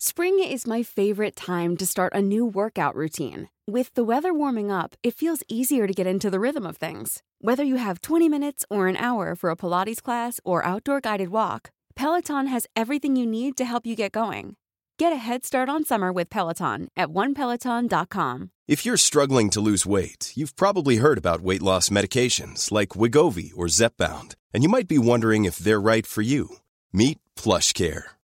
Spring is my favorite time to start a new workout routine. With the weather warming up, it feels easier to get into the rhythm of things. Whether you have 20 minutes or an hour for a Pilates class or outdoor guided walk, Peloton has everything you need to help you get going. Get a head start on summer with Peloton at onepeloton.com. If you're struggling to lose weight, you've probably heard about weight loss medications like Wigovi or Zepbound, and you might be wondering if they're right for you. Meet PlushCare,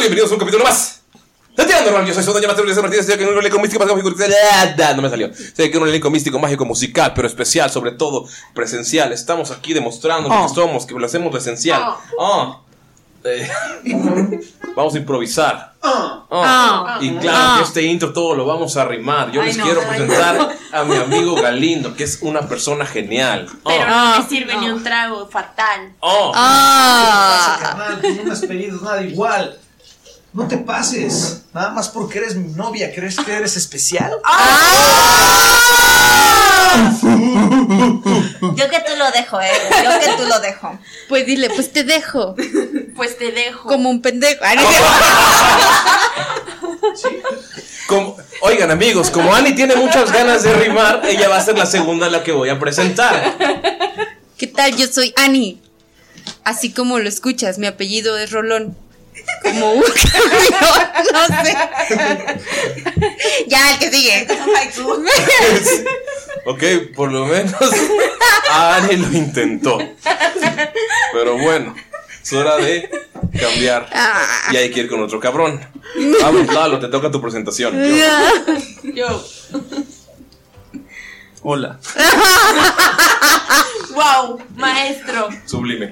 Bienvenidos a un capítulo más. de Tirando Rol. Yo soy su doña Master Luis Martínez. Estoy aquí en un elenco místico, mágico, mágico. No me salió. Estoy aquí en un elenco místico, mágico, musical, pero especial, sobre todo presencial. Estamos aquí demostrando lo que somos, que lo hacemos lo esencial. Ah. Eh, vamos a improvisar. Ah. Y claro que este intro todo lo vamos a rimar. Yo Ay, les no. quiero presentar a mi amigo Galindo, que es una persona genial. Pero no me sirve ni un trago, fatal. Oh. Ah. carnal? Tú no me has pedido nada igual. No te pases. Nada más porque eres mi novia, ¿crees que eres especial? Yo que tú lo dejo, eh. Yo que tú lo dejo. Pues dile, pues te dejo. Pues te dejo. Como un pendejo. Como- oigan amigos, como Ani tiene muchas ganas de rimar, ella va a ser la segunda a la que voy a presentar. ¿Qué tal? Yo soy Ani. Así como lo escuchas, mi apellido es Rolón. Como un camión, no sé. Ya, el que sigue. Ok, por lo menos Ani lo intentó. Pero bueno, es hora de cambiar. Y hay que ir con otro cabrón. Vamos, Lalo, te toca tu presentación. Yo. Hola. wow, maestro. Sublime.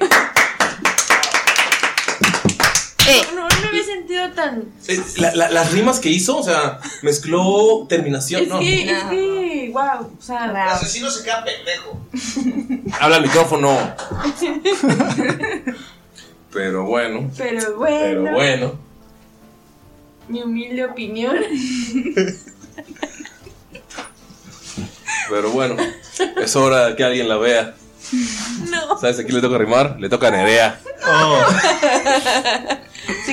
No, no me había sentido tan. Eh, la- la- las rimas que hizo, o sea, mezcló terminación. Es No, que, es que, wow. O sea, El asesino se queda pendejo. habla al micrófono. Pero bueno, pero bueno. pero bueno. Mi humilde opinión. Pero bueno, es hora de que alguien la vea. No. ¿Sabes a quién le toca rimar? Le toca a Nerea. Sí,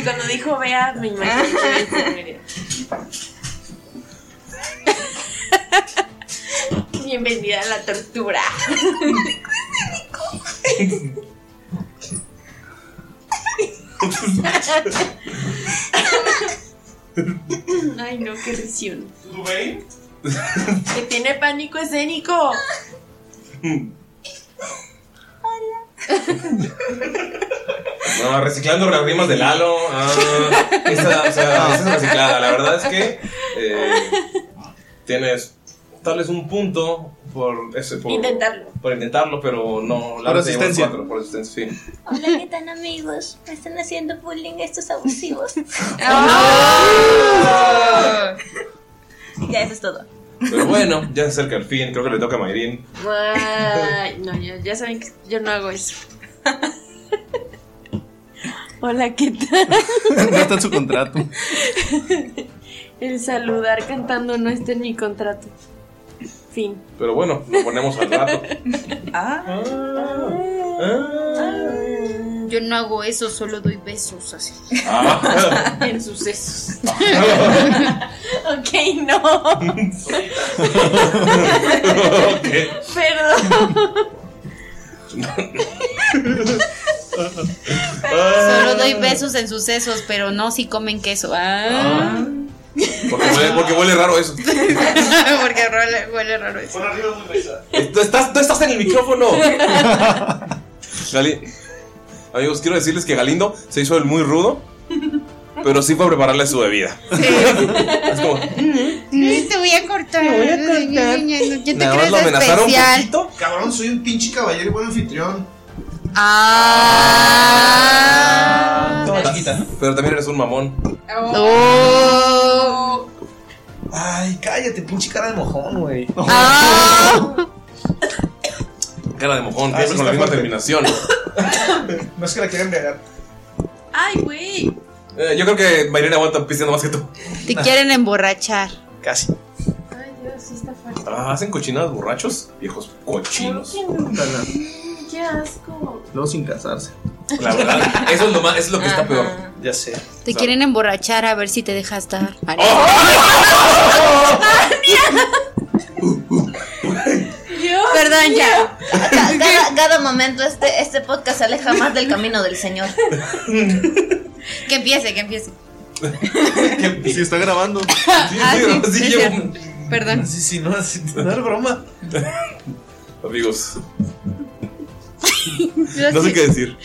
cuando dijo vea, me imaginé. Bienvenida a la tortura. Ay, no, qué risión. Que tiene pánico escénico. No, reciclando las rimas de Lalo. Ah, esa, o sea, esa es reciclada. La verdad es que eh, tienes tal vez un punto por, ese, por, Intentarlo. por intentarlo, pero no. Por llevo asistencia. cuatro, por asistencia, sí. Hola, ¿qué tal, amigos? Me están haciendo bullying estos abusivos. ya, eso es todo. Pero bueno, ya se acerca el fin. Creo que le toca a Mayrin. Ay, no, ya, ya saben que yo no hago eso. Hola, ¿qué tal? No está en su contrato. El saludar cantando no está en mi contrato. Fin. Pero bueno, lo ponemos al rato. Ah. Yo no hago eso, solo doy besos así. Ah. en sucesos. ok, no. Perdón. Solo doy besos en sucesos, pero no si comen queso. Ah. Porque huele, porque huele raro eso. Porque huele, huele raro eso. Tú estás, tú estás en el micrófono. Gali- Amigos, quiero decirles que Galindo se hizo el muy rudo, pero sí fue a prepararle su bebida. Es como, Te voy a cortar. Yo te Nada más lo amenazaron un especial. poquito. Cabrón, soy un pinche caballero y buen anfitrión. Ah. Toma chiquita. Pero también eres un mamón. Oh. Ay, cállate, pinche cara de mojón, güey. Cara de mojón, Ah, siempre sí con la misma fuerte. terminación. No es que la quiera embriagar. Ay, güey. Eh, yo creo que Mayrena aguanta pisteando más que tú. Te quieren emborrachar. Casi. Ay, Dios, sí está fuerte. Ah, ¿Hacen cochinadas borrachos? Viejos cochinos. Qué asco. Luego sin casarse. La verdad, eso es lo, más, eso es lo que está peor. Ya sé. Te quieren emborrachar a ver si te dejas dar. Ah, Perdón, ya. Ca- Cada, cada momento este, este podcast se aleja más del camino del Señor. Que empiece, que empiece. Sí, está grabando. Ah, sí, sí, sí, llevo-. Perdón. Sí, sí, no, sí, no es broma. Amigos, no sé qué decir.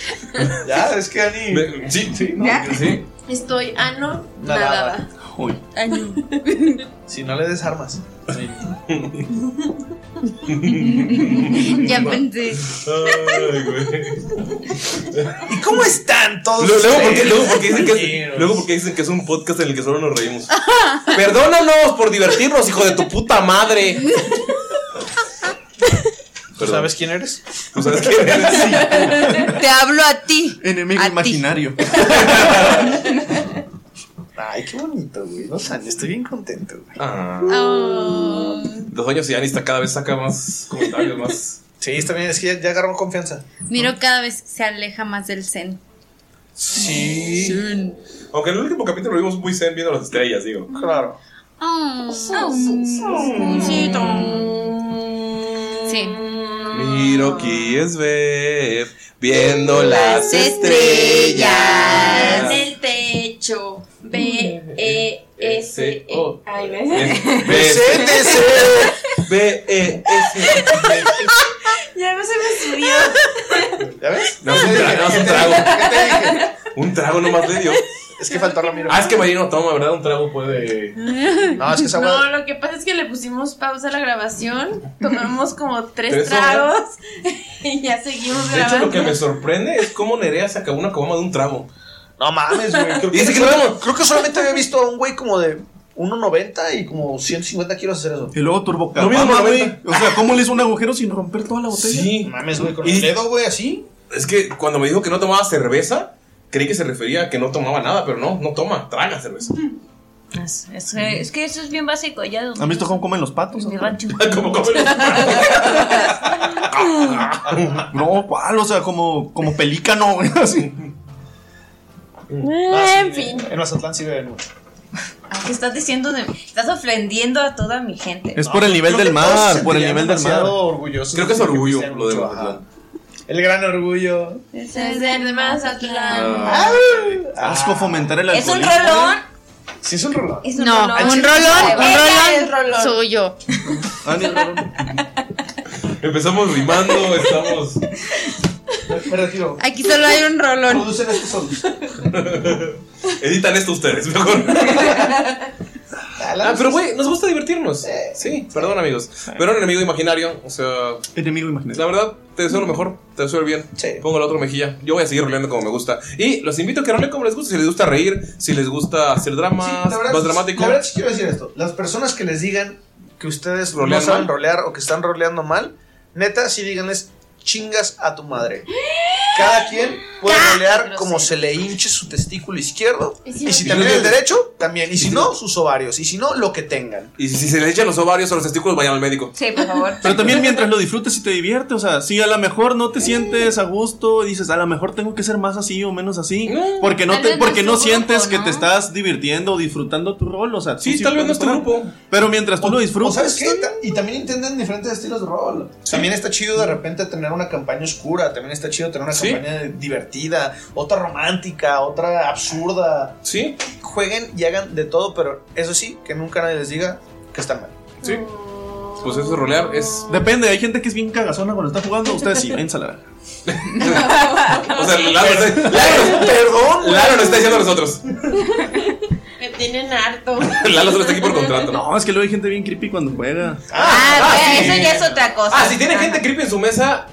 Ya, es que Ani. Me- Sí, sí, no, ¿Ya? sí. Estoy ano Nadada. nadada. Uy. Ay, no. Si no le des armas. Ya pensé. Ay, güey. ¿Y cómo están todos? Luego, luego, porque, luego, porque dicen que es, compañeros? luego porque dicen que es un podcast en el que solo nos reímos. Perdónanos por divertirnos, hijo de tu puta madre. ¿Tú sabes quién eres? ¿Tú sabes quién eres? Te hablo a ti. Enemigo A ti. Ay, qué bonito, güey. Dos años, estoy bien contento, güey. Ah, Oh. dos años y Ani está cada vez saca más comentarios, más. Sí, está bien, es que ya, ya agarró confianza. Miro cada vez se aleja más del zen. Sí. Aunque en el último capítulo lo vimos muy zen viendo las estrellas, digo. Claro. Oh. Sí. Miro que es ver viendo las estrellas. B, E, S, E. Ay, ¿ves? B, B, E, S. Ya no se me subió. ¿Ya ves? No, es un trago, un trago. ¿Qué te dije? Un trago nomás le dio. Es que faltó Ramiro. Ah, es que Marino toma, ¿verdad? Un trago puede. No, es que esa No, lo que pasa es que le pusimos pausa a la grabación. Tomamos como tres, Tres tragos. y ya seguimos De hecho, grabando. lo que me sorprende es cómo Nerea se acabó una caguama de un trago. No mames, güey. Creo, dice que que solo- no. creo que solamente había visto a un güey como de 1.90 y como 150 kilos hacer eso. Y luego turbo No Cabana, güey. 90. O sea, ¿cómo le hizo un agujero sin romper toda la botella? Sí. No mames, güey, con Y- el dedo, güey, así. Es que cuando me dijo que no tomaba cerveza, creí que se refería a que no tomaba nada, pero no, no toma, traga cerveza. Es, es que- es que eso es bien básico donde ¿Han visto cómo comen los patos? mi rancho. Como comen los No, ¿cuál? O sea, como, como pelícano, güey. Así. Ah, sí, en fin. En Mazatlán sí beben mucho. Ah, ¿Qué estás diciendo de mí? Estás ofendiendo a toda mi gente. Es por el nivel Creo del mar, por el nivel del mar. orgullosos Creo que es orgullo lo de Mazatlán. El gran orgullo. Es de Mazatlán. Ah. Asco fomentar el Es un rolón. Sí, es un rolón. Es un No, rolón. un rolón, un rolón, rolón. soy yo. Ah, ni el rolón. Empezamos rimando, estamos. Me retiro. Aquí solo hay un rolón. Producen estos solos. Editan esto ustedes, mejor. Ah, pero güey, nos gusta divertirnos. Sí, perdón amigos. Pero un enemigo imaginario, o sea, Enemigo imaginario. la verdad, te deseo lo mejor, te deseo el bien. Sí. Pongo la otra mejilla. Yo voy a seguir roleando como me gusta. Y los invito a que roleen como les gusta. Si les gusta reír, si les gusta hacer dramas, Sí, la verdad, más dramático. La verdad sí quiero decir esto. Las personas que les digan que ustedes ¿Rolean no saben mal? rolear o que están roleando mal, neta, sí díganles chingas a tu madre. Cada quien puede rolear como se le hinche su testículo izquierdo. Y si no- también Y si el derecho, también. Y si no, sus ovarios. Y si no, lo que tengan. Y si se le echan los ovarios o los testículos, vayan al médico. Sí, por favor. Pero también mientras lo disfrutes y te divierte, o sea, si a lo mejor no te sientes a gusto, dices, a lo mejor tengo que ser más así o menos así, No. porque no te, porque no sientes que te estás divirtiendo o disfrutando tu rol, o sea, tú Sí, tal vez no es tu grupo. Pero mientras tú lo disfrutas, sabes qué? Y también entienden diferentes estilos de rol. También está chido de repente tener una campaña oscura. También está chido tener una Sí. campaña divertida. Otra romántica. Otra absurda. Sí, Jueguen y hagan de todo, pero eso sí, que nunca nadie les diga que están mal. sí. Pues eso es rolear, es. depende, hay gente que es bien cagazona cuando está jugando, ustedes sí, váyanse a la. O sea, Lalo, está- Lalo- Perdón. Lalo nos está diciendo a nosotros. Me tienen harto. Lalo solo está aquí por contrato. No, es que luego hay gente bien creepy cuando juega. Ah, ah, bueno, sí. eso ya es otra cosa. Ah, si tiene gente creepy en su mesa,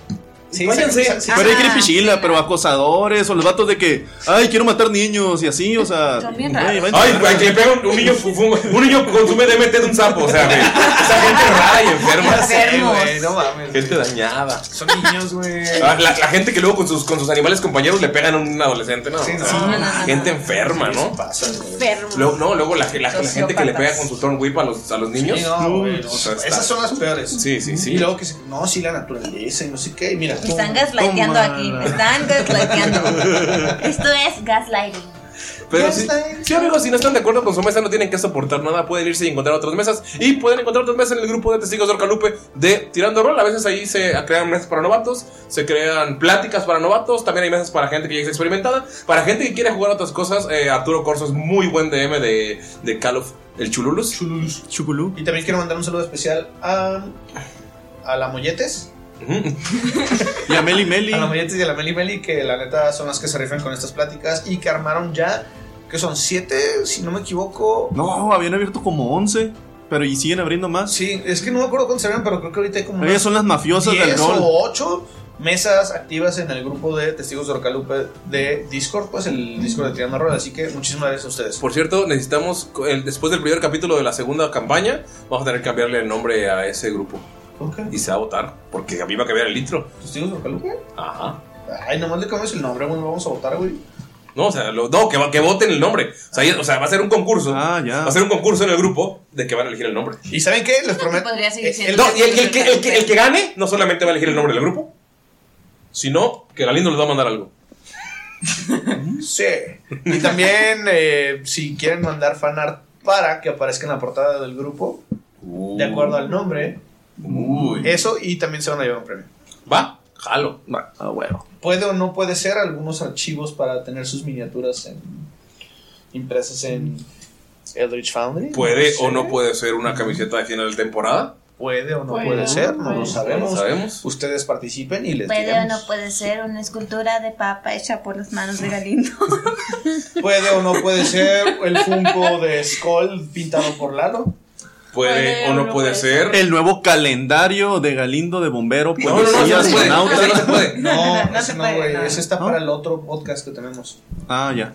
Sí, váyanse. sí, sí, Pero hay Ah, creepy chila, pero acosadores, o los vatos de que, ay, quiero matar niños y así, o sea. A Ay, verga. que le pega un, un niño, un niño consume DMT de un sapo, o sea, güey. Esa gente rara y enferma. Enfermos. güey, no mames. Gente dañada. Son niños, güey. Ah, La, la gente que luego con sus, con sus animales compañeros le pegan a un adolescente, ¿no? Sí, no. Sí, no, no, no, gente enferma, ¿no? Pasa, güey. Enfermo. Luego, no, luego la, la- la gente que le pega con su turn whip a los, a los niños. Sí, no, güey, no, o sea, Esas son las peores. Sí, sí, sí. Y luego que no, sí, la naturaleza y no sé qué. Mira, Me están gaslighteando aquí. Me están gaslighteando. Esto es gaslighting. Pero sí, amigos, si no están de acuerdo con su mesa, no tienen que soportar nada. Pueden irse y encontrar otras mesas. Y pueden encontrar otras mesas en el grupo de testigos de Orcalupe de Tirando Rol. A veces ahí se crean mesas para novatos, se crean pláticas para novatos. También hay mesas para gente que ya es experimentada. Para gente que quiere jugar otras cosas, eh, Arturo Corso es muy buen DM de, de Call of el Chululus. Chuculú. Y también quiero mandar un saludo especial a. A la Molletes. Y a Meli Meli. A la y a la Meli Meli, que la neta son las que se rifan con estas pláticas y que armaron ya, que son siete, si no me equivoco. No, habían abierto como 11, pero y siguen abriendo más. Sí, es que no me acuerdo cuántos eran, pero creo que ahorita hay como. Ellas son las mafiosas del 10 rol. o 8 mesas activas en el grupo de testigos de Orcalupe de Discord, pues el Discord de Tirando Rol. Así que muchísimas gracias a ustedes. Por cierto, necesitamos, el- después del primer capítulo de la segunda campaña, vamos a tener que cambiarle el nombre a ese grupo. ¿Por qué? Y se va a votar, porque a mí va a cambiar el intro. ¿Testigos de Orcalupe? Ajá. Ay, nomás le cambias el nombre, güey, vamos a votar, güey. No, o sea, lo- no, que, va- que voten el nombre. O sea, ya- o sea, va a ser un concurso. Ah, ya. Va a ser un concurso en el grupo de que van a elegir el nombre. ¿Y saben qué? Les prometo. eh, No, y el, el que, el que- el que gane no solamente va a elegir el nombre del grupo, sino que Galindo les va a mandar algo. Sí. Y también, eh, si quieren mandar fanart para que aparezca en la portada del grupo, de acuerdo al nombre, Uy. eso y también se van a llevar un premio. Va, jalo. Ah, bueno. Puede o no puede ser algunos archivos para tener sus miniaturas en- impresas en Eldritch Foundry. Puede sé. o no puede ser una camiseta de final de temporada. Puede o no Puede, puede, ser, no puede lo sabemos. No sabemos. Ustedes participen y les Puede o no puede ser una escultura de papa hecha por las manos de Galindo. Puede o no puede ser el Funko de Skull pintado por Lalo. Puede o no puede ser. El nuevo calendario de Galindo de bombero, No, no, no, no puede. Ese no se puede. No, No se no, puede, güey. no. Ese está ¿No? para el otro podcast que tenemos. Ah, ya.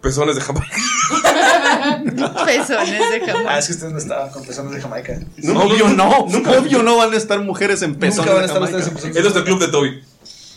Pezones de Jamaica. Pezones de Ah, jamás. es que ustedes no estaban con personas de Jamaica. obvio no, obvio no van a estar mujeres en pezones Nunca van a de estar Jamaica. ustedes en pezones. Es nuestro club de Toby.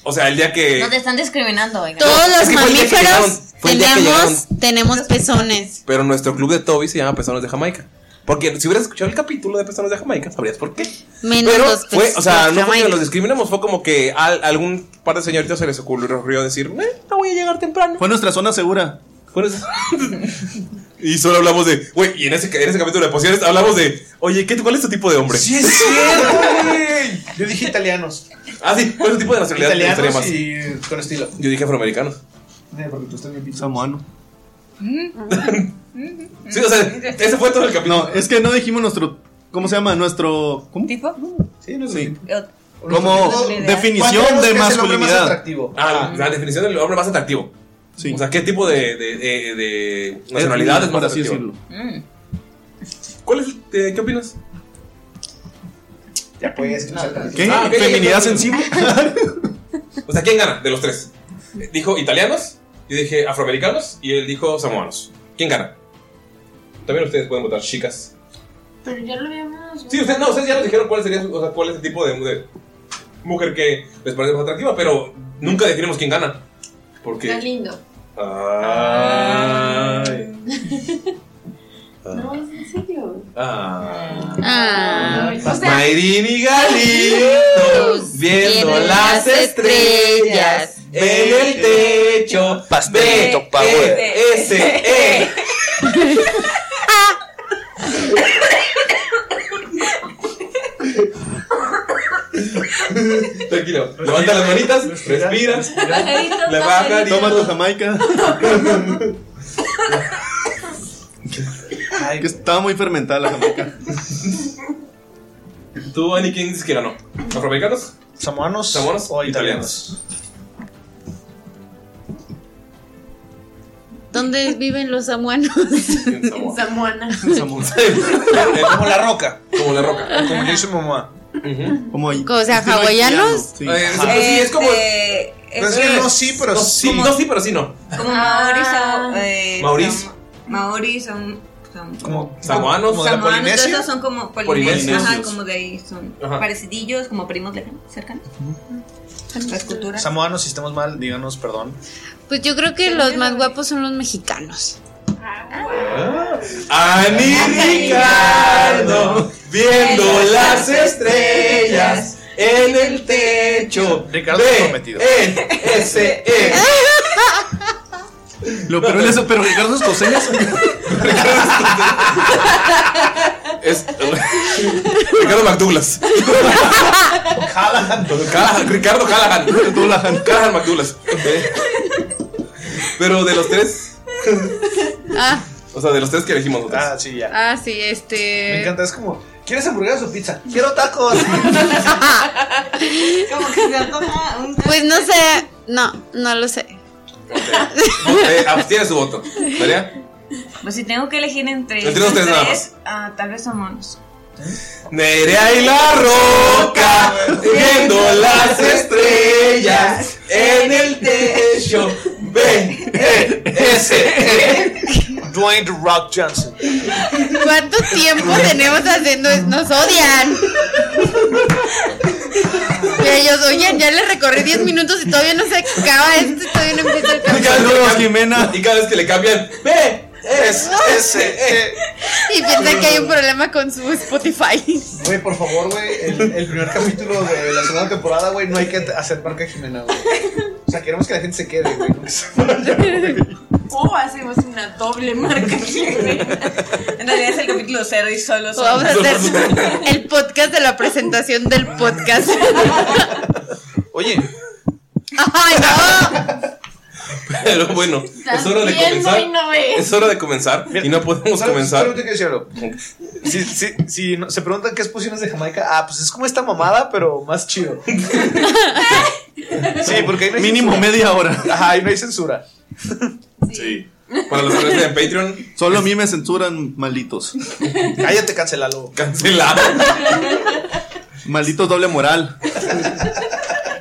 O sea, el día que. No te están discriminando, oigan. Todos los mamíferos tenemos, tenemos pezones. Pero nuestro club de Toby se llama Pezones de Jamaica. Porque si hubieras escuchado el capítulo de Pezones de Jamaica, sabrías por qué. Menos Pero los fue, o sea, no fue que los discriminamos, fue como que a algún par de señoritas se les ocurrió decir, eh, no voy a llegar temprano. Fue nuestra zona segura. Por eso- y solo hablamos de, güey, y en ese, en ese capítulo de pociones hablamos de, oye, ¿qué, ¿cuál es tu tipo de hombre? ¡Sí es cierto, güey! Yo dije italianos. Ah, sí, ¿cuál es tu tipo de nacionalidad? Italianos más? y con estilo. Yo dije afroamericanos. Eh, porque tú estás bien pinche. Samoano. Sí, o sea, ese fue todo el capítulo. No, es que no dijimos nuestro. ¿Cómo se llama? Nuestro. ¿Cómo? ¿Tipo? Sí, no Sí. sé. Como ¿Cuál definición ¿Cuál creemos de que es el hombre más masculinidad. atractivo? Ah, la definición del hombre más atractivo. Sí. O sea, ¿qué tipo de, de, de, de nacionalidad es más así atractivo? decirlo. Mm. ¿Cuál es, eh, ¿Qué opinas? Ya pues, no. ¿Qué? Ah, ok, ¿Feminidad sensible? O sea, ¿quién gana de los tres? Dijo italianos, yo dije afroamericanos y él dijo samoanos. ¿Quién gana? También ustedes pueden votar, chicas. Pero ya lo habíamos. Sí, ustedes, no, ustedes ya nos dijeron cuál sería, su- o sea, cuál es el tipo de, de mujer que les parece más atractiva, pero nunca definimos quién gana. ¿Por Está qué? lindo. Ay. No, es en serio. Ah. Ah. O sea, Mayrin y Galindo viendo las estrellas en el techo. Pastelito power. E, S, E. Tranquilo, levanta las manitas, respira, le baja, Toma tu jamaica. que estaba muy fermentada la jamaica. ¿Tú, Ani, quién dices que ganó? ¿Afroamericanos? ¿Samoanos? ¿Samoanos o italianos? ¿Dónde viven los samuanos? En Samoa. Samuana. Como la roca. Como la roca. Como mi mamá. Como O sea, hawaianos. Sí. Eh, es como. Este, Pero es que no, sí, pero No, sí. no, sí, pero sí, no. Como Maoris son. Eh, Maoris. son- Maoris son. son Como Samoanos. Como de la Polinesia. todos esos son como Polinesios. polinesios. Ajá, como de ahí son Ajá. parecidillos, como primos lejanos, cercanos. Las culturas. Samoanos, si estamos mal, díganos perdón. Pues yo creo que los más guapos son los mexicanos. Ani Ricardo viendo las estrellas en el techo. Ricardo B, comprometido. E, S, E. Lo pero, eso, pero Ricardo es coseñas. Es Ricardo McDouglas. Callahan. Callahan, Ricardo Callahan. Callahan. Callahan McDouglas. Pero de los tres, Ah, o sea, de los tres que elegimos nosotros. Ah, sí, ya. ah, sí, Me este. encanta, es como, ¿quieres hamburguesas o pizza? Quiero tacos. Como que se antoja un. Pues no sé. No, no lo sé. Eh, abstiene su voto. ¿Estaría? Pues si tengo que elegir entre. Entre los tres nada ah, tal vez samoanos. Nerea y la roca, viendo las estrellas en el techo. B, E, S, E. Dwayne The Rock Johnson. ¿Cuánto tiempo tenemos haciendo esto? Nos odian. Y ellos, oye, ya le recorrí 10 minutos y todavía no se acaba esto, todavía no empieza el Jimena. Y cada vez que le cambian, B, S, S, E. Y piensan que hay un problema con su Spotify. Güey, por favor, güey, el, el primer capítulo de la segunda temporada, güey, no hay que hacer marca Jimena, güey. O sea, queremos que la gente se quede, güey. no que se vaya, güey. O hacemos una doble marca. En realidad es el capítulo cero y solo son. Vamos a hacer el podcast de la presentación del podcast. Oye, ¡Ay, no! Pero bueno, es hora de comenzar. y no ves. Es hora de comenzar y no podemos ¿sabes? comenzar. Algo. Si, si, si no- se preguntan qué es pociones de Jamaica, ah, pues es como esta mamada, pero más chido. Sí, porque ahí no hay Mínimo censura. media hora. Ajá, ahí no hay censura. Sí. Para los que estén en Patreon, Solo a mí me censuran malditos. Cállate, cancelalo. cancelado. Malditos doble moral.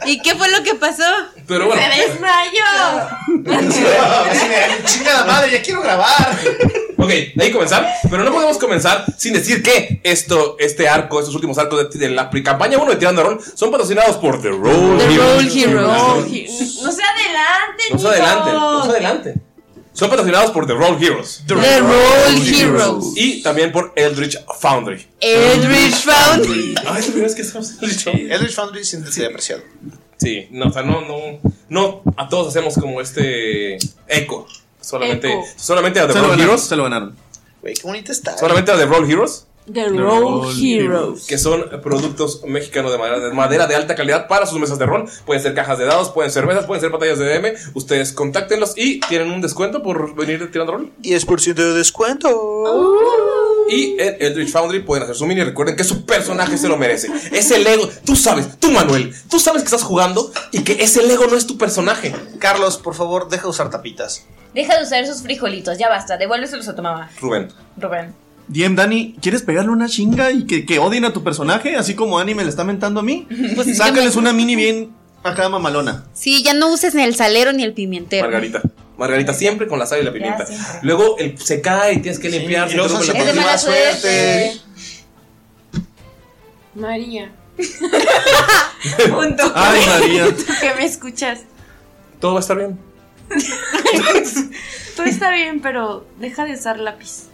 ¿Y qué fue lo que pasó? Pero bueno, ¡Se desmayó! Así de, "Ay, Chinga la madre, ya quiero grabar. ok, de ahí comenzar. Pero no podemos comenzar sin decir que esto, este arco, estos últimos arcos de, de la campaña 1 de Tirando Roll son patrocinados por The Roll The Heroes. Roll Heroes. No se adelante, No se adelante, no se adelante. Son patrocinados por The Roll Heroes. The Roll Heroes. Y también por Eldritch Foundry. Eldritch Foundry. Ah, es la primera vez que estamos Eldritch Foundry. Eldritch Foundry siéntese apreciado. Sí, no, o sea, no, no, no a todos hacemos como este eco. Solamente, Eco. solamente a The Roll. Heroes. Se lo ganaron. Güey, qué bonita está. Solamente a The Roll Heroes. The Roll Heroes. que son productos mexicanos de madera, de madera de alta calidad para sus mesas de rol. Pueden ser cajas de dados, pueden ser mesas, pueden ser pantallas de DM. Ustedes contáctenlos y tienen un descuento por venir tirando rol. 10% de descuento. Y en Eldritch Foundry pueden hacer su mini. Recuerden que su personaje se lo merece. Es el ego. Tú sabes, tú Manuel, tú sabes que estás jugando y que ese ego no es tu personaje. Carlos, por favor, deja de usar tapitas. Deja de usar esos frijolitos, ya basta. Devuélveselos a tu mamá, Rubén. Rubén. DM Dani, ¿quieres pegarle una chinga y que, que odien a tu personaje? Así como Annie me le está mentando a mí. Pues Sácales una mini bien acá mamalona. Sí, ya no uses ni el salero ni el pimentero. Margarita. Margarita siempre con la sal y la pimienta. Luego el- se cae y tienes que limpiar. y luego Es de mala suerte. María, Punto. Ay, María. ¿tú que me escuchas? Todo va a estar bien. Todo está bien, pero deja de usar lápiz.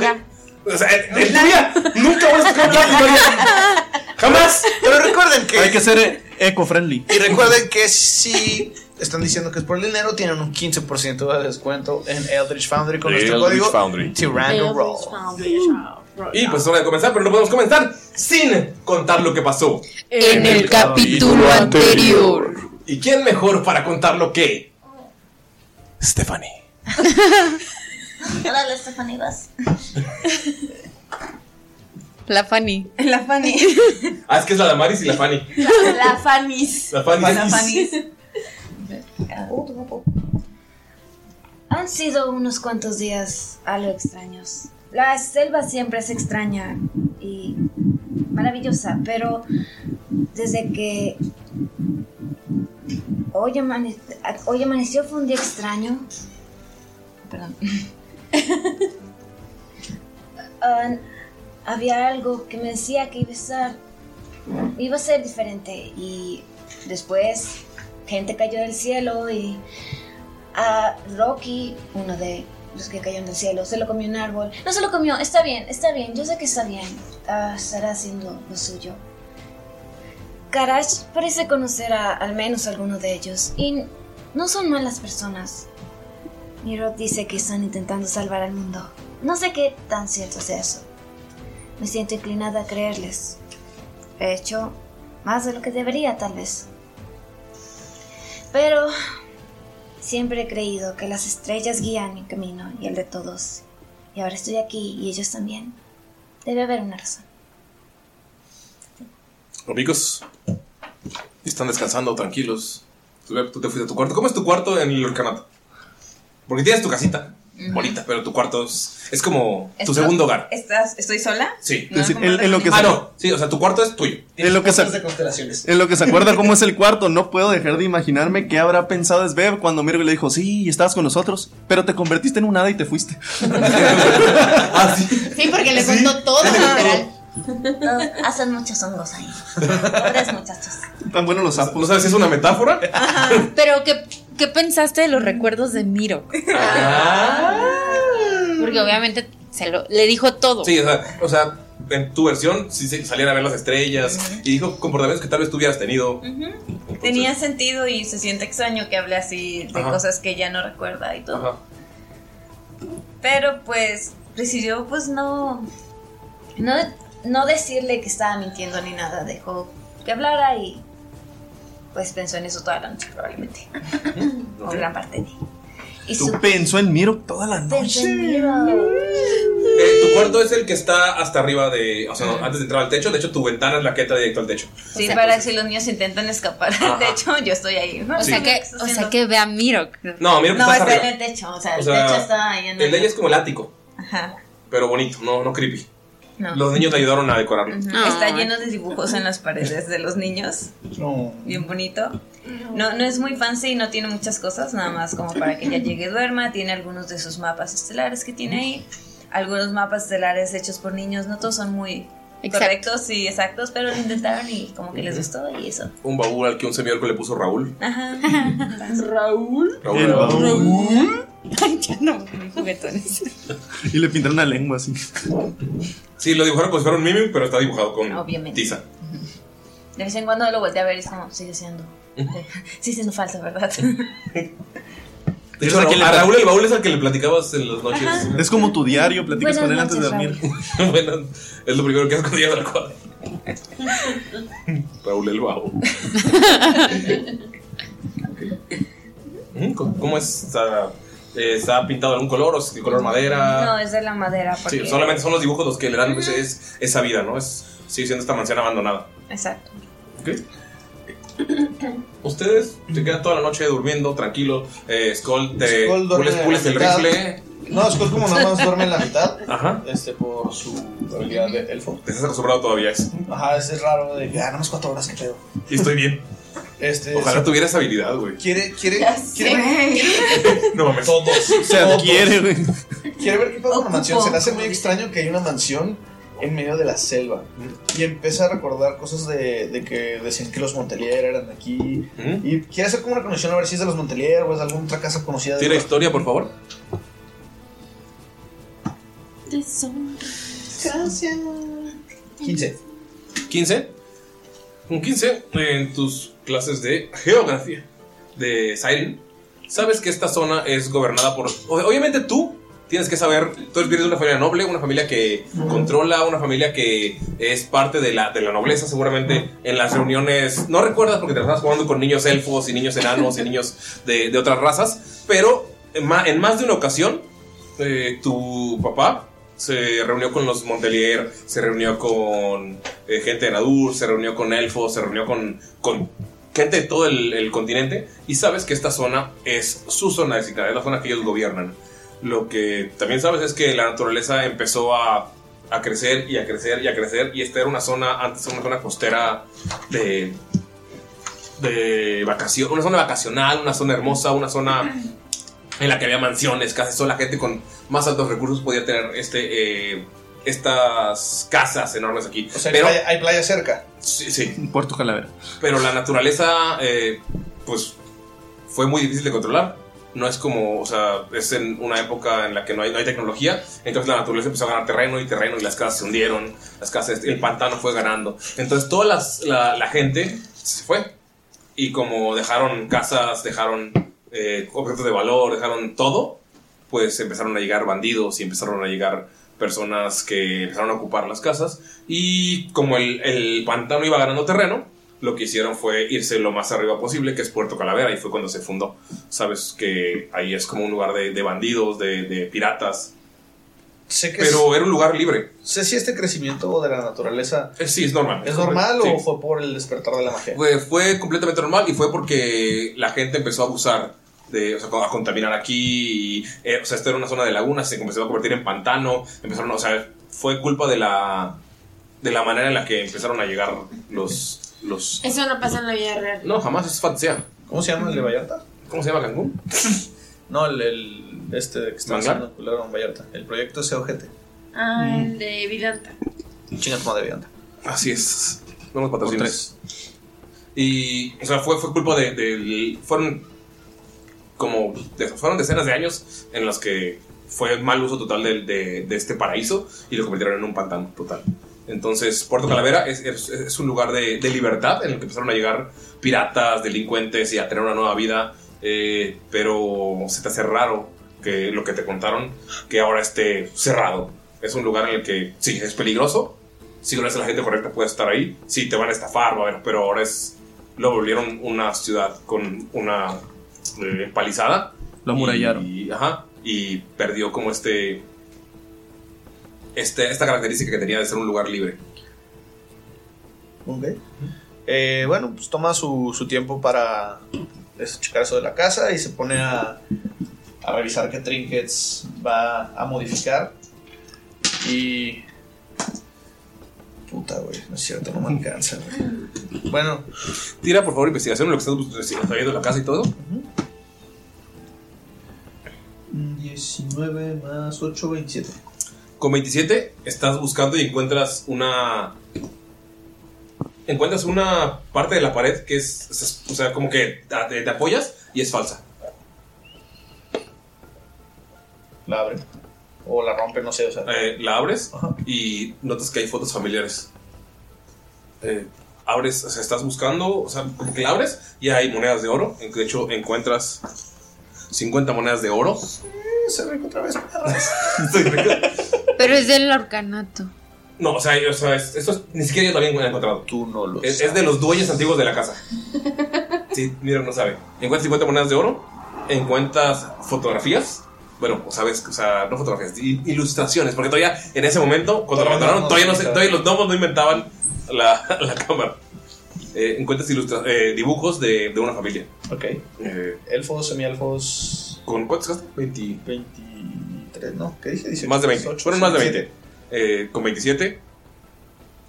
Ya. O sea, en en tu vida nunca voy a María. Jamás. Pero recuerden que. Hay que ser eco-friendly. Y recuerden que si están diciendo que es por el dinero, tienen un 15% de descuento en Eldritch Foundry con nuestro Eldritch código Foundry. Tyranno Roll. Y pues es hora de comenzar, pero no podemos comenzar sin contar lo que pasó. En el capítulo anterior. ¿Y quién mejor para contarlo que Stephanie? Dale, Stephanie, vas. La Fanny. La Fanny. Ah, es que es la Damaris y la Fanny. La Fanny's. La Fanny. La Fanny's. Han sido unos cuantos días algo extraños. La selva siempre es extraña y maravillosa, pero desde que hoy, amane- hoy amaneció fue un día extraño. Perdón. Ah, había algo que me decía que iba a iba a ser diferente y después gente cayó del cielo y a Rocky, uno de los que cayeron del cielo, se lo comió un árbol. No se lo comió, está bien, está bien, yo sé que está bien. Ah, estará haciendo lo suyo. Karash parece conocer a al menos alguno de ellos y no son malas personas. Miro dice que están intentando salvar al mundo. No sé qué tan cierto sea eso. Me siento inclinada a creerles. He hecho más de lo que debería, tal vez. Pero Siempre he creído que las estrellas guían mi camino y el de todos. Y ahora estoy aquí y ellos también. Debe haber una razón. Amigos, están descansando tranquilos. Tú te fuiste a tu cuarto. ¿Cómo es tu cuarto en el orcanato? Porque tienes tu casita, bonita, pero tu cuarto es, es como tu ¿Esto- segundo hogar. ¿Estás, ¿Estoy sola? Sí. No, Es decir, como en- en lo que Ah, se- no. Sí, o sea, tu cuarto es tuyo. En lo que se, de constelaciones. en lo que se acuerda cómo es el cuarto, no puedo dejar de imaginarme qué habrá pensado Svev cuando Mirgo le dijo, sí, estabas con nosotros, pero te convertiste en un hada y te fuiste. Ah, sí. Sí, porque le contó todo, literal. No, hacen muchos hongos ahí. Pobres muchachos. Tan buenos los sapos. ¿No sabes si es una metáfora? Pero, ¿qué, ¿qué pensaste de los recuerdos de Miro? Porque obviamente se lo, le dijo todo. Sí, o sea, o sea, en tu versión sí, sí, salían a ver las estrellas y dijo comportamientos que tal vez tú hubieras tenido. Tenía sentido y se siente extraño que hable así de Ajá. cosas que ya no recuerda y todo. Ajá. Pero pues decidió pues no, no, no decirle que estaba mintiendo ni nada. Dejó que hablara y pues pensó en eso toda la noche probablemente. O gran parte de. Y Tú su pensó en Miro toda la noche. Miro. Eh, tu cuarto es el que está hasta arriba de. O sea, antes de entrar al techo. De hecho, tu ventana es la que entra directo al techo. Sí, O sea, para si los niños intentan escapar del techo, yo estoy ahí. O sea que, o sea que ve a Miro. No, que No, está está en arriba. el techo. O sea, O el sea, techo está ahí en El de ella es como el ático, Ajá. pero bonito, no, no creepy. No. Los niños le ayudaron a decorarlo. Ah. Está lleno de dibujos en las paredes de los niños. No. Bien bonito. No, no es muy fancy, no tiene muchas cosas, nada más como para que ella llegue y duerma. Tiene algunos de sus mapas estelares que tiene ahí. Algunos mapas estelares hechos por niños, no todos son muy Exacto. correctos y exactos, pero lo intentaron y como que les gustó y eso. Un baúl al que un semiorco le puso Raúl. Ajá. Raúl. El baúl. Ay, ya no, muy juguetones. Y le pintaron una lengua así. Sí, lo dibujaron como si fuera un mimic, pero está dibujado con Obviamente. tiza. De vez en cuando lo volteé a ver y es como, sigue siendo. Sigue siendo falso, ¿verdad? De hecho, a Raúl, a Raúl el baúl es al que le platicabas en las noches. Es como tu diario, platicas Buenas con él antes de dormir. bueno, es lo primero que haces cuando llegas al cuadro. Raúl el baúl. Mm, ¿Cómo es? ¿Está, eh, ¿Está pintado de algún color o es de color madera? No, es de la madera. Porque... Sí, solamente son los dibujos los que le dan pues, es, esa vida, ¿no? Es, sigue siendo esta mansión abandonada. Exacto. ¿Ok? Ustedes se quedan toda la noche durmiendo, tranquilo. Eh, Skull te Skull duerme pules, pules el mitad. rifle. No, Skull como nada más duerme en la mitad. Ajá. Este, por su habilidad de elfo. Te estás acostumbrado todavía a eso. Ajá, ese es raro de que, ah, nada más cuatro horas que pedo. Y estoy bien. Este, Ojalá sí. tuviera esa habilidad, güey. Quiere, quiere, quiere, sé. No mames. todos. Se adquiere, güey. Quiere ver qué pasa con la mansión. Se le hace muy extraño que hay una mansión en medio de la selva. Y empieza a recordar cosas de, de que decían que los Montelier eran de aquí. Y quiere hacer como una conexión a ver si es de los Montelier o es de alguna otra casa conocida. de Tira historia, por favor. Gracias. 15. 15. Un 15 en tus clases de geografía de Siren. Sabes que esta zona es gobernada por. Obviamente tú tienes que saber. Tú eres de una familia noble, una familia que controla, una familia que es parte de la, de la nobleza. Seguramente en las reuniones. No recuerdas porque te estás jugando con niños elfos y niños enanos y niños de, de otras razas. Pero en ma- en más de una ocasión, eh, tu papá se reunió con los Montelier, se reunió con eh, gente de Nadur, se reunió con elfos, se reunió con, con gente de todo el, el continente. Y sabes que esta zona es su zona designada, es la zona que ellos gobiernan. Lo que también sabes es que la naturaleza empezó a, a crecer y a crecer y a crecer. Y esta era una zona, antes era una zona costera de, de vacación, una zona vacacional, una zona hermosa, una zona en la que había mansiones, casas, toda la gente con más altos recursos podía tener este eh, estas casas enormes aquí. O sea, Pero- hay, playa, hay playa cerca. Sí, sí. Puerto Calavera. Pero la naturaleza, eh, pues, fue muy difícil de controlar. No es como, o sea, es en una época en la que no hay, no hay tecnología. Entonces la naturaleza empezó a ganar terreno y terreno y las casas se hundieron. Las casas, el pantano fue ganando. Entonces toda la, la gente se fue. Y como dejaron casas, dejaron eh, objetos de valor, dejaron todo, pues empezaron a llegar bandidos y empezaron a llegar personas que empezaron a ocupar las casas. Y como el, el pantano iba ganando terreno, lo que hicieron fue irse lo más arriba posible, que es Puerto Calavera, y fue cuando se fundó. Sabes que ahí es como un lugar de, de bandidos, de, de piratas. Sé que Pero era un lugar libre. Sé si este crecimiento de la naturaleza. Eh, Sí, es normal. ¿Es normal Sí. o fue por el despertar de la magia? Fue, fue completamente normal y fue porque la gente empezó a abusar, de, o sea, a contaminar aquí. Y, eh, o sea, esto era una zona de lagunas, se empezó a convertir en pantano. Empezaron, o sea, fue culpa de la, de la manera en la que empezaron a llegar los. los Eso no pasa en la vida real. no, jamás es fantasía. ¿Cómo se llama el de Vallarta? ¿Cómo se llama Cancún? No, el, el este que está haciendo culero en Vallarta. El proyecto COGT. Ah, el de Vidanta. Chinga tu madre, Vallarta. Así es. No nos patrocines. Y, o sea, fue, fue culpa de, de- Fueron como. de- fueron decenas de años en los que fue mal uso total de, de- de este paraíso y lo convirtieron en un pantano total. Entonces, Puerto Calavera es, es- es un lugar de, de libertad en el que empezaron a llegar piratas, delincuentes y a tener una nueva vida. eh, pero se te hace raro que lo que te contaron, que ahora esté cerrado. Es un lugar en el que sí, es peligroso, si no eres la gente correcta puedes estar ahí. Sí, te van a estafar, va a ver, pero ahora es. Lo volvieron una ciudad con una eh, palizada. Lo amurallaron. Y, ajá, y perdió como este, este. Esta característica que tenía de ser un lugar libre. Ok. Eh, bueno, pues toma su, su tiempo para eso, checar eso de la casa y se pone a, a revisar qué trinkets va a modificar. Y. Puta, güey, no es cierto, no me alcanza, güey. Bueno, Tira por favor investigación lo que estás viendo la casa y todo. 19 más 8, 27. Con 27 estás buscando y encuentras una. Encuentras una parte de la pared que es. es- o sea, como que te, te apoyas y es falsa. La abre. O la rompe, no sé, o sea. Eh, la abres y notas que hay fotos familiares. Eh, abres, o sea, estás buscando, o sea, como que la abres y hay monedas de oro. De hecho, encuentras 50 monedas de oro. Se rico otra vez. Pero es del orcanato. No, o sea, o sea es- ni siquiera yo también lo he encontrado. Tú no lo es, es de los dueños antiguos de la casa. Sí, mira, no sabe. Encuentras 50 monedas de oro, encuentras fotografías. Bueno, o sabes, o sea, no fotografías, i- ilustraciones, porque todavía en ese momento, cuando lo abandonaron, no- todavía, no se- todavía los gnomos no inventaban la, la cámara. Eh, encuentras ilustra- eh, dibujos de, de una familia. Ok. Eh, Elfos, semielfos. ¿Con cuántos gastaste? 20. 23, ¿no? ¿Qué dije? 18, Más de 20. 18, Fueron más de 17. 20. Eh, con 27,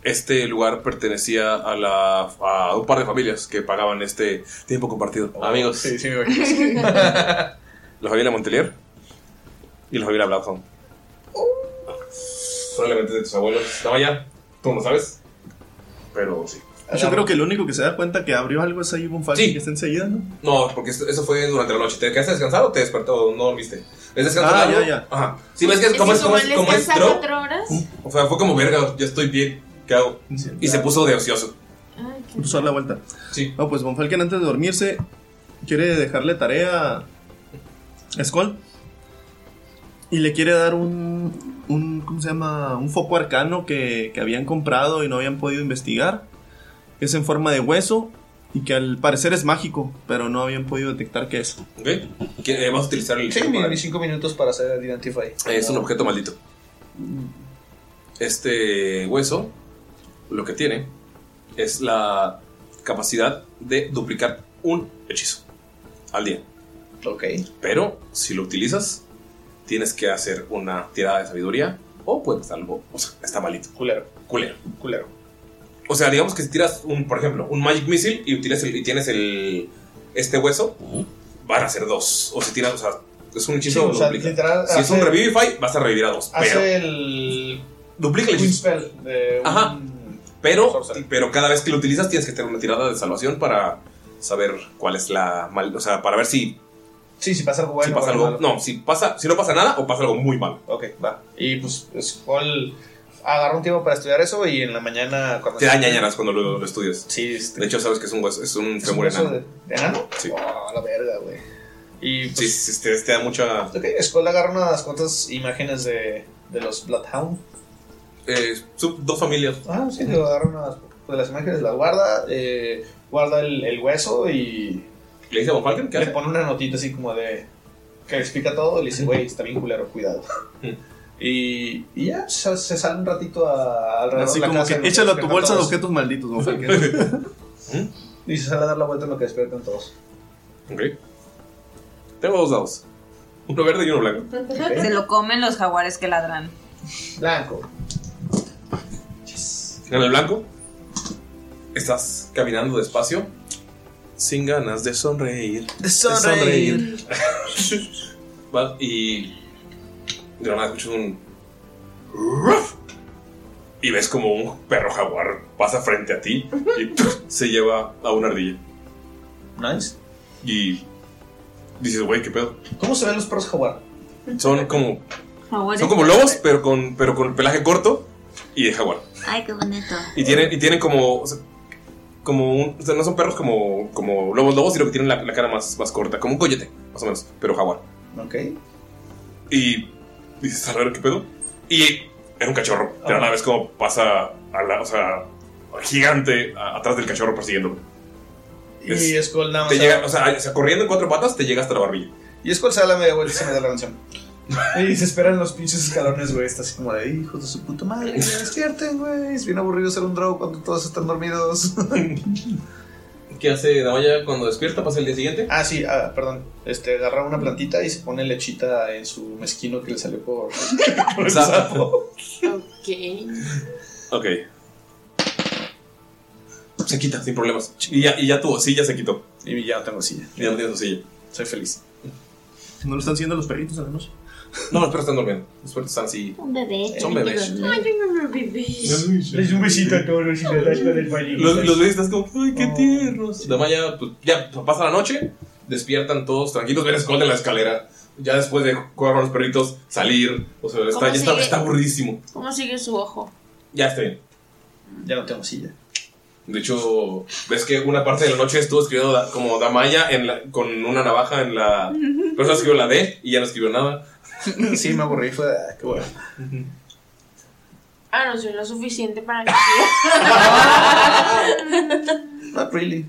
este lugar pertenecía a, la, a un par de familias que pagaban este tiempo compartido. Amigos. Sí, sí, me imagino. La familia Montelier y la familia Bloodhound. probablemente de tus abuelos. Damaya, tú no sabes. Pero sí. Yo creo que el único que se da cuenta que abrió algo es ahí Bonfalken, que está enseguida, ¿no? No, porque eso fue durante la noche. ¿Te quedaste a descansar o te despertó o no dormiste? ¿Es descansar Ah, largo? ya, ya. Ajá. Sí, ves que es como es, como es, como es horas? O sea, fue como verga, ya estoy bien. ¿Qué hago? Y se puso de ocioso. Puso a dar la vuelta. Sí. No, pues Bonfalken antes de dormirse quiere dejarle tarea a Skull. Y le quiere dar un, un ¿cómo se llama? Un foco arcano que, que habían comprado y no habían podido investigar. Es en forma de hueso y que al parecer es mágico, pero no habían podido detectar qué es. ¿Ok? ¿Qué- eh, Vamos a utilizar el. Sí, mi 5 minutos para hacer Identify. Es un objeto maldito. Este hueso, lo que tiene, es la capacidad de duplicar un hechizo al día. Ok. Pero si lo utilizas, tienes que hacer una tirada de sabiduría o puede pasar algo. O sea, está malito. Culero. Culero. Culero. O sea, digamos que si tiras un, por ejemplo, un Magic Missile y, utilizas el- y tienes el este hueso, van a ser dos. O si tiras, o sea, es un hechizo. Sí, o sea, duplica. literal, si es un Revivify, vas a revivir a dos. Hace Pero el. duplica el hechizo. Spell de un- Ajá. Pero, pero cada vez que lo utilizas tienes que tener una tirada de salvación para saber cuál es la mal, o sea, para ver si Sí, si pasa algo bueno. si pasa algo, malo. no, si pasa, si no pasa nada o pasa algo muy malo. Ok, va. Y pues Skull agarra un tiempo para estudiar eso y en la mañana cuando Te da cuando lo, lo estudias. Sí, este- De hecho sabes que es un hueso, es un ¿Es un femur enano. de, de enano? Sí. Oh, la verga, güey. Y Sí, pues, sí, te, te da mucha ok, Skull agarra unas cuantas imágenes de, de los Bloodhound. eh, son dos familias. Ah, sí, digo, agarra unas de las imágenes, las guarda, eh, guarda el, el hueso y ¿Le dice a Von Falken qué le hace? pone una notita así como de que explica todo y le dice, güey, está bien culero, cuidado. Y, y ya, se, se sale un ratito a, alrededor Así de la como casa. que échalo a tu bolsa de objetos malditos. Y se sale a dar la vuelta en lo que despiertan todos. Ok. Tengo dos dados. Uno verde y uno blanco. Se lo comen los jaguares que ladran. Blanco. En el blanco estás caminando despacio sin ganas de sonreír. De sonreír. Va, y de la nada escuchas un y ves como un perro jaguar pasa frente a ti y se lleva a una ardilla. Nice. Y dices, güey, ¿qué pedo? ¿Cómo se ven los perros jaguar? Son como son como lobos, pero con pero con pelaje corto y de jaguar. Ay, qué bonito. Y tienen, y tienen como. o sea, como un. O sea, no son perros como, como lobos lobos, sino que tienen la, la cara más, más corta. Como un coyote, más o menos. Pero jaguar. Ok. Y dices, a ver qué pedo. Y era un cachorro. Pero a la vez como pasa a la. O sea, gigante a- atrás del cachorro persiguiéndolo. Y Es- Skull nada más. Te se- llega, o sea, o sea, corriendo en cuatro patas, te llega hasta la barbilla. Y Skull se da la media vuelta y se me da la canción. Y se esperan los pinches escalones, güey. Está así como de hijos de su puta madre. que se despierten, güey. Es bien aburrido ser un draw cuando todos están dormidos. ¿Qué hace Damaya cuando despierta? ¿Pasa el día siguiente? ah, sí, ah, perdón. Este, agarra una plantita y se pone lechita en su mezquino que le salió por, por el Sapo. Ok. Ok. Se quita sin problemas. Y ya, y ya tu silla se quitó. Y ya no tengo silla. Y ya no tienes silla. Soy feliz. ¿No lo están haciendo los perritos en la noche? No, los perros están durmiendo. Los perros están así. Un bebé. Son bebés. Ay, un bebé. Les un besito a todos y le das con el bañito. Los, los estás como, ay, qué tiernos. Damaya, pues ya pasa la noche, despiertan todos tranquilos, ven a Skull en la escalera. Ya después de jugar con los perritos, salir. O sea, está, ¿Cómo ya está, está aburridísimo. ¿Cómo sigue su ojo? Ya está bien. Ya no tengo silla. De hecho, ves que una parte de la noche estuvo escribiendo como Damaya en la- con una navaja en la. Pero solo escribió la D y ya no escribió nada. Sí, me aburrí. Fue, ah, qué bueno. Ah, no soy lo suficiente para que Not really.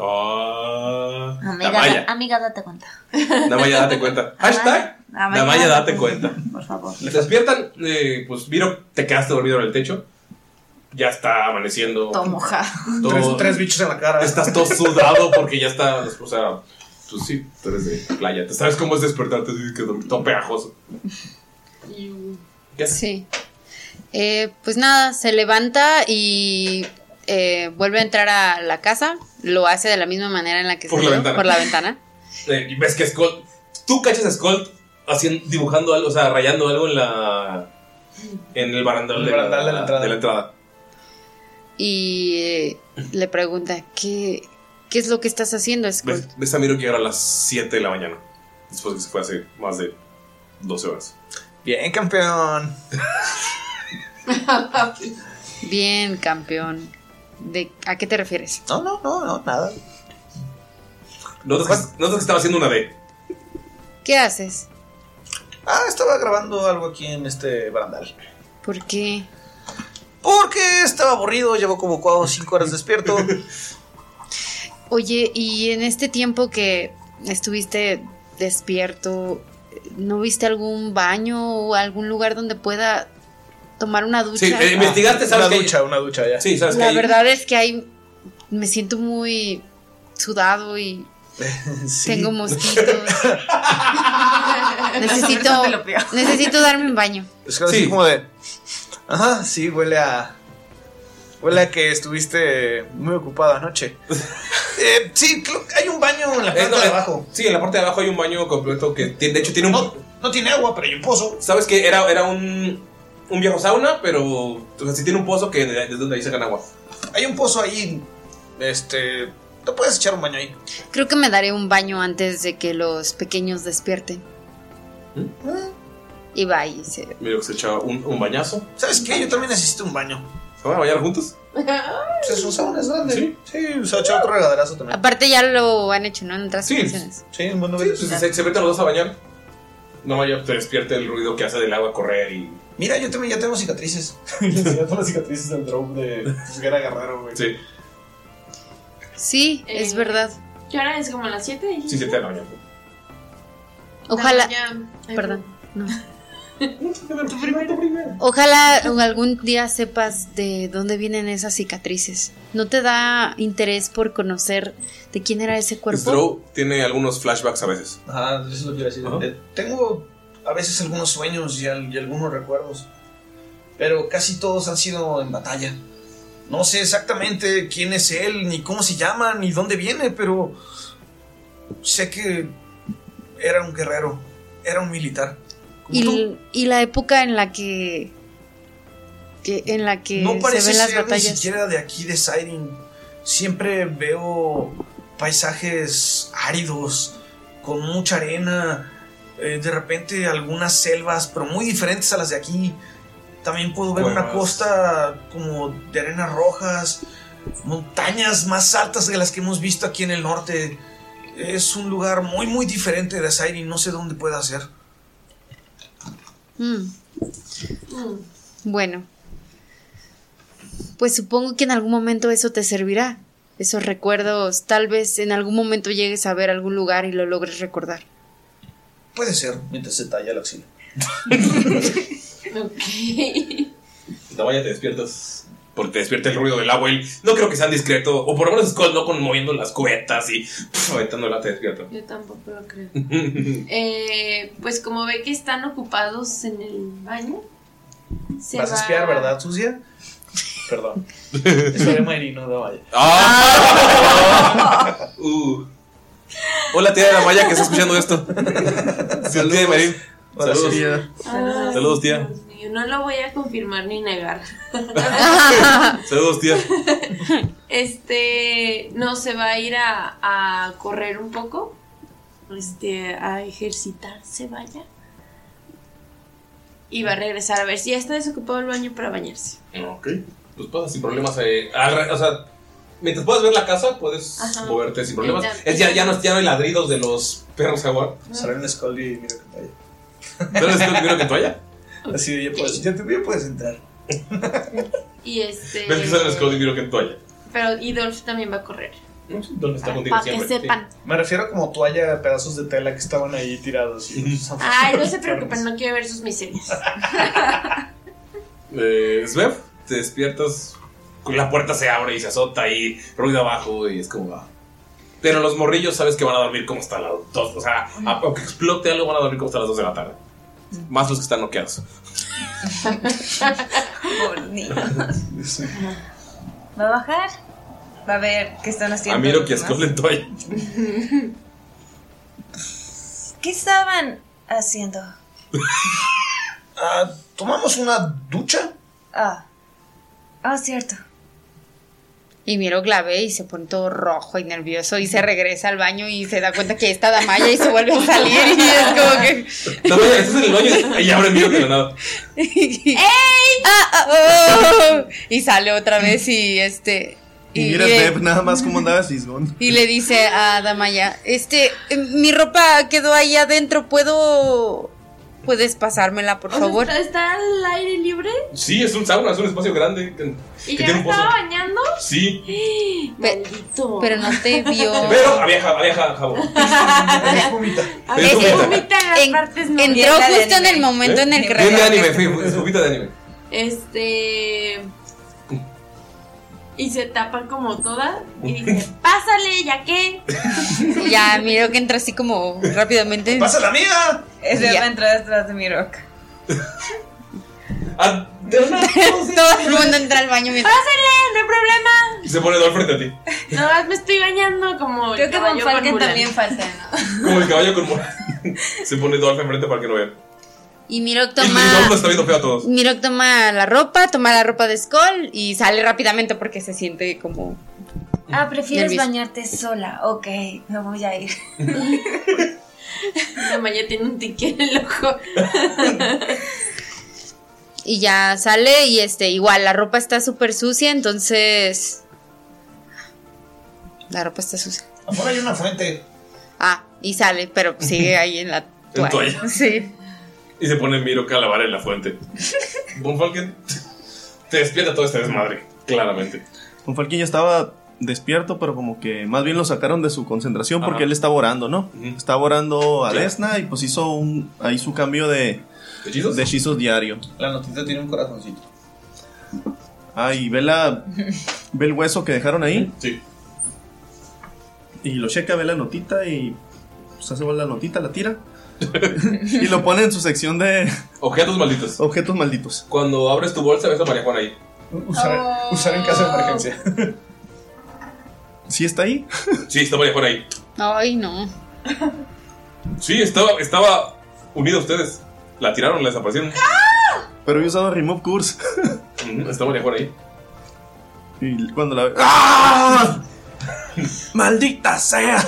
Ah, Amiga, Damaya. amiga, date cuenta. Damaya, date cuenta. Hashtag Damaya, Damaya, date cuenta. Por favor. Les despiertan, eh, pues Viro, te quedaste dormido en el techo. Ya está amaneciendo. Todo mojado. Todo- Tres, tres bichos en la cara. Estás todo sudado porque ya está, o sea, pues sí, tú eres de playa. Tú sabes cómo es despertarte así que todo pegajoso. ¿Qué haces? Sí. Eh, pues nada, se levanta y eh, vuelve a entrar a la casa. Lo hace de la misma manera en la que Por la salió, ventana. por la ventana. Eh, y ves que Skull, tú cachas a Skull haciendo, dibujando algo, o sea, rayando algo en la, En el barandal, El de, barandal la, de la entrada. de la entrada. Y eh, le pregunta, ¿qué, ¿qué es lo que estás haciendo, Skull? Ves, ves a Miro que llega a las 7 de la mañana. Después de que se fue hace más de 12 horas. Bien, campeón. Bien, campeón. ¿De, ¿A qué te refieres? No, no, no, no, nada. Notas que, estaba haciendo una D. ¿Qué haces? Ah, estaba grabando algo aquí en este barandal. ¿Por qué? Porque estaba aburrido, llevo como 4 o 5 horas despierto. Oye, y en este tiempo que estuviste despierto, ¿no viste algún baño o algún lugar donde pueda tomar una ducha? Sí, eh, investigaste, sabes una que hay- ducha, una ducha ya. Sí, sabes que La hay- verdad es que hay, me siento muy sudado y tengo mosquitos. necesito, necesito darme un baño. Es que así como de. Ajá, sí, huele a. Huele a que estuviste muy ocupado anoche. Eh, sí, creo que hay un baño en la Eh, parte no, de abajo. Sí, en la parte de abajo hay un baño completo que tiene, de hecho tiene un... No, tiene agua, pero hay un pozo. ¿Sabes que Era, era un, un viejo sauna, pero o sea, sí tiene un pozo que desde donde ahí sacan agua. Hay un pozo ahí. Este. Te puedes echar un baño ahí. Creo que me daré un baño antes de que los pequeños despierten. Y va y se... Miro que se echa un, un bañazo. ¿Sabes qué? Yo también necesito un baño. ¿Se van a bañar juntos? Pues es un sauna, es grande. Sí, sí, se va a echar otro regaderazo también. Aparte ya lo han hecho, ¿no? En otras Sí. ocasiones. Sí, en mundo Sí, pues, se, se meten los dos a bañar. No vaya, te despierte el ruido que hace del agua correr y... Mira, yo también ya tengo cicatrices. Enseñé todas las cicatrices del drone de Guerra Guerrero, güey. Sí, Sí, es verdad. ¿Qué hora es? ¿Como las 7? sí, siete de la mañana. Ojalá... Perdón. no. Ojalá algún día sepas de dónde vienen esas cicatrices. ¿No te da interés por conocer de quién era ese cuerpo? Strow tiene algunos flashbacks a veces. Ajá, eso es lo que iba a decir. Eh, tengo a veces algunos sueños y, al- y algunos recuerdos, pero casi todos han sido en batalla. No sé exactamente quién es él, ni cómo se llama, ni dónde viene, pero sé que era un guerrero, era un militar. Y, y la época en la que... que- en la que no se parece ven las ser ni siquiera de aquí de Siren. Siempre veo paisajes áridos, con mucha arena, eh, de repente algunas selvas, pero muy diferentes a las de aquí. También puedo ver una costa como de arenas rojas, montañas más altas de las que hemos visto aquí en el norte. Es un lugar muy, muy diferente de Siren, no sé dónde pueda ser. Mm. Bueno. Pues supongo que en algún momento eso te servirá. Esos recuerdos, tal vez en algún momento llegues a ver algún lugar y lo logres recordar. Puede ser, mientras se talla la axila. Ok. No vaya, te despiertas. Porque te despierta el ruido del agua. y no creo que sean discreto. O por lo menos Skull no con moviendo las cubetas y aventándola te despierta. Yo tampoco lo creo. Eh, pues como ve que están ocupados en el baño, se Vas a espiar, ¿verdad, sucia? Perdón. De Marino, no vaya. Ah. Uh. Hola, tía de la Maya que está escuchando esto. Sí, tía de Marín. Hola, Saludos. tía. Saludos, tía. No lo voy a confirmar ni negar. Saludos, tía. Este, no, se va a ir a, a correr un poco. Este, a ejercitarse, vaya. Y va a regresar a ver si ya está desocupado el baño para bañarse. Ok. Pues pasa sin problemas. eh, o sea, mientras puedas ver la casa, puedes Ajá. moverte sin problemas. Ya. Es, ya, ya, no, ya no hay ladridos de los perros jaguar. Sale un Skull y mira que. ¿Pero es lo primero que toalla? Así ya puedes, ya, te- ya puedes entrar. Y este. ¿Ves que sale un Skull y miro que toalla? Pero y Dolph también va a correr. ¿Dónde está contigo Para que siempre? sepan. Me refiero como toalla, pedazos de tela que estaban ahí tirados. y- Ay, no se preocupen, no quiero ver sus miserias. Eh, Svev, te despiertas, la puerta se abre y se azota y ruido abajo y es como... ah. Pero los morrillos sabes que van a dormir como hasta las dos, o sea, a- aunque explote algo van a dormir como hasta las 2 de la tarde. Más los que están noqueados. ¿Va a bajar? Va a ver qué están haciendo. A Miro los que toalla. ¿Qué estaban haciendo? Ah, ¿Tomamos una ducha? Ah. Ah, cierto. Y Mirok la ve y se pone todo rojo y nervioso y se regresa al baño y se da cuenta que está Damaya y se vuelve a salir y es como que... Damaya, estás en el baño y abre Miro la nada. ¡Ey! Ah, ah, oh. Y sale otra vez y este... Y mira, Deb, nada más cómo andaba Cisgón. y le dice a Damaya, este, mi ropa quedó ahí adentro, ¿puedo... ¿Puedes pasármela, por O favor? ¿está, está al aire libre? Sí, es un sauna, es un espacio grande. Que, ¿Y que ya tiene un pozo. estaba bañando? Sí. Maldito. Pero no te vio. Pero había, ja- había ja- jabón. A Es ver, vomita. vomita en las En- partes no. entró justo en el momento en el que Bien de anime, fui- es poquito de anime. Este. Y se tapa como toda. Y dice: Pásale, ya que. Y ya miro que entra así como rápidamente. ¡Pasa la mía! Ese Ya. va a entrar detrás de mi rock. Ah, Todo el mundo entra al baño mientras. Pásale, no hay problema. Y se pone Dol frente a ti. No más me estoy bañando como. Creo el que caballo Von con Falken también falta, ¿no? Como el caballo con mora. Se pone Dolph enfrente para que no vean. Y Mirok Y toma. lo está viendo feo a todos. Mirok toma la ropa, toma la ropa de Skull y sale rápidamente porque se siente como. Ah, prefieres Nervioso. bañarte sola. Ok, me voy a ir. La Maya tiene un tique en el ojo. Y ya sale y este, igual la ropa está súper sucia, entonces. La ropa está sucia. Afuera hay una fuente. Ah, y sale, pero sigue ahí en la toalla. toalla. Sí. Y se pone Miro a lavar en la fuente. Von Falken te despierta todo este desmadre, claramente. Con Falquín ya estaba despierto, pero como que más bien lo sacaron de su concentración porque Ajá. él estaba orando, ¿no? Estaba orando a Sí. Desna y pues hizo un, ahí su cambio de, ¿Hechizos? de hechizos diario. La notita tiene un corazoncito. Ah, y ve, la, ve el hueso que dejaron ahí Sí. y lo checa, ve la notita y pues hace la notita, la tira y lo pone en su sección de Objetos malditos. objetos malditos. Cuando abres tu bolsa, ves a María Juana ahí. Usar, usar en caso de emergencia. ¿Sí está ahí? Sí, está María Juana ahí. Ay, no. Sí, estaba, estaba unida a ustedes. La tiraron, la desaparecieron. Pero yo usaba Remove Curse. Está María Juana ahí. Y cuando la ve. ¡Ah! ¡Maldita sea!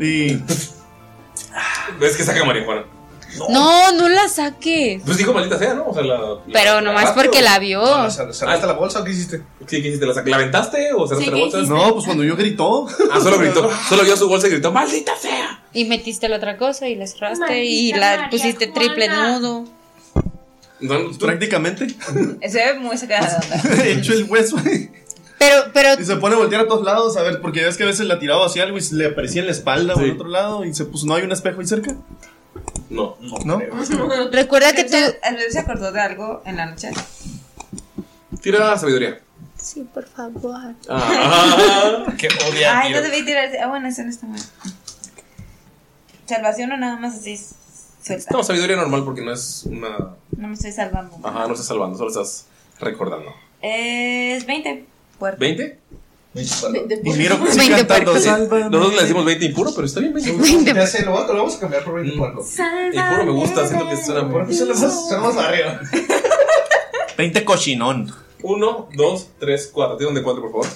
y ¿Ves que saca a María Juana? No, no la saques. Pues dijo maldita sea, ¿no? O sea, la. la- Pero nomás porque la vio. Ah, ¿Cerraste la bolsa o qué hiciste? Sí, ¿qué hiciste? ¿La, sac- ¿la aventaste o cerraste Sí, la ¿qué bolsa? hiciste? no, pues cuando yo gritó. Ah, solo gritó. Solo vio su bolsa y gritó: ¡Maldita sea! Y metiste la otra cosa y la cerraste Maldita y la María pusiste triple nudo. No, tú- Prácticamente. Se ve muy sacada de onda. He hecho el hueso. Pero, pero Y se pone a voltear a todos lados a ver, porque ves que a veces la tiraba hacia algo y se le aparecía en la espalda o en otro lado y se puso, no hay un espejo ahí cerca, No. ¿no? recuerda que tú. ¿Andrés se acordó de algo en la noche? Tira sabiduría. Sí, por favor. Ah, Que odia Ay, no debí tirar. Ah, bueno, eso no está mal. Salvación o nada más así suelta. no, sabiduría normal porque no es una. No me estoy salvando. Ajá, no estás salvando, solo estás recordando. Es 20. Fuerte. ¿20? Y miro que sí 20 cantando. Nosotros le decimos 20 impuro, pero está bien 20. Ya sé, lo, va- lo vamos a cambiar por 20 Mm. puerco. Impuro me gusta, siento que suena son los más, más barrio. 20 cochinón. 1, 2, 3, 4. Tira un de 4, por favor.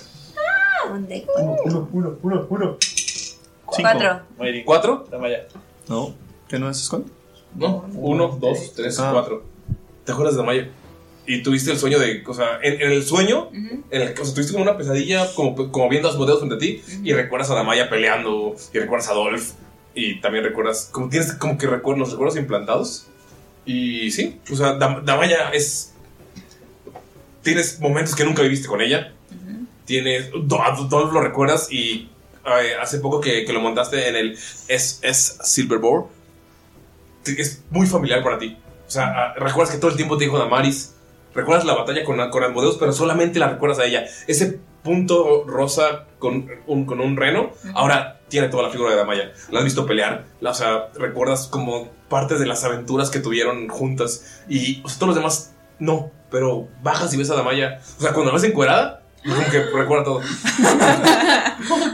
¿Dónde? Uno, uno, uno, uno. Cinco. Cuatro. Mayrin, ¿4? toma ya. No, ¿qué no es Skull? No, 1, 2, 3, Ah. 4. ¿Te acuerdas de Maya? Y tuviste el sueño de. O sea, en, en el sueño, en el, o sea, tuviste como una pesadilla, como, como viendo a Asmodeus frente a ti, y recuerdas a Damaya peleando, y recuerdas a Dolph, y también recuerdas. Como tienes como que recuerdos, los recuerdos implantados. Y sí, o sea, Dam- Damaya es. Tienes momentos que nunca viviste con ella. Tienes. A Dolph lo recuerdas, y hace poco que, que lo montaste en el SS Silverboard, es muy familiar para ti. O sea, recuerdas que todo el tiempo te dijo Damaris. Recuerdas la batalla con, con Asmodeus, pero solamente la recuerdas a ella. Ese punto rosa con un, con un reno, ahora tiene toda la figura de Damaya. La has visto pelear. la- o sea, recuerdas como partes de las aventuras que tuvieron juntas. Y o sea, todos los demás, no. Pero bajas y ves a Damaya. O sea, cuando la ves encuerada, como que recuerda todo.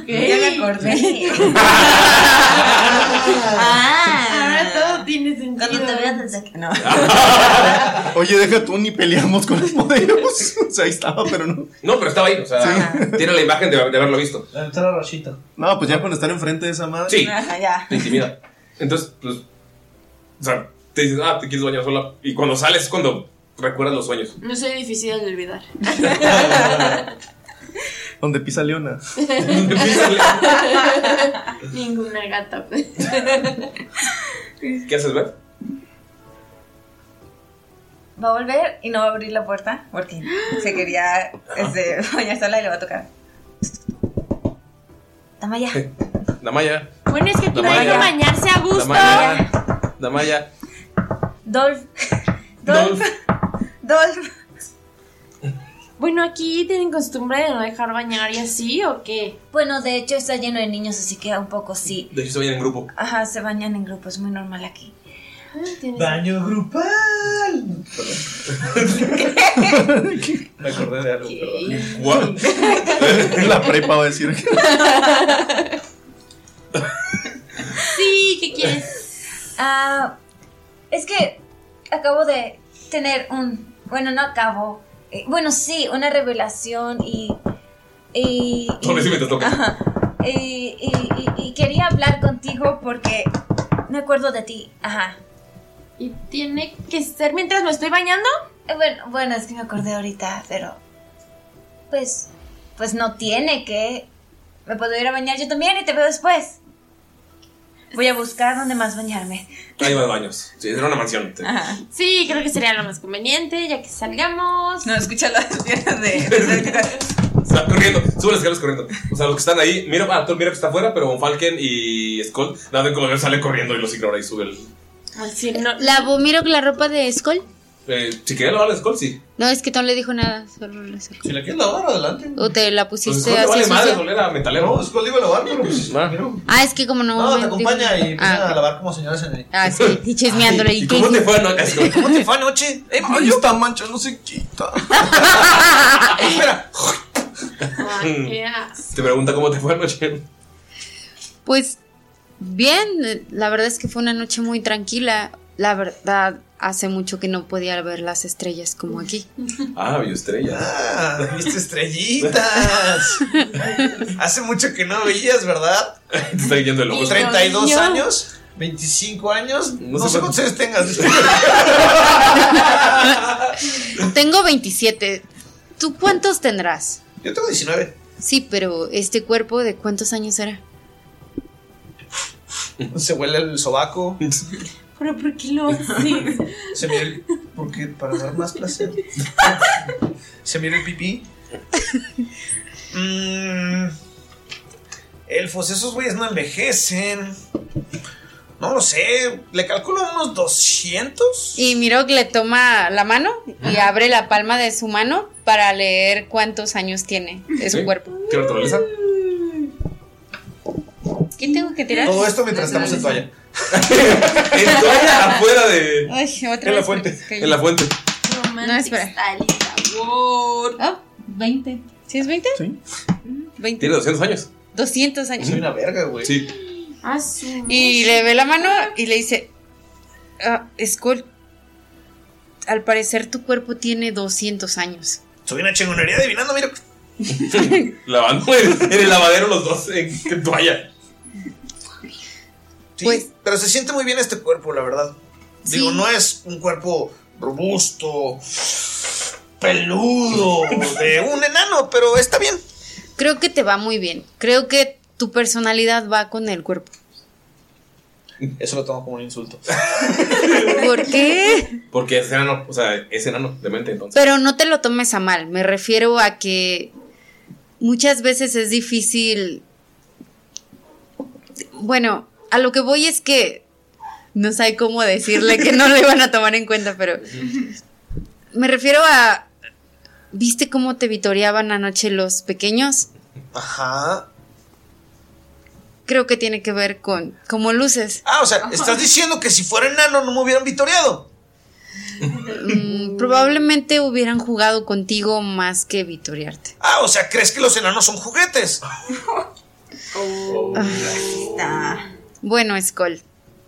Ya me acordé. Ahora ah. todo tiene sentido. Cuando te veas desde. No. Oye, deja tú, ni peleamos con los modelos. O sea, ahí estaba, pero no. No, pero estaba ahí, o sea, tiene la imagen de, de haberlo visto. Entra Rashita. No, pues ya cuando están enfrente de esa madre. Sí. Ajá, ya. Te intimida. Entonces, pues. O sea, te dices, ah, te quieres bañar sola. Y cuando sales es cuando recuerdas los sueños. No soy difícil de olvidar. Donde pisa Leona. Ninguna gata. ¿Qué haces, ver? Va a volver y no va a abrir la puerta porque se quería este, bañar sola y le va a tocar. Damaya. Damaya. Bueno, es que aquí no hay Damaya. que bañarse a gusto. Damaya. Damaya. Dolph. Dolph. Dolph. Bueno, aquí tienen costumbre de no dejar bañar y así, ¿o qué? Bueno, de hecho está lleno de niños, así que un poco sí. De hecho, se vayan en grupo. Ajá, se bañan en grupo, es muy normal aquí. Baño grupal. Me acordé de algo. En la prepa va a decir. Sí, ¿qué quieres? Ah, es que acabo de tener un, bueno, no acabo, eh, bueno, sí, una revelación y y, y- si me te toca. Ajá. Y, y- y- y quería hablar contigo porque me acuerdo de ti, ajá. ¿Y tiene que ser mientras me estoy bañando? Eh, Bueno, bueno, es que me acordé ahorita, pero pues, pues no tiene que. Me puedo ir a bañar yo también y te veo después. Voy a buscar dónde más bañarme. Hay más baños. Sí, era una mansión. Ajá. Sí, creo que sería lo más conveniente, ya que salgamos. No, escucha las piernas de... Sea, corriendo, sube las escaleras corriendo. O sea, los que están ahí, mira, ah, mira que está afuera, pero Von Falken y Skull, nada ven como sale corriendo y los ignora y sube el. Así no. ¿Lavo miro la ropa de Skull? Eh, si quería lavar a Skull, sí. No, es que no le dijo nada. Solo sacó. Si la quieres lavar, adelante. O te la Pues pusiste le así vale madre oler a metalero. No, Skull digo lavar, pero pues. Ah. mira. Ah, es que como no. No, me te acompaña y empiezan Ah, a lavar como señoras en el. Ah, sí, y chismeándole. ¿Y ¿Y cómo te fue anoche? ¿Cómo te fue anoche? Eh, Ay, esta mancha no se quita. espera. Ay. Te pregunta cómo te fue anoche. Pues bien, la verdad es que fue una noche muy tranquila. La verdad, hace mucho que no podía ver las estrellas como aquí. Ah, vio estrella. Ah, viste estrellitas. Hace mucho que no veías, ¿verdad? Te está yendo el ojo. 32 niño. años, 25 años. No No, sé cuántos años tengas. Tengo 27. ¿Tú cuántos tendrás? Yo tengo 19. Sí, pero este cuerpo de cuántos años era? Se huele el sobaco. Pero ¿por qué lo haces? Se mira el. Porque para dar más placer. Se mira el pipí. Mm, elfos, esos güeyes no envejecen. No lo sé. Le calculo unos 200. Y miro que le toma la mano y abre la palma de su mano para leer cuántos años tiene de su Sí. cuerpo. ¿Qué naturaleza? ¿Qué tengo que tirar? Todo esto mientras estamos en toalla. En toalla afuera de. Ay, otra En la fuente. En la fuente. No, espera. Style y sabor. Ah, 20. ¿Sí es 20? Sí. 20. Tiene 200 años. 200 años. Soy una verga, güey. Sí. Ah, Y le ve la mano y le dice, ah, Skull, al parecer tu cuerpo tiene 200 años. Soy una chingonería adivinando, mira. Lavando en, en el lavadero los dos en, en toalla. Sí, Pues- pero se siente muy bien este cuerpo, la verdad. Digo, Sí. no es un cuerpo robusto, peludo, de un enano, pero está bien. Creo que te va muy bien. Creo que tu personalidad va con el cuerpo. Eso lo tomo como un insulto. ¿Por qué? Porque es enano. O sea, es enano de mente entonces. Pero no te lo tomes a mal. Me refiero a que muchas veces es difícil. Bueno, a lo que voy es que no sé cómo decirle que no le van a tomar en cuenta, pero me refiero a. ¿Viste cómo te vitoreaban anoche los pequeños? Ajá. Creo que tiene que ver con cómo luces. Ah, o sea, estás diciendo que si fuera enano no me hubieran vitoreado. Mm, probablemente hubieran jugado contigo más que vitorearte. Ah, o sea, ¿crees que los enanos son juguetes? Bueno, Skull,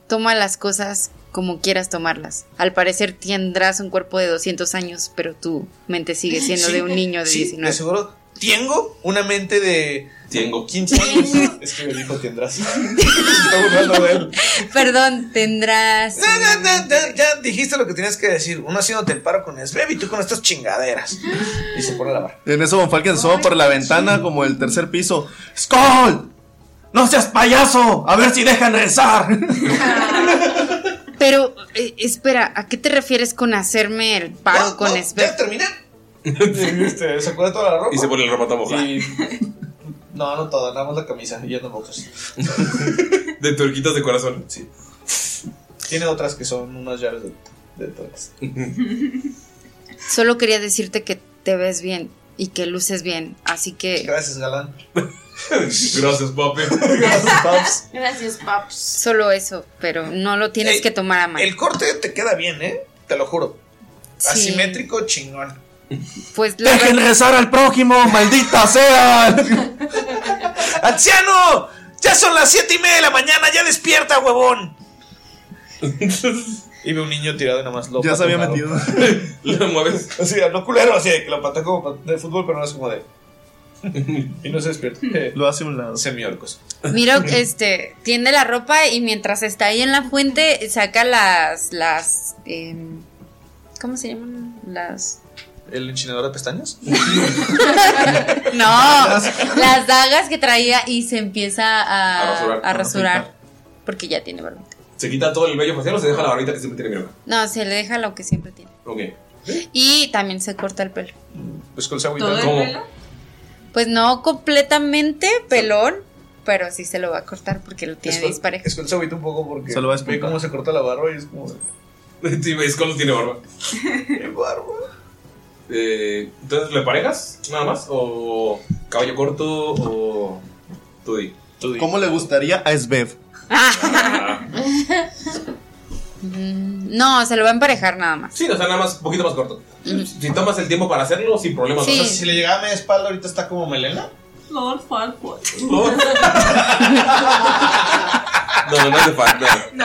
toma las cosas como quieras tomarlas. Al parecer tendrás un cuerpo de 200 años, pero tu mente sigue siendo Sí, de un niño de sí, 19. De seguro tengo una mente de Tengo 15 años. es que me dijo tendrás. Perdón, tendrás... Ya, ya, ya, ya, ya dijiste lo que tenías que decir. Uno haciéndote el paro con Sveb y tú con estas chingaderas. Y se pone a lavar. En eso Von Falken se asoma por la ventana como el tercer piso. ¡Skull! ¡No seas payaso! A ver si dejan rezar. Pero, eh, espera, ¿a qué te refieres con hacerme el paro con Sveb? Ya terminé. Este, se pone toda la ropa. Y se pone la ropa toda mojada. Y- No, no toda, nada más la camisa y ando en boxers. De tuerquitas de corazón. Sí. Tiene otras que son unas llaves de, de todas. Solo quería decirte que te ves bien y que luces bien, así que Gracias, galán. Gracias, papi. Gracias, Paps. Gracias, paps. solo eso, pero no lo tienes Ey, que tomar a mal. El corte te queda bien, ¿eh? Te lo juro. Sí. Asimétrico, chingón. Pues la ¡Dejen verdad- rezar al prójimo! ¡Maldita sea! ¡Anciano! ¡Ya son las siete y media de la mañana! ¡Ya despierta, huevón! y ve un niño tirado y nada más lo Ya se había metido. Lo mueves. Así, no culero, así de que lo patea como de fútbol, pero no es como de. y no se despierta. Lo hace a un lado. Semiorcos. Mira, este, tiende la ropa y mientras está ahí en la fuente, saca las, las, em, ¿cómo se llaman? Las, ¿El enchinador de pestañas? no, las dagas que traía y se empieza a, A rasurar. a rasurar, porque ya tiene barbita. ¿Se quita todo el vello facial o se deja la barbita que siempre tiene? No, se le deja lo que siempre tiene. Ok. Y también se corta el pelo. Pues con esa agüita. ¿Todo el ¿Cómo? pelo? Pues no completamente pelón, pero sí se lo va a cortar porque lo tiene disparejo. es agüita un poco porque Se lo va a ve cómo se corta la barba y es como. Sí, es cuando tiene barba. ¿Qué barba? Eh, Entonces, ¿le parejas? Nada más. ¿O caballo corto o. Tú di. Tú di. ¿Cómo le gustaría a Svev? Ah. Mm, No, se lo va a emparejar nada más. Sí, o sea, nada más, un poquito más corto. Si tomas el tiempo para hacerlo, sin problemas. Sí. ¿no? O sea, si le llegaba a media espalda, ahorita está como melena. Lord Farquaad. No, no, no hace falta. No.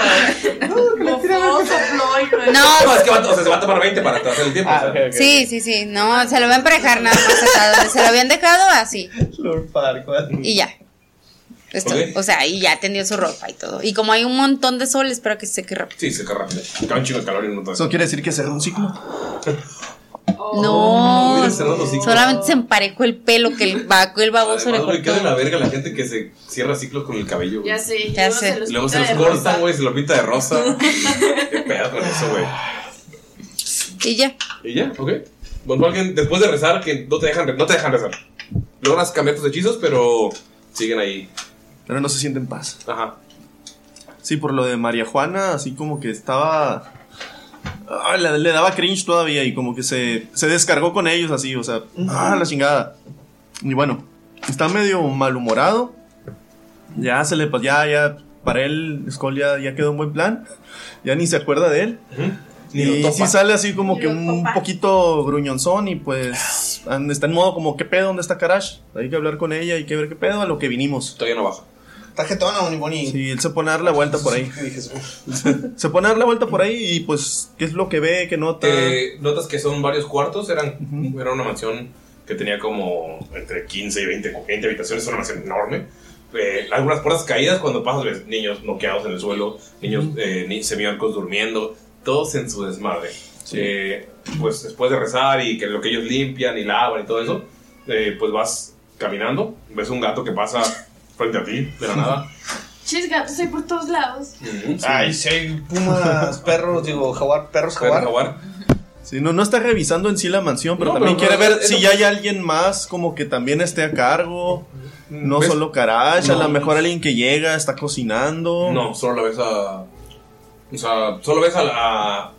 Como foso, Floyd. No, No, es que va, o sea, se va a tomar 20 para hacer el tiempo. o sea. ok, ok. Sí, sí, sí, no, se lo va a emparejar nada más se lo habían dejado así Lord Farquaad. y ya. Esto. O sea, y ya tendió su ropa y todo. Y como hay un montón de sol, espero que se seque rápido. Sí, se cae rápido. Cae un chingo de calor y un montón. Eso quiere decir que cerró un ciclo. no, ciclos. solamente se emparejó el pelo que el, ba- el baboso le Además, güey, queda en la verga la gente que se cierra ciclos con el cabello. güey. Ya sé. Ya luego sé. Se los Luego se los cortan, güey, se lo pinta de rosa. Qué pedo con eso, güey. Y ya. Y ya, ok. Bueno, alguien, después de rezar, que no te dejan, no te dejan rezar. Logras cambiar tus hechizos, pero siguen ahí. Pero no se siente en paz. Ajá. Sí, por lo de María Juana, así como que estaba. Ah, le, le daba cringe todavía y como que se, se descargó con ellos así, o sea, ah, la chingada. Y bueno, está medio malhumorado. Ya se le, ya, ya, para él, Skull ya, ya quedó un buen plan. Ya ni se acuerda de él. Y sí sale así como que un topa. poquito gruñonzón y pues está en modo como, ¿qué pedo? ¿Dónde está Karash? Hay que hablar con ella, hay que ver qué pedo, a lo que vinimos. Todavía no baja. Tarjetona, Boni Boni. Sí, él se pone a dar la vuelta por ahí. Se pone a dar la vuelta por ahí y pues, ¿qué es lo que ve, qué nota? Eh, notas que son varios cuartos, eran, era una mansión que tenía como entre 15 y 20, 20 habitaciones, es una mansión enorme. Eh, algunas puertas caídas cuando pasas, ves niños noqueados en el suelo, niños eh, ni- semiorcos durmiendo, todos en su desmadre. Eh, pues después de rezar y que lo que ellos limpian y lavan y todo eso, eh, pues vas caminando, ves un gato que pasa frente a ti de la nada. Chis gatos hay por todos lados. Sí. Ay, si hay pumas, perros, digo, jaguar, perros, Perro jaguar. jaguar. Sí, no, no está revisando en sí la mansión, pero No, también pero- quiere pero ver si ya hay alguien más como que también esté a cargo. No ¿Ves? solo Karash, a No. lo mejor alguien que llega, está cocinando. No, solo la ves a. O sea, solo ves a la.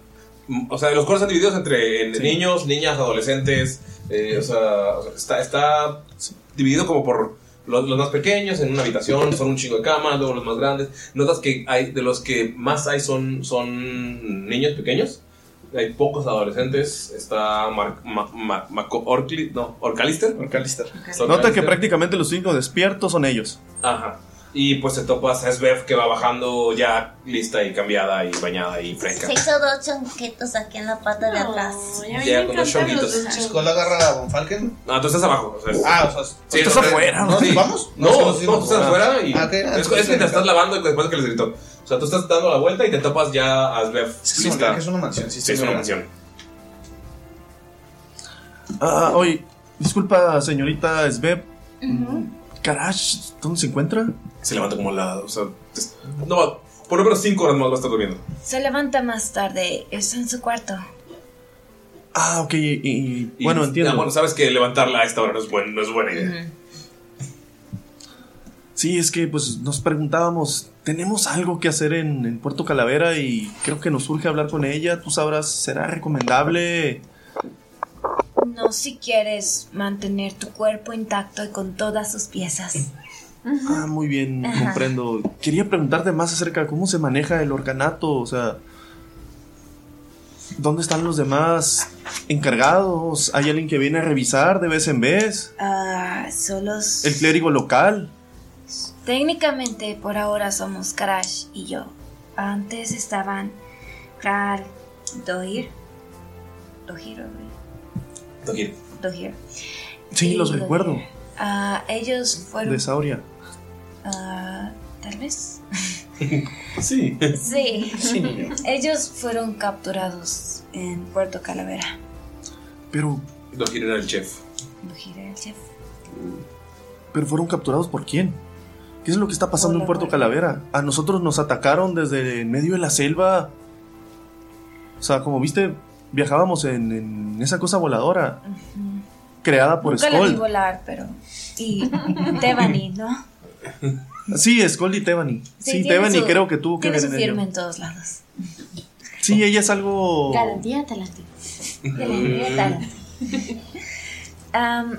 O sea, los cuartos están divididos entre Sí. niños, niñas, adolescentes. eh, o, sea, o sea, está, está dividido como por los, los más pequeños en una habitación, son un chingo de camas, luego los más grandes. Notas que hay de los que más hay son, son niños pequeños. Hay pocos adolescentes. Está Mar, Ma- Orcli- no, Orcalister. Orcalister. Está Nota que Orcalister. prácticamente los únicos despiertos son ellos. Ajá. Y pues te topas a Svev que va bajando ya lista y cambiada y bañada y fresca. Se hizo dos chonquitos aquí en la pata de atrás. Ya con dos chonguitos. ¿Skull agarra a Von Falken? No, tú estás abajo. O sea, Ah, o sea, Sí, estás no, sí. afuera, ¿no? Sí. ¿Vamos? No, No, tú estás afuera y. Ah, ok, ah, es, es que te estás lavando y después que les gritó. O sea, tú estás dando la vuelta y te topas ya a Svev. olvidó que es una mansión, sí, Sí, es sí, una mansión. Ah, oye, disculpa, señorita Sveb. Karash, ¿dónde se encuentra? Se levanta como la. O sea, es- no va. Por lo menos 5 horas más va a estar durmiendo. Se levanta más tarde. Está en su cuarto. Ah, ok, y, y- Y- bueno, entiendo. ah, bueno, sabes que levantarla a esta hora no es, buen- no es buena idea. Sí, es que pues nos preguntábamos, tenemos algo que hacer en, en Puerto Calavera y creo que nos surge hablar con ella. Tú sabrás, ¿será recomendable? No si quieres mantener tu cuerpo intacto y con todas sus piezas. Ah, muy bien, Ajá. comprendo. Quería preguntarte más acerca de cómo se maneja el organato, o sea, ¿dónde están los demás encargados? ¿Hay alguien que viene a revisar de vez en vez? Ah, solos. ¿El clérigo local? Técnicamente por ahora somos Karash y yo. Antes estaban Kral, Dohir. Dohir, ¿o Dohir. Dohir. Sí, los recuerdo, Ah, ellos fueron. de Sauria. ah, Tal vez. Sí. Sí. Sí, niño. Ellos fueron capturados en Puerto Calavera. Pero, Dohir era el chef. Dohir era el chef. pero fueron capturados por quién? ¿Qué es lo que está pasando en Puerto Calavera? A nosotros nos atacaron desde en medio de la selva. O sea, como viste, viajábamos en, en esa cosa voladora creada por Nunca la vi Skull. volar, pero. Y Tebani, ¿no? Sí, Skull y Tebani. Sí, tiene Tebani su- creo que tuvo que Tiene ver su en ello. firma en todos lados. Sí, ella es algo. Garantía talante. Garantía talante. Am,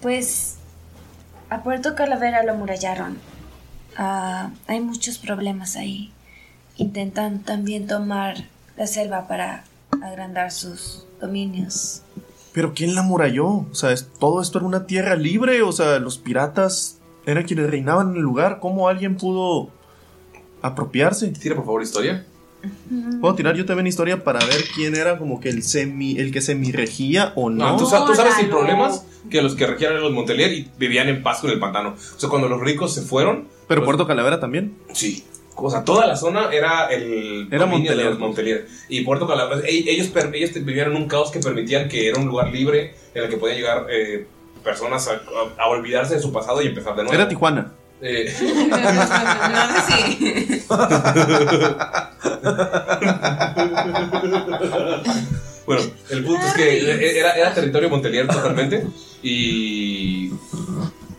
pues a Puerto Calavera lo amurallaron. Ah, hay muchos problemas ahí. Intentan también tomar la selva para agrandar sus dominios. Pero ¿quién la muralló? O sea, ¿es- ¿todo esto era una tierra libre? O sea, los piratas eran quienes reinaban en el lugar. ¿Cómo alguien pudo apropiarse? Tira por favor historia. Puedo tirar yo también historia para ver quién era como que el semi, el que semi regía o no. No, tú, sa- tú sabes sin problemas que los que regían eran los Montelier y vivían en paz con el pantano. O sea, cuando los ricos se fueron. Pero Puerto Calavera también. Sí. O sea, toda la zona era el Era dominio Montelier. de los Montelier. Y Puerto Calavera, e- ellos, ellos en un caos que permitían que era un lugar libre en el que podían llegar eh, personas a, a- a olvidarse de su pasado y empezar de nuevo. Era Tijuana. Eh, no si. bueno, el punto es que era, era territorio Montelier totalmente y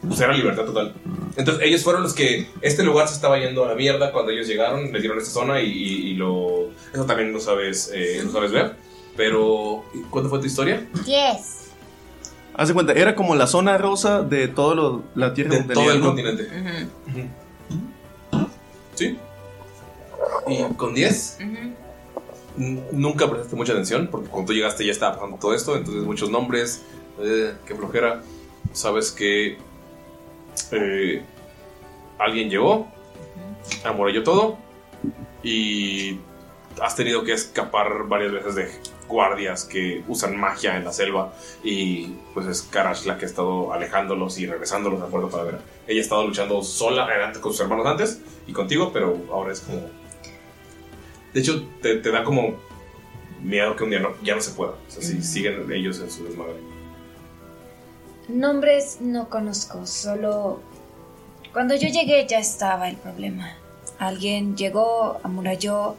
pues era libertad total. Entonces ellos fueron los que este lugar se estaba yendo a la mierda cuando ellos llegaron, les dieron esta zona y, y- y lo eso también lo sabes eh, lo sabes ver. Pero ¿cuánto fue tu historia? Diez. Haz de cuenta, era como la zona rosa de todo lo, la tierra De todo el continente. ¿Sí? Y con 10 n- nunca prestaste mucha atención porque cuando tú llegaste ya estaba pasando todo esto, entonces muchos nombres, eh, qué flojera. Sabes que eh, alguien llegó, amoralló todo y has tenido que escapar varias veces de guardias que usan magia en la selva y pues es Karash la que ha estado alejándolos y regresándolos a Puerto Calavera. Ella ha estado luchando sola con sus hermanos antes y contigo, pero ahora es como... De hecho, te, te da como miedo que un día no, ya no se pueda. O sea, si siguen ellos en su desmadre. Nombres no conozco, solo cuando yo llegué ya estaba el problema. Alguien llegó, amuralló,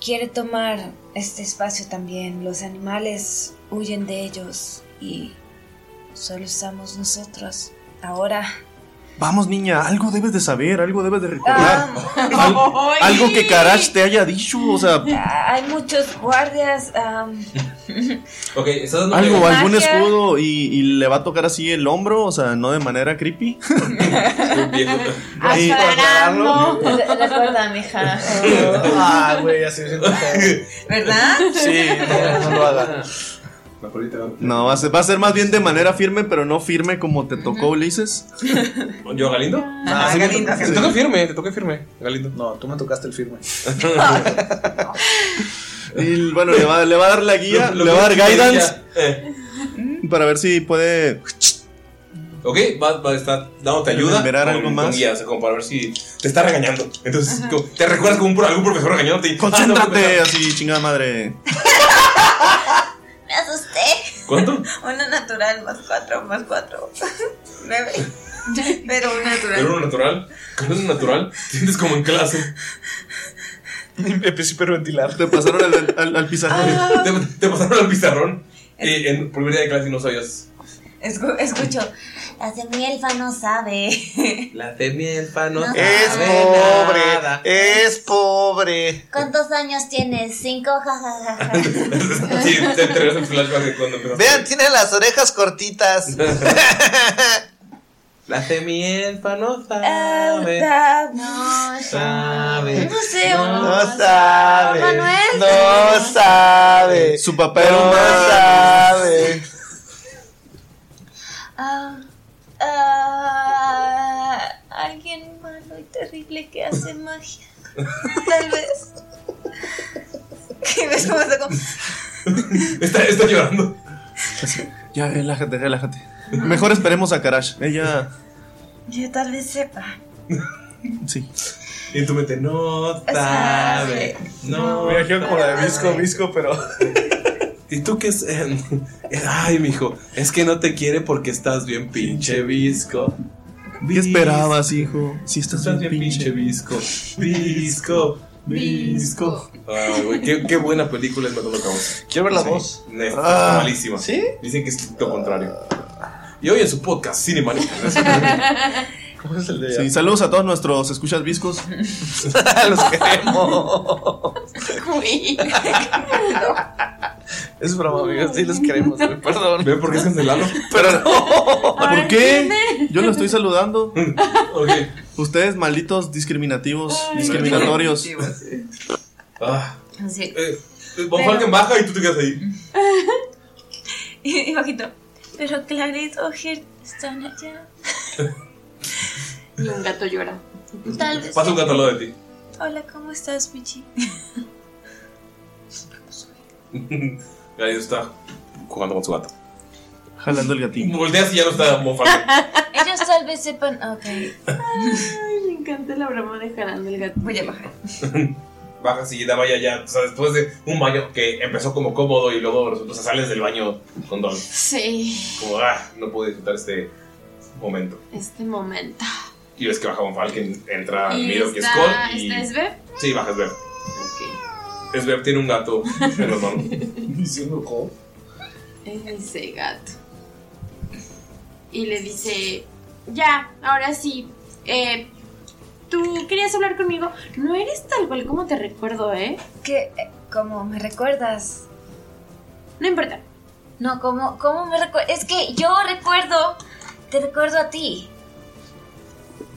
quiere tomar este espacio también. Los animales huyen de ellos y solo estamos nosotros. Ahora, Vamos, niña, algo debes de saber, algo debes de recordar. Ah. Al- algo que Karash te haya dicho, o sea, hay muchos guardias. Ok, estás dando algo, algún Magia. escudo y, y le va a tocar así el hombro, o sea, no de manera creepy. Aclarando. Re- Recuerda, mija. Ah, güey, así me siento. ¿Verdad? Sí, no, no lo haga. La. No, va a, ser, va a ser más bien de manera firme, pero no firme como te tocó Ulises. ¿Yo, Galindo? Ah, sí, me Galindo, to- Te Galindo. toca firme, te toca firme, Galindo. No, tú me tocaste el firme. Y bueno, le va, le va a dar la guía, Lo- lo le va a dar guidance Eh, para ver si puede. Ok, va, va a estar dándote ayuda. ¿Liberar con, algo con más? guía, o sea, como para ver si te está regañando. Entonces, como- te recuerdas como un, algún profesor regañándote. y- Concéntrate, así, chingada madre. ¿Cuánto? Una natural más cuatro más cuatro. Nueve. Pero una natural. Pero uno natural. Con uno natural, sientes como en clase. Empecé a hiperventilar. Te pasaron al, al- al pizarrón. Te, te pasaron al pizarrón. Y en primer día de clase no sabías. Escu- escucho. La semielfa no sabe. La semielfa no Es pobre, es pobre. ¿Cuántos años tienes? Cinco, jajaja. Sí, te, regresas el flashback de cuando. Vean, tiene las orejas cortitas. La semielfa no Ah, sabe. No, Sabe. No sé, No sabe. Manuel. No sabe. Su papel No más. sabe. Ah, ah, alguien malo y que hace magia. Tal vez. ¿Qué ves cómo está como- Está, está llorando. Ya, relájate, relájate. Mejor esperemos a Karash. Ella. Yo tal vez sepa. Sí. Y en tu mente, no sabe. No. Me imagino como la de Visco, Visco, pero. ¿Y tú qué es? Eh, Ay, mijo, es que no te quiere porque estás bien pinche visco. ¿Qué esperabas, hijo? Si estás, Estás bien pinche visco. Visco. Visco. Ay, güey, qué, qué buena película es Matando Cabos. Quiero ver la Sí. voz. Neta, Ah, malísima. ¿sí? Dicen que es lo contrario. Y hoy en su podcast, Cinemánica. ¿Cómo es el de Sí, saludos a todos nuestros escuchas viscos. Los queremos. Es broma, amigos. Sí, los queremos. güey, Perdón. ¿Ven por qué es cancelado? Pero no. ¿Por qué? Yo lo estoy saludando. Ok. Ustedes, malditos discriminativos, discriminatorios. Ah, Sí. eh, Von Falken baja y tú te quedas ahí. Y, y bajito. Pero Clarice o Gert están allá. Y un gato llora. Tal vez. Pasa un gato al lado de ti. Hola, ¿cómo estás, Michi? Ahí está jugando con su gato. Jalando el gatín. Volteas y ya no está Falken. Ellos tal vez sepan. Ok. Ay, me encanta la broma de jalando el gato. Voy a bajar. Bajas y da vaya ya. O sea, después de un baño que empezó como cómodo y luego o sea, sales del baño con Don. Sí, Como, ah, no puedo disfrutar este momento. este momento. Y ves que baja Von Falken, entra ¿Y Miro, que es está, Cole. Y... ¿Esta es Beb? Sí, baja Sveb. Ok. Sveb tiene un gato en las manos. Diciendo cómo. Es ese gato. Y le dice, ya, ahora sí. Eh, Tú querías hablar conmigo. No eres tal cual como te recuerdo, ¿eh? ¿Qué? Eh, ¿Cómo me recuerdas? No importa. No, ¿cómo, cómo me recuerdas? Es que yo recuerdo. Te recuerdo a ti.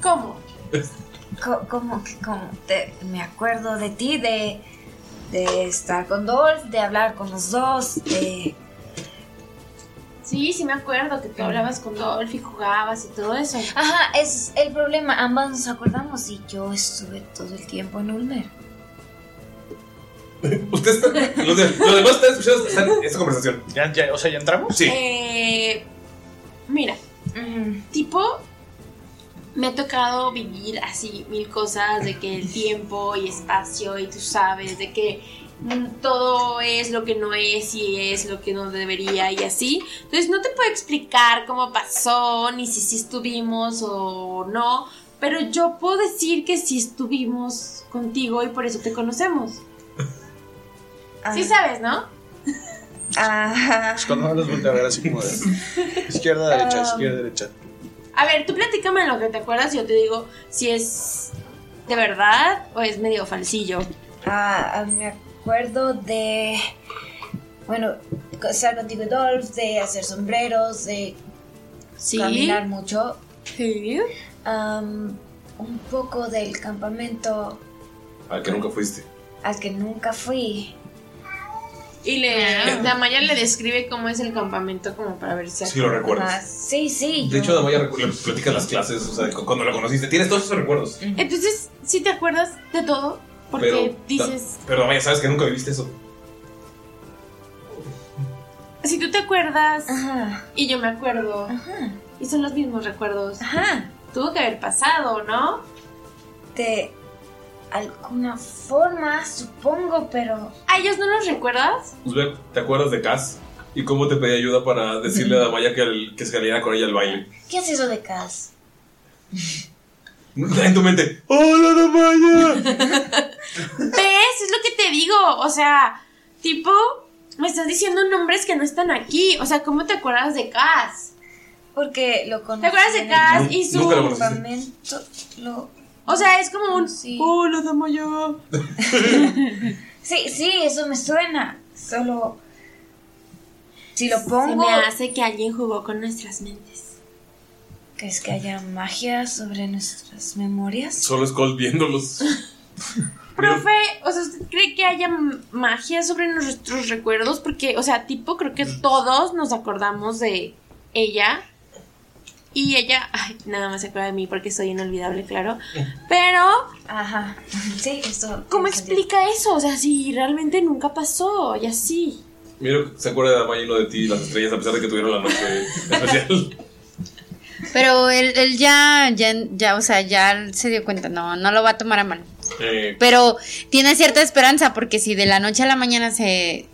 ¿Cómo? ¿Cómo que cómo? Te- me acuerdo de ti, de, de estar con Dolph, de hablar con los dos, de... Sí, sí me acuerdo que tú hablabas con Dolph y jugabas y todo eso. Ajá, es el problema. Ambas nos acordamos y yo estuve todo el tiempo en Ulmer. Usted está. Los, de- los demás están escuchando esta, esta conversación. ¿Ya, ya, o sea, ¿ya entramos? Sí. Eh, mira, tipo, me ha tocado vivir así mil cosas de que el tiempo y espacio y tú sabes de que mm, todo es lo que no es y es lo que no debería y así. Entonces no te puedo explicar cómo pasó ni si sí estuvimos o no, pero yo puedo decir que sí estuvimos contigo y por eso te conocemos. Sí sabes, ¿no? Ajá. Es cuando los voltea a ver así como de izquierda, derecha, Ah. izquierda, derecha. A ver, tú platícame lo que te acuerdas y yo te digo si es de verdad o es medio falsillo. Ah, ah, me acuerdo de. Bueno, estar contigo y Dolph, de hacer sombreros, de Sí. caminar mucho. Sí. Am, un poco del campamento Al que nunca fuiste. al que nunca fui. Y le, la Maya le describe cómo es el campamento como para ver si Sí, lo recuerdas. Sí, sí. De hecho, Damaya le platicas las clases, o sea, cu- cuando la conociste. Tienes todos esos recuerdos. Entonces, si te acuerdas de todo, porque Pero, dices, pero Damaya, sabes que nunca viviste eso. si tú te acuerdas y yo me acuerdo, y son los mismos recuerdos, tuvo que haber pasado, ¿no? De alguna forma, supongo, pero. ¿A ellos no los recuerdas? Uzbek, ¿te acuerdas de Cass? ¿Y cómo te pedí ayuda para decirle a Damaya que, el- que se saliera con ella al baile? ¿Qué es eso de Cass? En tu mente, ¡Hola, Damaya! ¿Ves? Es lo que te digo. O sea, tipo, me estás diciendo nombres que no están aquí. O sea, ¿cómo te acuerdas de Cass? Porque lo conocí. ¿Te acuerdas de en el Cass y su Nunca lo conociste. campamento? Lo... O sea, es como un Sí. Hola, Damaya. Sí, sí, eso me suena. Solo. Si lo Se pongo. me hace que alguien jugó con nuestras mentes. ¿Crees que haya magia sobre nuestras memorias? Solo Skull viéndolos. Profe, o sea, ¿usted cree que haya magia sobre nuestros recuerdos? Porque, o sea, tipo, creo que todos nos acordamos de ella. Y ella, ay, nada más se acuerda de mí porque soy inolvidable, claro. Pero, Ajá. Sí, esto. ¿cómo sentido. explica eso? O sea, si realmente nunca pasó y así. Miro se acuerda de Damaya y no de ti y las estrellas, a pesar de que tuvieron la noche especial. Pero él, él ya, ya, ya, o sea, ya se dio cuenta, no, no lo va a tomar a mal. Eh, Pero tiene cierta esperanza porque si de la noche a la mañana se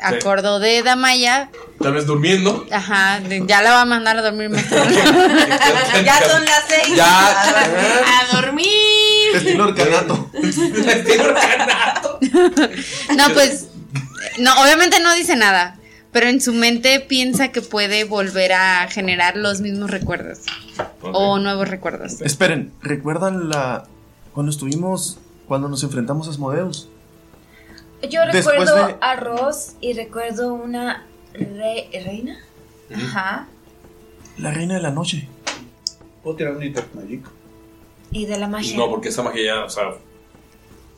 acordó de Damaya, tal vez durmiendo. ajá, ya la va a mandar a dormir más tarde. Ya son las seis. Ya. ¡A dormir! Estilo orcanato. Estilo orcanato. No, pues, no, obviamente no dice nada, pero en su mente piensa que puede volver a generar los mismos recuerdos o nuevos recuerdos. Esperen, ¿recuerdan la. cuando estuvimos. cuando nos enfrentamos a Asmodeus? Yo recuerdo de- a Ross y recuerdo una re- reina. Ajá. La reina de la noche. ¿Puedo tirar un Detect Magic? Y de la magia. No, porque esa magia ya, o sea,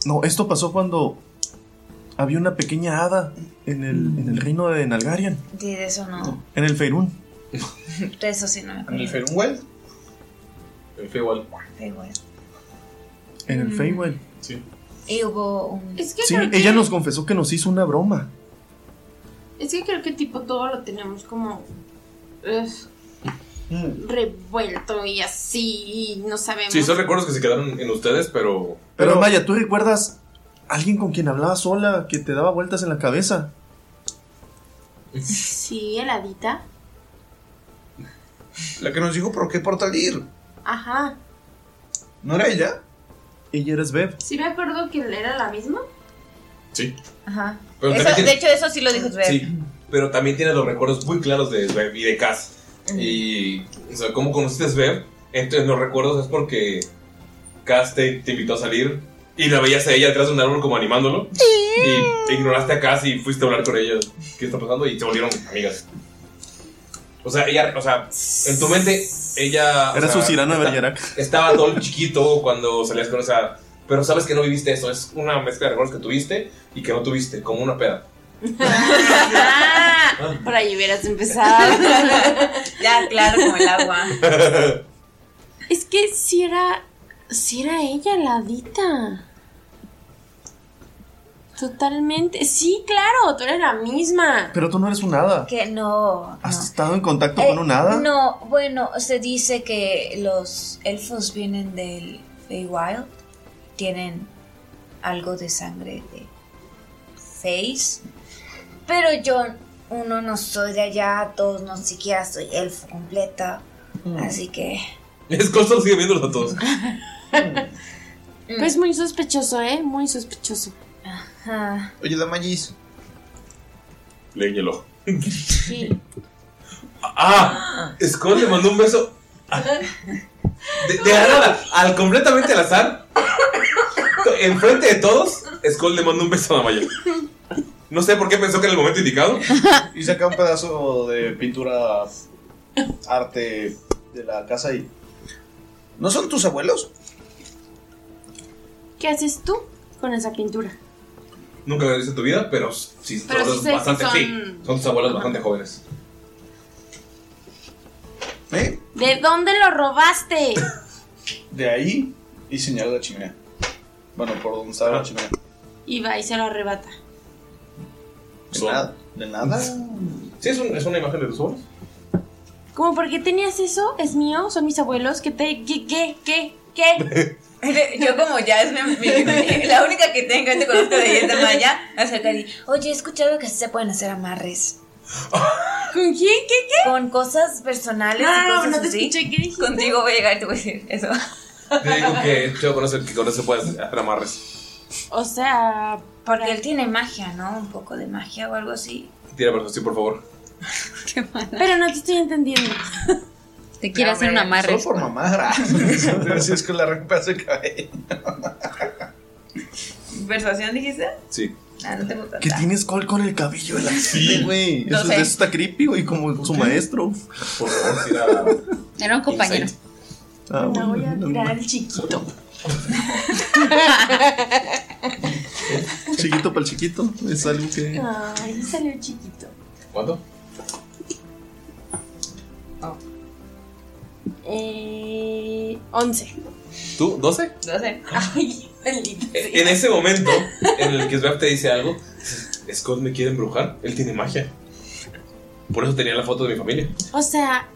No, esto pasó cuando. había una pequeña hada en el, en el reino de Nalgarian. Sí, de eso no. En el Feirún. De eso sí no me ¿En acuerdo. el Ferunwell? el Feywild. Igual. En el Mm. Feywild. Sí. Hubo un. Es que, Sí, que, ella nos confesó que nos hizo una broma. es que creo que tipo todo lo tenemos como ugh, Mm. revuelto y así y no sabemos. Sí, son recuerdos que se quedaron en ustedes, pero. Pero, Maya, ¿tú recuerdas a alguien con quien hablabas sola, que te daba vueltas en la cabeza? Sí, heladita. La que nos dijo por qué portal ir. Ajá. ¿No era ella? Ella eres Bev. Sí me acuerdo que era la misma. Sí. Ajá. Pero Eso- también de tiene- hecho, eso sí lo dijo Sven. Sí, pero también tiene los recuerdos muy claros de Svev y de Cass. Y, o sea, ¿cómo conociste a Svev? Entonces, los recuerdos es porque Cass te, te invitó a salir y la veías a ella detrás de un árbol como animándolo. Y te ignoraste a Cass y fuiste a hablar con ella. ¿Qué está pasando? Y se volvieron amigas. O sea, ella, o sea, en tu mente, ella. o Era sea, su Cirano de Bergerac. Estaba todo chiquito cuando salías con esa. Pero sabes que no viviste eso. Es una mezcla de recuerdos que tuviste y que no tuviste, como una peda. Por ahí hubieras empezado. Ya, claro, como el agua. es que si era. Si era ella, heladita. Totalmente. Sí, claro, tú eres la misma. Pero tú no eres un hada. Que no. ¿Has estado en contacto Eh, con un hada? No, bueno, se dice que los elfos vienen del Feywild. Tienen algo de sangre de Feys. Pero yo, uno no soy de allá, todos no siquiera soy elfo completa. Así que. Es Colson sigue viéndolos a todos. Pues muy sospechoso, ¿eh? Muy sospechoso. Oye. Le el ojo. Sí. Ah, Skull le mandó un beso. De, de la nada, al completamente al azar. Enfrente de todos, Skull le mandó un beso a Damaya. No sé por qué pensó que era el momento indicado. Y saca un pedazo de pintura arte de la casa y. ¿No son tus abuelos? ¿Qué haces tú con esa pintura? Nunca lo viste en tu vida, pero sí, Pero todos sí sé si bastante, son- sí, son tus abuelos bastante jóvenes. ¿De dónde lo robaste? De ahí y señala la chimenea. Bueno, por donde estaba la chimenea. Y va y se lo arrebata. De nada. ¿De nada? Sí, es, un- es una imagen de tus abuelos. ¿Cómo por qué tenías eso? ¿Es mío? ¿Son mis abuelos? ¿Qué te.? ¿Qué? ¿Qué? ¿Qué? ¿Qué? Yo como ya es mi, mi- mi- la única que tengo, te conozco de ella, de Maya, acerca y oye, he escuchado que así se pueden hacer amarres. ¿Con quién? ¿Qué? ¿Qué? Con cosas personales No, y no, cosas no te así. escuché, ¿qué dijiste? Contigo voy a llegar y te voy a decir eso. Te digo que yo conozco que con eso puedes hacer amarres. O sea. Porque él tiene magia, ¿no? Un poco de magia o algo así. Tira persuasión, por favor. Pero no te estoy entendiendo. Te quiere hacer un amarre. Solo por mamar. Si es que la arranca de cabello. ¿Persuasión dijiste? Sí. Ah, no tengo tanta. ¿Qué tienes col con el cabello de la gente, güey? Eso, está creepy, güey, como su maestro. Por favor, tira. Era un compañero. Ah, No voy a tirar el chiquito. Chiquito para el chiquito. Es algo que. Ay, salió chiquito. ¿Cuánto? Eh. 11. ¿Tú? ¿12? 12. Ay, maldita sea. En ese momento en el que Sveb te dice algo, Scott me quiere embrujar. Él tiene magia. Por eso tenía la foto de mi familia. O sea.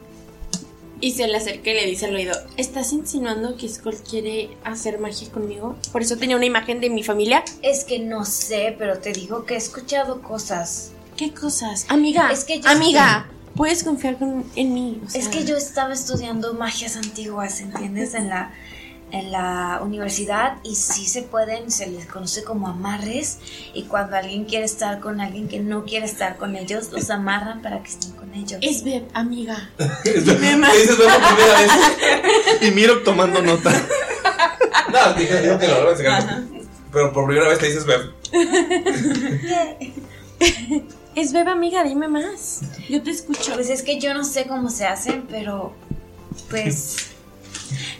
Y se le acerca y le dice al oído: ¿Estás insinuando que Skull quiere hacer magia conmigo? Por eso tenía una imagen de mi familia. Es que no sé, pero te digo que he escuchado cosas. ¿Qué cosas? Amiga, Es que yo- amiga, puedes confiar con- en mí. o sea, Es que yo estaba estudiando magias antiguas, ¿entiendes? En la, en la universidad y sí se pueden, se les conoce como amarres y cuando alguien quiere estar con alguien que no quiere estar con ellos, los amarran para que estén con ellos. Es Beb, amiga. Te dices Sveb por primera vez. Y Miro tomando nota. No, dije, dijo que lo en secreto. Pero por primera vez te dices Beb. Es Beb, amiga, dime más. Yo te escucho. Pues es que yo no sé cómo se hacen, pero pues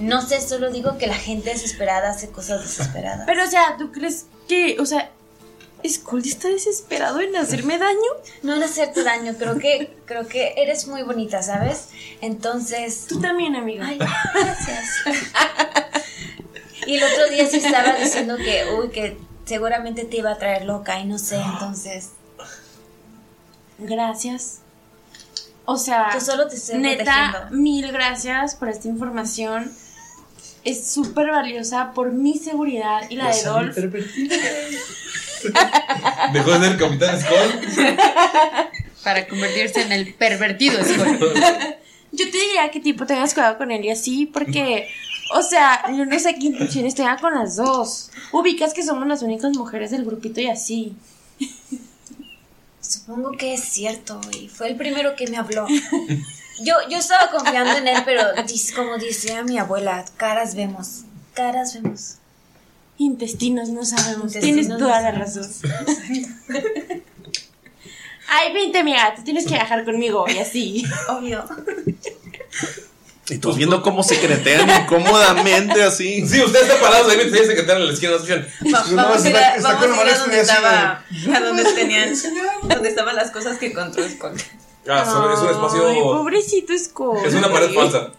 no sé, solo digo que la gente desesperada hace cosas desesperadas. Pero, o sea, ¿tú crees que, o sea, Skull está desesperado en hacerme daño? No en hacerte daño, creo que creo que eres muy bonita, ¿sabes? Entonces, Tú también, amiga. Ay, gracias. y el otro día sí estaba diciendo que, uy, que seguramente te iba a traer loca y no sé, entonces. Gracias. O sea, Yo solo te estoy neta, protegiendo. mil gracias por esta información. Es súper valiosa por mi seguridad y la de Dolph. Dejó de ser Capitán Skull. Para convertirse en el pervertido Skull. Yo te diría que tipo tengas cuidado con él y así, porque, o sea, yo no sé qué intenciones tenga con las dos. Ubicas que somos las únicas mujeres del grupito y así. Supongo que es cierto, y fue el primero que me habló. Yo, yo estaba confiando en él, pero dis- como decía mi abuela, caras vemos, caras vemos. Intestinos no sabemos. Intestinos Tienes no toda la razón. Ay, vente, amiga, te tienes que viajar conmigo y así. Obvio. Y tú viendo cómo secretean incómodamente así. Sí, ustedes están parados ahí mientras ella se quedan en la esquina. Va- No, vamos a ir está- a, vamos a ir donde estaba, a donde tenían, donde estaban las cosas que encontró Skull. Ah, sobre- es un Ay, espacio. pobrecito Skull. Es una pared falsa.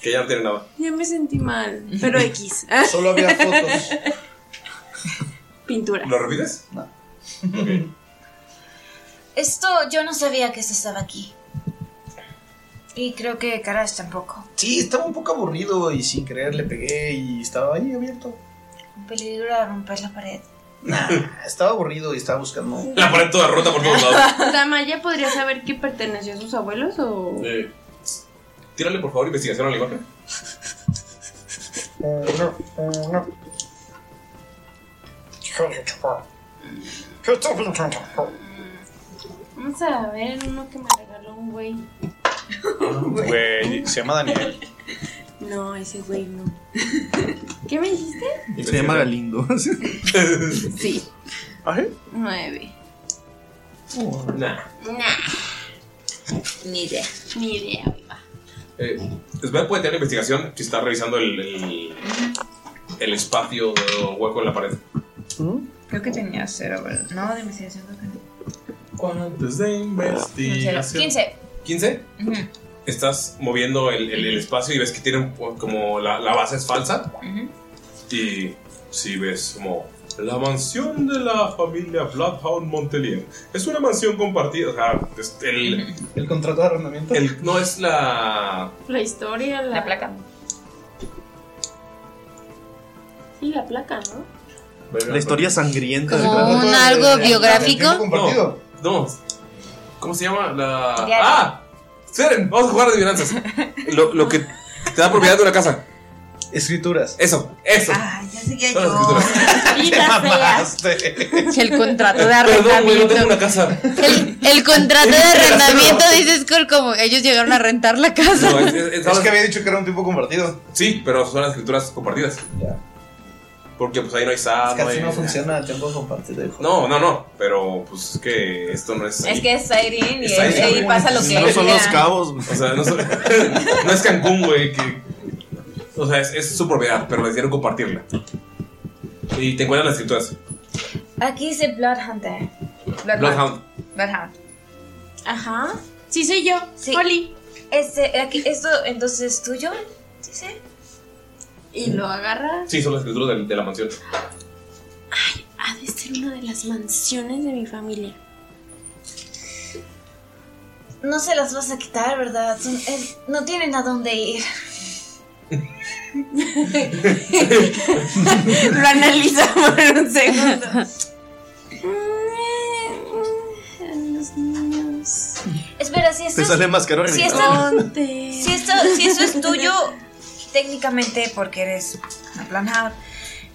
Que ya no tiene nada. Ya me sentí mal. Pero X. Solo había fotos. Pintura. ¿Lo repites? No. Ok. Esto, yo no sabía que esto estaba aquí. Y creo que Karash tampoco. Sí, estaba un poco aburrido y sin querer le pegué y estaba ahí abierto. Un peligro a romper la pared. Nah, estaba aburrido y estaba buscando. La pared toda rota por todos lados. ¿Tamaya podría saber que perteneció a sus abuelos o.? Eh, tírale por favor investigación a la imagen. Vamos a ver uno que me regaló un güey. Güey, se llama Daniel. No, ese güey no. ¿Qué me dijiste? Se llama Galindo. sí. ¿Ajá? ¿Ah, Nueve. Oh, nah. Nah. Ni idea. Ni idea, viva. Eh, puede tener investigación si está revisando el, el, espacio hueco en la pared. ¿Mm? Creo que tenía cero, ¿verdad? No, de investigación no tenía. ¿Cuántos de investigación? No, 15. 15. ¿15? Ujú, Estás moviendo el, el- el espacio y ves que tiene un- como la, la base es falsa. Y sí ves como la mansión de la familia Bloodhound Montelier. Es una mansión compartida. O sea, es el, ¿El contrato de arrendamiento? el- no es la. La historia, la, La placa. Sí, la placa, ¿no? La historia sangrienta Como gran- un algo biográfico. No, no. ¿Cómo se llama? La. Diario. ¡Ah! Esperen, vamos a jugar adivinanzas. Lo, lo que te da propiedad de una casa. Escrituras. Eso, eso. Ah, ya sé que Son las yo. escrituras. Feas. El contrato de Perdón, güey, no arrendamiento. tengo una casa. El, el contrato de arrendamiento dice Skull como ellos llegaron a rentar la casa. No, es, es- Es que había dicho que era un tipo compartido. Sí, pero son las escrituras compartidas. Porque pues ahí no hay SAT. Es que no hay- no funciona el tiempo compartido. hijo. No, no, no. Pero pues es que esto no es. Es que es Siren y Es ahí, pasa lo que No son los cabos. O sea, no, son- no es Cancún, güey. Que, o sea, es, es su propiedad, pero decidieron compartirla. Y te encuentran las escrituras. Aquí dice Blood Hunter. Bloodhound. Bloodhound. Ajá. Sí, soy yo. Sí. Oli. Este, aquí, esto entonces es tuyo. Dice. Y lo agarra. Sí, son las escrituras de, de la mansión. Ha de ser una de las mansiones de mi familia. No se las vas a quitar, ¿verdad? Son- es- no tienen a dónde ir. Lo analiza por un segundo. Los niños. Espera, si esto Te es- sale más caro si esto, si esto, si eso es tuyo, técnicamente porque eres una Bloodhound,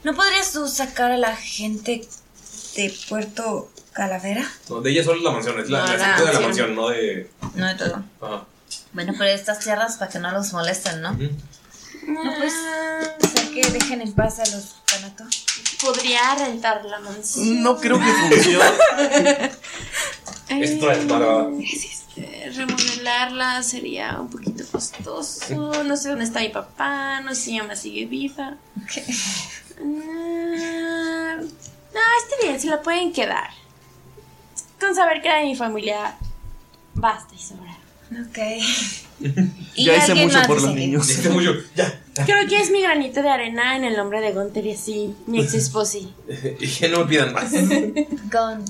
¿no podrías tú sacar a la gente de Puerto Calavera? No, de ella solo es la mansión, es la, No, la la escritura de la mansión. no de. No de todo. Ajá. Bueno, pero estas tierras para que no los molesten, ¿no? No, pues, hacer que dejen en paz a los Thanato. Podría rentar la mansión. No creo que funcione. Esto es para. Eh, Remodelarla sería un poquito costoso. No sé dónde está mi papá. No sé si mamá sigue viva. Ah, no, está bien, se la pueden quedar. Con saber que era de mi familia, basta y sobra. Ok. Ya hice mucho por los niños. Mucho. Ya. Creo que es mi granito de arena en el nombre de Gunter y así, mi ex esposi. Y que no me pidan más. Con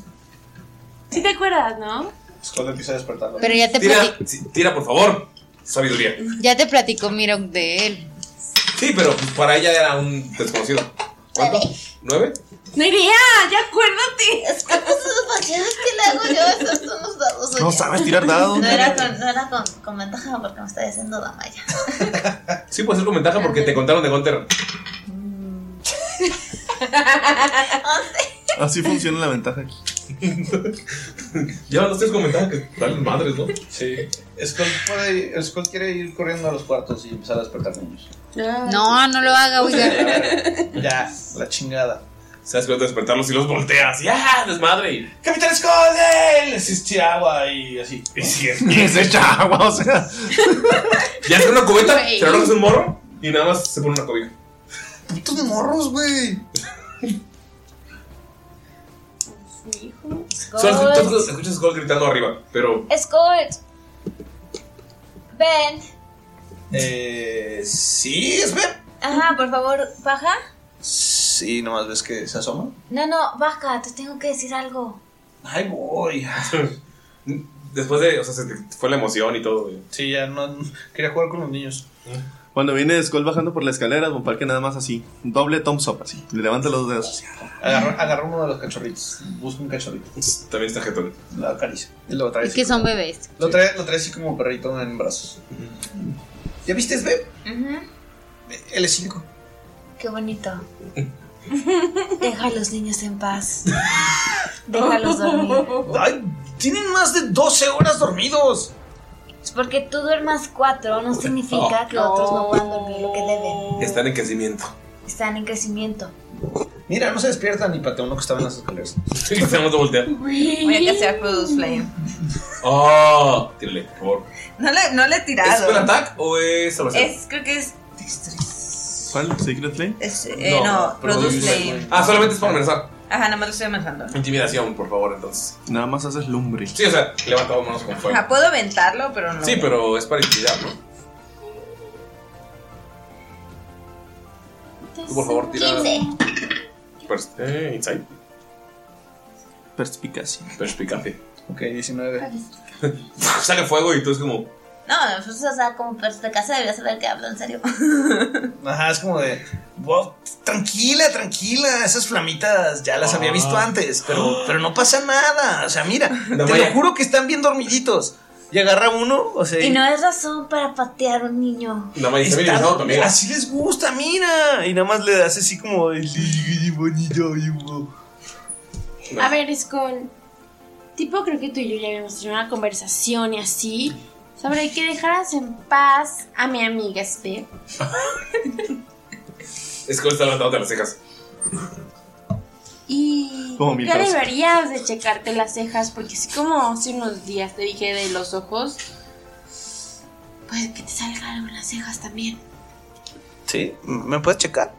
¿Sí te acuerdas, no? Skull empieza a despertarlo. Pero ya te, Tira, plati- sí, tira, por favor. Sabiduría. ya te platicó Mirok de él. Sí, pero pues, para ella era un desconocido. ¿Cuánto? ¿Nueve? Nerea, ya acuérdate. Es que pues, ¿qué le hago yo? Esos son los dados. No sabes tirar dados. No era, con, no era con, con ventaja porque me está diciendo dama ya. Sí, puede ser con ventaja porque te contaron de Gunter. Así funciona la ventaja aquí. Ya los tres con ventaja que dan madres, ¿no? Sí. Skull, puede, Skull quiere ir corriendo a los cuartos y empezar a despertar niños. No, no lo haga, oiga. Ya, la chingada. Sabes que vas a despertarlos y los volteas. ¡Ya! ¡Desmadre! Y- ¡Capitán Skull! ¡Eh! Les eché agua y así. Y sigue. Y se echa agua, o sea. Ya hace una cubeta, se un morro y nada más se pone una cobija. ¡Putos morros, güey! Tú escuchas a Skull gritando arriba, pero Escort. Ven. Eh. Sí, es ver. Ajá, por favor, baja. Sí, nomás ves que se asoma. No, no, baja, te tengo que decir algo. Ay, voy. después de, o sea, se te fue la emoción y todo. güey. Sí, ya no. Quería jugar con los niños. Cuando viene Skull bajando por la escalera, Von Parque nada más así. Doble thumbs up, así. Le levanta los dedos. agarra uno de los cachorritos. Busca un cachorrito. También está jetón. Lo acaricia. Y lo trae Es que son como- bebés. Lo trae, lo trae así como perrito en brazos. ¿Ya viste, Sveb? L5. Qué bonito. Deja a los niños en paz. Déjalos dormir. ¡Ay! Tienen más de 12 horas dormidos. Es porque tú duermas cuatro no significa que otros no puedan dormir lo que deben. Están en crecimiento. Están en crecimiento. Mira, no se despiertan ni patea uno que estaba en las escaleras. Sí, tenemos que voltear. Voy a castear Produce Flame. ¡Oh! Tírale, por favor. No le, no le he ¿Es tirado. spell attack o es salvación? Es, creo que es. Destreza. ¿Cuál? ¿Secret Flame? Es, eh, no, No, Produce Produce Flame. Ah, solamente es para amenazar. Ajá, nada más lo estoy avanzando. Intimidación, por favor, entonces. Nada más haces lumbre. Sí, o sea, levanta las manos con fuego. Ajá, puedo aventarlo, pero no. Sí, pero es para intimidar, ¿no? Tú, por favor, tira. 15. Pers- eh, insight. Perspicacia. Perspicacia. Ok, 19. Sale fuego y tú es como. No, no, pues, o sea, como perspicacia debería saber que hablo en serio. Ajá, es como de. "Wow, tranquila, tranquila. Esas flamitas ya las había visto Ah. antes, pero, pero no pasa nada. O sea, mira, No, te lo juro que están bien dormiditos. Y agarra uno, o sea. Y no es razón para patear a un niño. No me dice, así les gusta, mira. Y nada más le das así como. de, "Ay, bonito, wow". A ver, Skull. Tipo, creo que tú y yo ya habíamos tenido una conversación y así. Sobre que dejaras en paz a mi amiga Speb. Es que está levantándote las cejas. Y Como mil deberías de checarte las cejas porque así como hace unos días te dije de los ojos, puede que te salga algo en las cejas también. Sí, ¿me puedes checar?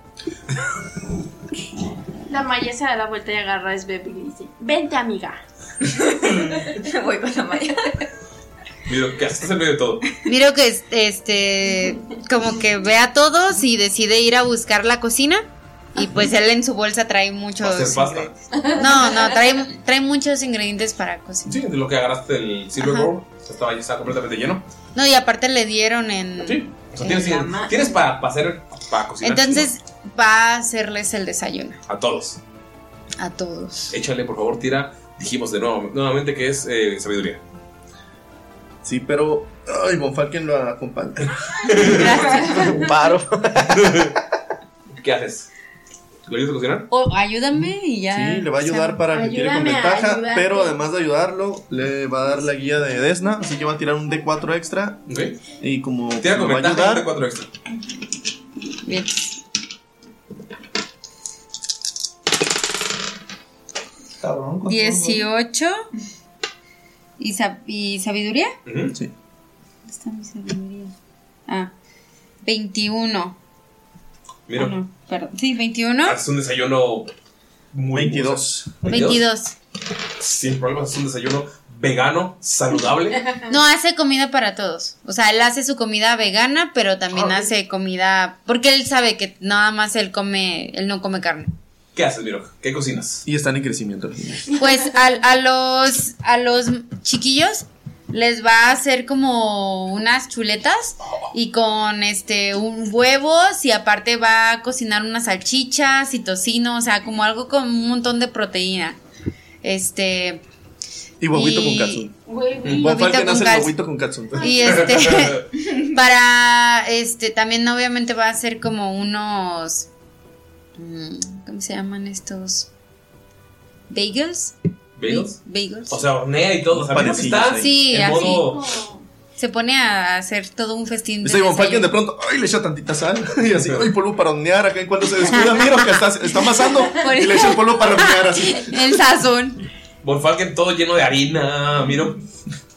La Maya se da la vuelta y agarra a Sveb y le dice, vente amiga. Voy con la Maya. Mira, ¿qué haces? Estás en medio de todo. Miro que es- este como que ve a todos y decide ir a buscar la cocina. Y pues él en su bolsa trae muchos. Hacer pasta. No, no, trae, trae muchos ingredientes para cocinar. Sí, de lo que agarraste el Silver. Bowl. Estaba ya estaba completamente lleno. No, y aparte le dieron en. Sí. O sea, en tienes, tienes para, para hacer. Para cocinar. Entonces va a hacerles el desayuno A todos. a todos. Échale, por favor, tira. Dijimos de nuevo, nuevamente que es eh, sabiduría. Sí, pero. Ay, Von Falken lo acompaña. Paro. ¿Qué haces? ¿Lo ayudas a cocinar? O ayúdame y ya. Sí, le va a ayudar para que tire con ventaja, ayudarte. pero además de ayudarlo, le va a dar la guía de Desna, así que va a tirar un D4 extra. Ok. Y como Tira con lo va a ventaja y un ayudar, D4 extra. Bien. Cabrón. 18. ¿Y, sab- y sabiduría? Sí. ¿Dónde está mi sabiduría? Ah, 21. Mira, Ah, no, perdón. Sí, 21. haces un desayuno muy 22. 22. Sin problemas, es un desayuno vegano, saludable. No, hace comida para todos. O sea, él hace su comida vegana, pero también hace comida. Porque él sabe que nada más él come. Él no come carne. ¿Qué haces, Miro? ¿Qué cocinas? Y están en crecimiento. Pues a, a los a los chiquillos les va a hacer como unas chuletas y con este un huevos y aparte va a cocinar unas salchichas y tocino, o sea, como algo con un montón de proteína. Este Y huevito Y- con katsun. Huevito con katsun. huevito con katsun. y este para este también obviamente va a hacer como unos mm, ¿cómo se llaman estos? Bagels. ¿Bagels? Bagels. O sea, hornea y todo. O sea, está. Sí, en así. modo. Se pone a hacer todo un festín. Von Falken de pronto, ay, le echa tantita sal. Y así, ay, polvo para hornear. Acá en cuanto se descuida, miro que está, está amasando. Y le echa el polvo para hornear así. El sazón. Von Falken todo lleno de harina. Miro.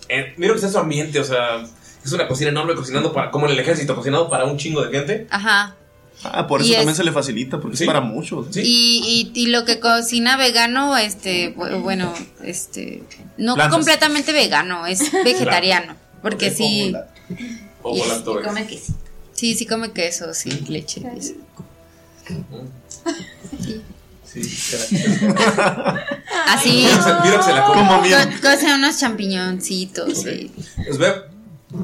eh, miro que está en su ambiente, o sea. Es una cocina enorme cocinando para. Como en el ejército, cocinado para un chingo de gente. Ajá. Ah, por eso Y también es- se le facilita, porque Sí. es para muchos. Y, y, y lo que cocina vegano, este, bu- bueno, este, no Plantas. completamente vegano, es vegetariano. Porque sí, O Y- volando. Y come queso. sí, sí come queso, sí, leche. eso. Así. Que se la. Como bien. Co- unos champiñoncitos. sí. Pues ve,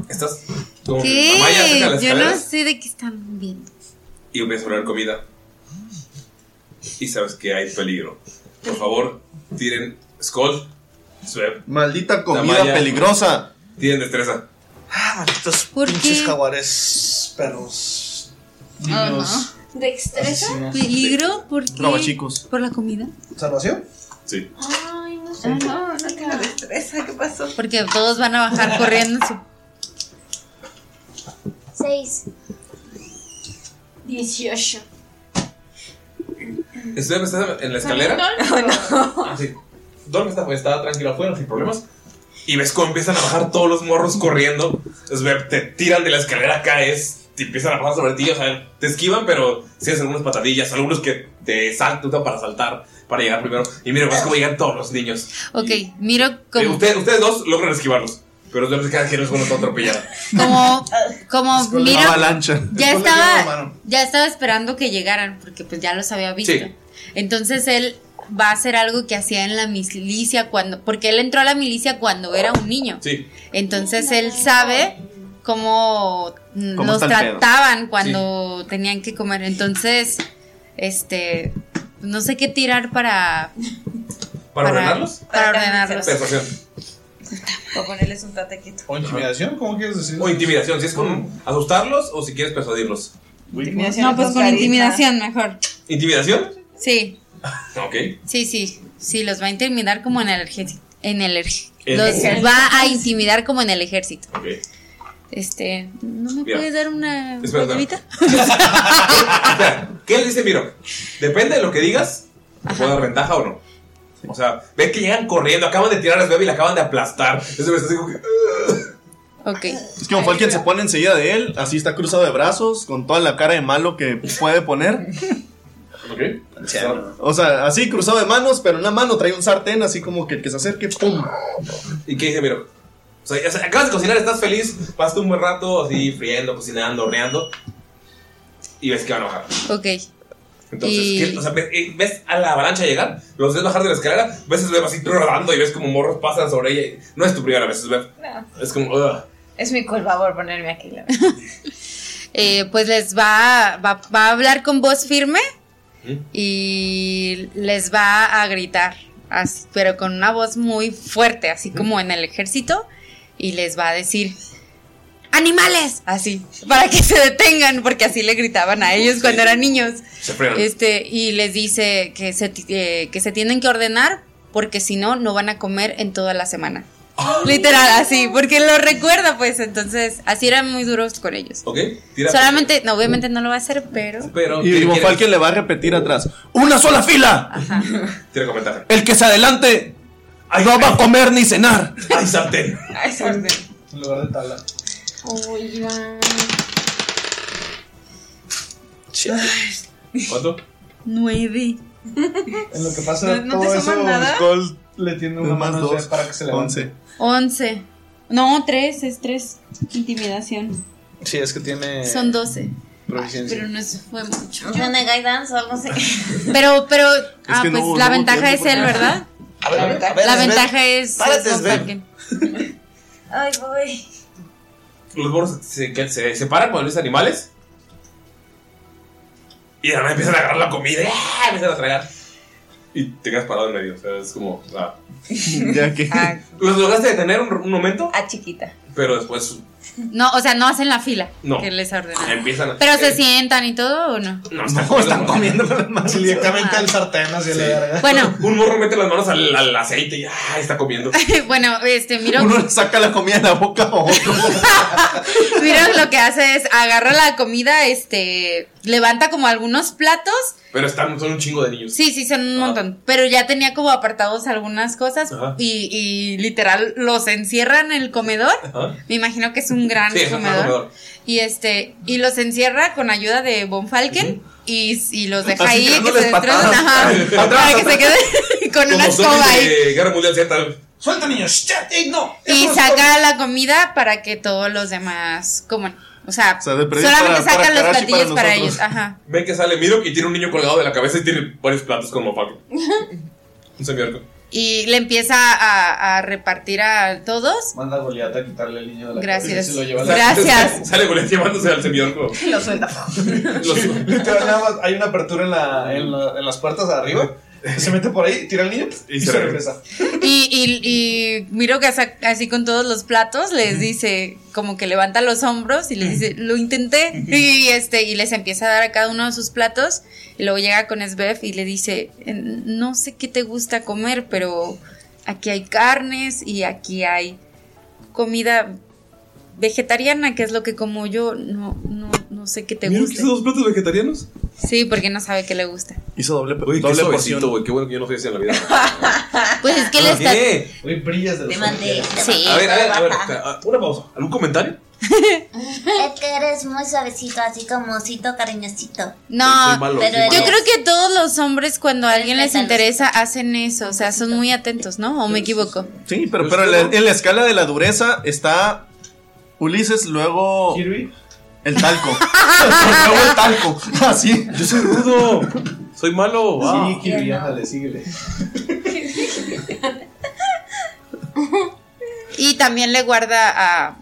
estás. Como ¿Qué? Yo no sé de qué están viendo. Y empieza a hablar comida. Y sabes que hay peligro. Por favor, tiren. Skull. Sweb. Maldita comida Damaya. peligrosa. Tienen destreza. Ah, malditos ¿Por pinches qué? jaguares, perros. Niños. ¿Destreza? asesinos. ¿Peligro? ¿Por qué? Roba chicos. ¿Por la comida? ¿Salvación? Sí. Ay, no sé. No, no tengo destreza. ¿Qué pasó? Porque todos van a bajar corriendo. su- 6. 18. Sweb, estás en la escalera. Ah, sí. Dorm está, está tranquilo afuera, sin problemas. Y ves cómo empiezan a bajar todos los morros corriendo. Sveb, te tiran de la escalera, caes. te empiezan a pasar sobre ti, o sea, te esquivan, pero sí hacen algunas patadillas, algunos que te saltan para saltar, para llegar primero. Y mira, vas como llegan todos los niños. Ok, miro Eh, como, ustedes, ustedes dos logran esquivarlos, pero los se quedan giros con otra atropellada. como, como Con miro. la avalancha. Ya Después estaba, ya estaba esperando que llegaran, porque pues ya los había visto. Sí. Entonces él va a hacer algo que hacía en la milicia cuando, porque él entró a la milicia cuando era un niño. Sí. Entonces él sabe cómo ¿Cómo los pedo? trataban cuando tenían que comer. Entonces, este, no sé qué tirar para ¿Para ordenarlos? Para ordenarlos. Persuasión. Para ponerles un tatequito. ¿O intimidación? ¿Cómo quieres decir? O intimidación, si es con asustarlos o si quieres persuadirlos. No, pues con intimidación mejor. ¿Intimidación? Sí, Ok. sí, sí. Sí, los va a intimidar como en el ejército. En el ej- El los ejército. va a intimidar como en el ejército. Ok. Este, ¿no me Mira. puedes dar una Espera, espera. guayabita? Espera, ¿qué le dice Miro? Depende de lo que digas, ¿te puedo dar ventaja o no? O sea, ve que llegan corriendo, acaban de tirar a bebé y la acaban de aplastar. Eso me está así como que, "Ugh". Ok. Es que como fue el quien se pone enseguida de él, así está cruzado de brazos, con toda la cara de malo que puede poner. O sea, así cruzado de manos, pero en una mano trae un sartén, así como que el que se acerque, ¡pum! ¿Y qué dice Miro? O sea, acabas de cocinar, estás feliz, pasaste un buen rato así friendo, cocinando, horneando. Y ves que van a bajar. Ok. Entonces, Y- ¿qué- o sea, ves, eh, ves a la avalancha llegar, los ves bajar de la escalera, ves a Svev así rodando y ves como morros pasan sobre ella. y- No es tu primera vez, Svev. No. Es como, "Ugh". Es mi culpa por ponerme aquí. la Eh, pues les va, va, va a hablar con voz firme y les va a gritar, así, pero con una voz muy fuerte, así como en el ejército, y les va a decir, ¡Animales! Así, para que se detengan, porque así le gritaban a ellos cuando eran niños. Se. Este, y les dice que se, eh, que se tienen que ordenar, porque si no, no van a comer en toda la semana. Literal, así, porque lo recuerda, pues, entonces, así eran muy duros con ellos. ¿Ok? Tira. Solamente, no, obviamente no lo va a hacer, pero. Pero. Y Von Falken le va a repetir atrás: ¡Una sola fila! Tira con ventaja. El que se adelante no va a comer ni cenar. ¡Ay, sartén! Ay, sartén. En lugar de tabla. Oigan. ¿Cuánto? Nueve. En lo que pasa ¿No- no te todo suman eso, nada? Skull le tiene una más mano dos, para que se levante. once. Once. No, tres, es tres. Intimidación. Sí, es que tiene Son doce. Pero no es- fue mucho. ¿Tiene guidance o algo así? Pero, pero, ah, no pues la no ventaja es él, ¿verdad? A ver, a ver, a ver, La ventaja es. Párate, es. Ay, voy. Los morros se, que se separan cuando ves animales. Y de repente empiezan a agarrar la comida. y ¡ah! empiezan a tragar. Y te quedas parado en medio. O sea, es como. ah. ya que. Los lograste detener un, un momento, A chiquita. Pero después No, o sea, no hacen la fila. No. Que les ordenan. empiezan a. Pero se sientan y todo, ¿o no? No, están, No, están comiendo las manos directamente al sartén la verga. Bueno, Un morro mete las manos al, al aceite y ¡ah! está comiendo. bueno, este, miro. Uno le saca la comida de la boca a otro. Mira, lo que hace es agarra la comida, este, levanta como algunos platos. Pero están, son un chingo de niños. Sí, sí, son un montón. Pero ya tenía como apartados algunas cosas y literal los encierran en el comedor. Ajá. Me imagino que es un gran Sí, comedor. comedor. Y este, y los encierra con ayuda de Von Falken y, y los deja Así ahí que se ajá, Atrás, para que atrás. se quede con Como una escoba ahí. Guerra Mundial Z. Suelta, niños. ¡Shit! ¡Ey, no! Y saca la comida para que todos los demás coman. O sea, O sea, solamente para- sacan para los platillos para para, ellos. Ajá. Ven que sale Miro y tiene un niño colgado de la cabeza y tiene varios platos con Mofalco. un semiorco. Y le empieza a, a repartir a todos. Manda a Goliat a quitarle el niño de la Gracias. se lo lleva a la Gracias. Sale Goliat llevándose al semiorco. Lo suelta. Nada más hay una apertura en, la, en, la- en las puertas de arriba. Se mete por ahí, tira el niño y, Y se, se regresa. Y, y, y miro que así con todos los platos les dice, como que levanta los hombros y les dice, lo intenté. Y este, y les empieza a dar a cada uno de sus platos. Y luego llega con Svev y le dice, "Eh, no sé qué te gusta comer, pero aquí hay carnes y aquí hay comida vegetariana, que es lo que como yo. No, no, no sé qué te que gusta. hizo dos platos vegetarianos. Sí, porque no sabe qué le gusta. Hizo doble, Uy, doble suavecito, porción. güey. Qué bueno que yo no soy así en la vida. Pues es que le está... ¿Qué? Uy, brillas de los Te mandé. Sí. A ver, a ver, a ver. Una pausa. ¿Algún comentario? Es que eres muy suavecito, así como osito cariñosito. No, Soy malo, soy yo creo que todos los hombres cuando a alguien les interesa hacen eso, o sea, son muy atentos, ¿no? ¿O me equivoco? Sí, pero, pero en, la, en la escala de la dureza está Ulises, luego el talco. el talco. Así. Yo soy rudo. Soy malo. Ah. Sí, Kirby, ándale, síguele. Y también le guarda a...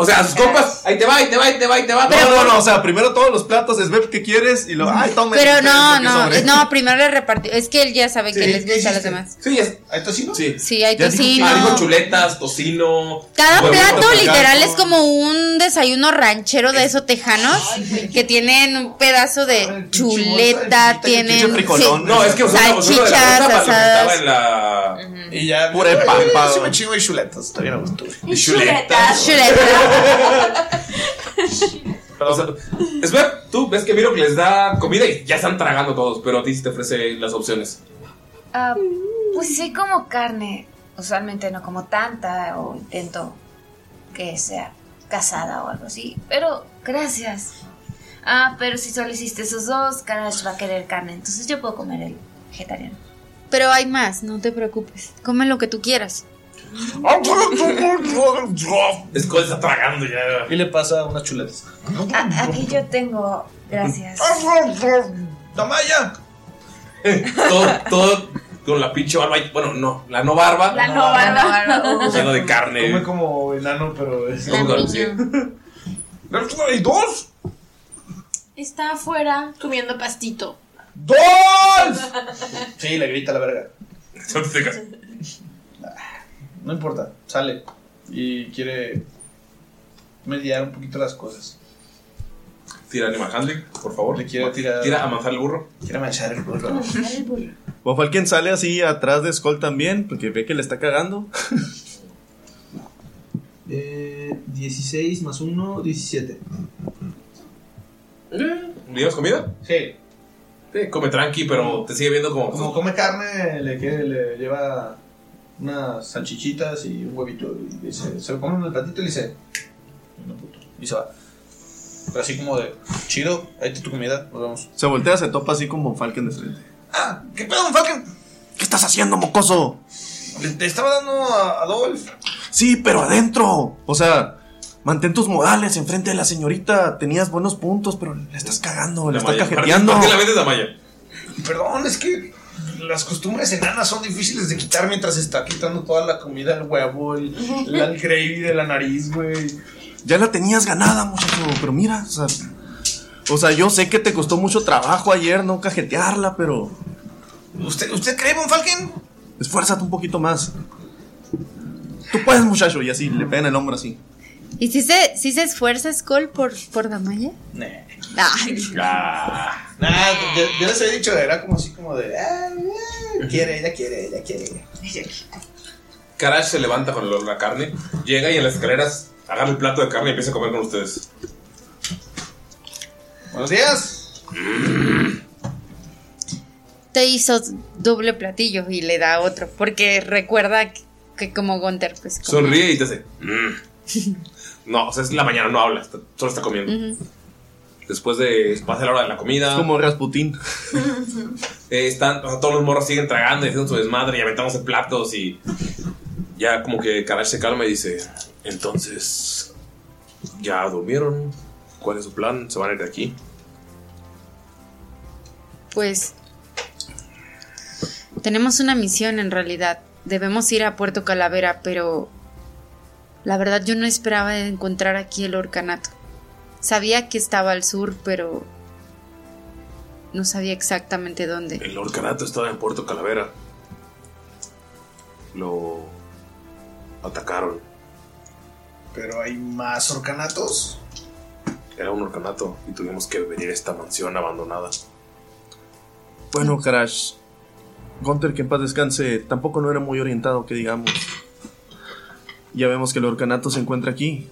O sea, a sus compas, ahí te va, ahí te va, ahí te va, ahí te va. No, no, no, o sea, primero todos los platos es ver qué quieres y luego, ay, tome. Pero no, que no, sobre. no, primero le repartió. Es que él ya sabe que Sí, les ¿qué gusta a los demás. Sí, es. ¿Hay tocino? Sí. Sí, hay tocino. Ah, dijo chuletas, tocino. Cada huevo plato literal es como un desayuno ranchero de esos tejanos que tienen un pedazo de chuleta, tienen sí, No, es que la salchichas que asadas. en la. Y ya. Pura Ay, papa. Sí, me chingo de chuletas. Todavía no gusto. Y chuletas. O sea, es ver, tú ves que Miro que les da comida y ya están tragando todos, pero a ti sí te ofrece las opciones. Ah, pues sí como carne. Usualmente no como tanta o intento que sea casada o algo así. Pero gracias. Ah, pero si solo hiciste esos dos, Karash va a querer carne. Entonces yo puedo comer el vegetariano. Pero hay más, no te preocupes. Come lo que tú quieras. Skull está tragando ya. Y le pasa unas chuletas. Ah, aquí yo tengo. Gracias. ¡Tamaya! todo, todo con la pinche barba. y- Bueno, no, la no barba. La no barba. Lleno de carne. Come como enano, pero es. Como- sí. ¡Hay dos! Está afuera comiendo pastito. ¡Dos! Sí, le grita a la verga. No importa, sale. Y quiere mediar un poquito las cosas. Tira Animal Handling, por favor. Le quiere tirar. Tira a manjar el burro. Quiere manchar el burro. Bofalken sale así atrás de Skull también, porque ve que le está cagando. Eh, 16 más 1, 17. ¿Le llevas comida? Sí. Sí, come tranqui, pero te sigue viendo como. Como come carne, le, quiere- le lleva unas salchichitas y un huevito. Y dice, se lo come en el platito y le dice. "No, puto", Y se va. Pero así como de, chido, ahí está tu comida, nos vemos. Se voltea, se topa así con Bofalken de frente. Ah, ¿qué pedo, Falken? ¿Qué estás haciendo, mocoso? Le, le estaba dando a Adolf. Sí, pero adentro. O sea, mantén tus modales enfrente de la señorita. Tenías buenos puntos, pero le estás cagando, le estás cajeteando. ¿Por qué la vendes a Maya? Perdón, es que las costumbres enanas son difíciles de quitar mientras está quitando toda la comida, el huevo, el, el gravy de la nariz, güey. Ya la tenías ganada, muchacho, pero mira, o sea, o sea, yo sé que te costó mucho trabajo ayer no cajetearla, pero ¿Usted, ¿Usted cree, Von Falken? esfuérzate un poquito más. Tú puedes, muchacho, y así le pegan el hombro así. ¿Y si se, si se esfuerza Skull por, por Damaya? Nah. Ah, Nah, yo, yo les he dicho, era como así como de. Ah, quiere, ella quiere, ella quiere. Karash se levanta con el olor a carne, llega y en las escaleras agarra el plato de carne y empieza a comer con ustedes. Buenos días. te hizo doble platillo y le da otro, porque recuerda que, que como Gunter, pues... como- Sonríe y te hace. "Mm". No, o sea, es la mañana, no habla, está- solo está comiendo. Después de. pasa la hora de la comida. Es como Rasputín. Eh, están, o sea, todos los morros siguen tragando y haciendo su desmadre y aventamos platos y ya como que Karash se calma y dice, entonces, ¿ya durmieron? ¿Cuál es su plan? ¿Se van a ir de aquí? Pues tenemos una misión en realidad. Debemos ir a Puerto Calavera, pero la verdad yo no esperaba encontrar aquí el orcanato. Sabía que estaba al sur, pero no sabía exactamente dónde. El orcanato estaba en Puerto Calavera. Lo atacaron. Pero hay más orcanatos. Era un orcanato y tuvimos que venir a esta mansión abandonada. Bueno, Karash. Gunter, que en paz descanse, tampoco no era muy orientado, que digamos. Ya vemos que el orcanato se encuentra aquí.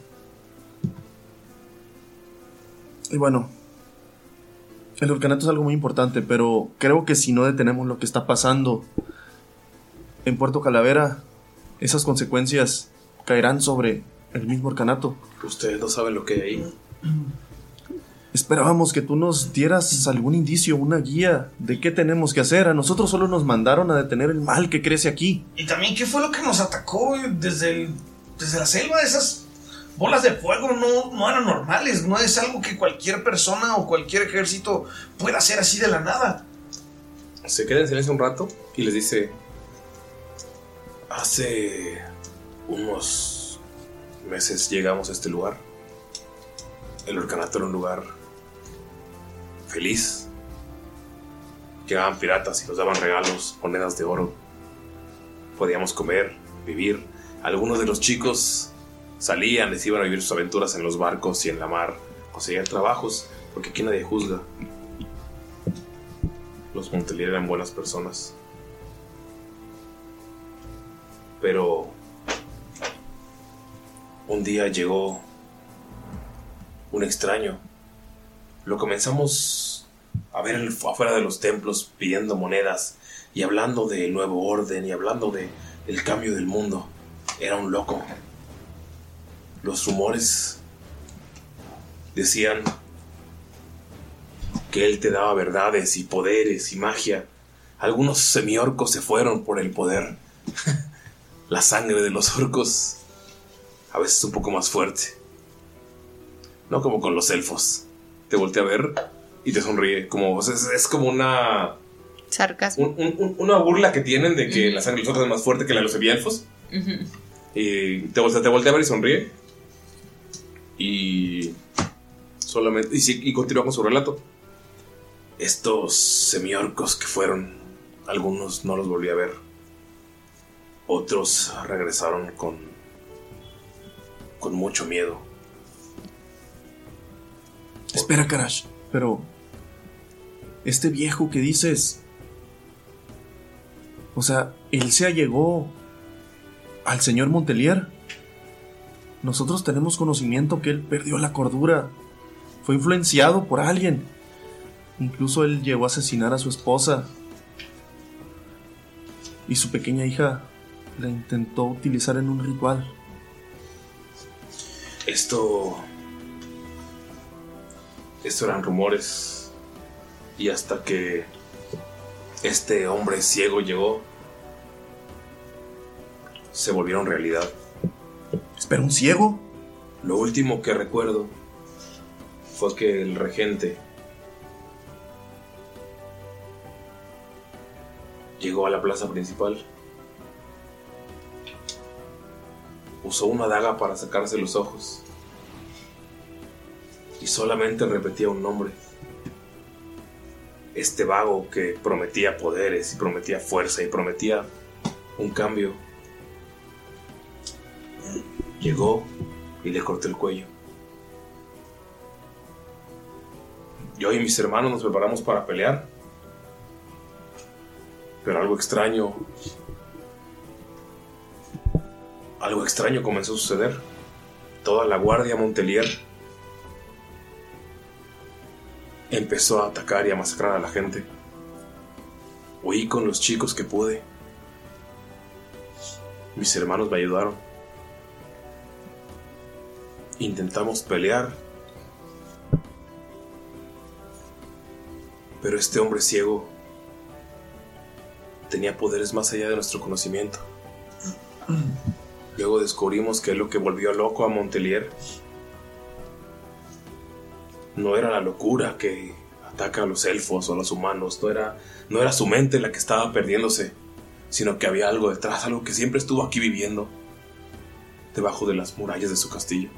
Y bueno, el orcanato es algo muy importante, pero creo que si no detenemos lo que está pasando en Puerto Calavera, esas consecuencias caerán sobre el mismo orcanato. Ustedes no saben lo que hay ahí. Esperábamos que tú nos dieras algún indicio, una guía de qué tenemos que hacer. A nosotros solo nos mandaron a detener el mal que crece aquí. Y también, ¿qué fue lo que nos atacó desde, el- desde la selva? Esas bolas de fuego no, no eran normales. No es algo que cualquier persona o cualquier ejército pueda hacer así de la nada. Se queda en silencio un rato y les dice: Hace unos meses llegamos a este lugar. El orcanato era un lugar feliz. Llegaban piratas y nos daban regalos, monedas de oro. Podíamos comer, vivir. Algunos de los chicos salían, les iban a vivir sus aventuras en los barcos y en la mar. Conseguían trabajos, porque aquí nadie juzga. Los Montelier eran buenas personas. Pero un día llegó un extraño. Lo comenzamos a ver afuera de los templos pidiendo monedas y hablando del nuevo orden y hablando de el cambio del mundo. Era un loco. Los rumores decían que él te daba verdades y poderes y magia. Algunos semiorcos se fueron por el poder. La sangre de los orcos a veces es un poco más fuerte. No como con los elfos. Te voltea a ver y te sonríe. Como, es, es como una, Sarcasmo. un- un- una burla que tienen de que la sangre de los orcos es más fuerte que la de los semielfos. Y te voltea, te voltea a ver y sonríe. Y solamente. Y, continúa con su relato. Estos semiorcos que fueron, algunos no los volví a ver. Otros regresaron con. con mucho miedo. Espera, Karash, pero. Este viejo que dices. O sea, él se allegó al señor Montelier. Nosotros tenemos conocimiento que él perdió la cordura. Fue influenciado por alguien. Incluso él llegó a asesinar a su esposa. Y su pequeña hija la intentó utilizar en un ritual. Esto. Esto eran rumores. Y hasta que este hombre ciego llegó, se volvieron realidad. ¿Espera un ciego? Lo último que recuerdo fue que el regente llegó a la plaza principal. Usó una daga para sacarse los ojos. Y solamente repetía un nombre. Este vago que prometía poderes y prometía fuerza y prometía un cambio. Llegó y le corté el cuello. Yo y mis hermanos nos preparamos para pelear. Pero algo extraño. Algo extraño comenzó a suceder. Toda la guardia Montelier empezó a atacar y a masacrar a la gente. Huí con los chicos que pude. Mis hermanos me ayudaron. Intentamos pelear. Pero este hombre ciego tenía poderes más allá de nuestro conocimiento. Luego descubrimos que lo que volvió loco a Montelier no era la locura que ataca a los elfos o a los humanos, no era, no era su mente la que estaba perdiéndose, sino que había algo detrás, algo que siempre estuvo aquí viviendo, debajo de las murallas de su castillo.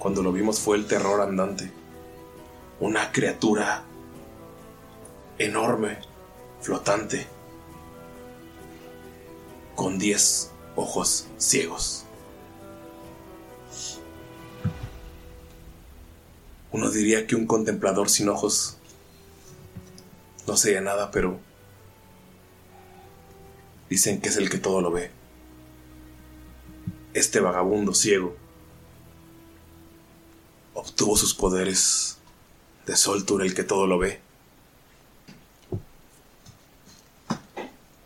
Cuando lo vimos fue el terror andante, una criatura enorme, flotante, con diez ojos ciegos. Uno diría que un contemplador sin ojos no sería nada, pero dicen que es el que todo lo ve. Este vagabundo ciego obtuvo sus poderes de Soltur, el que todo lo ve.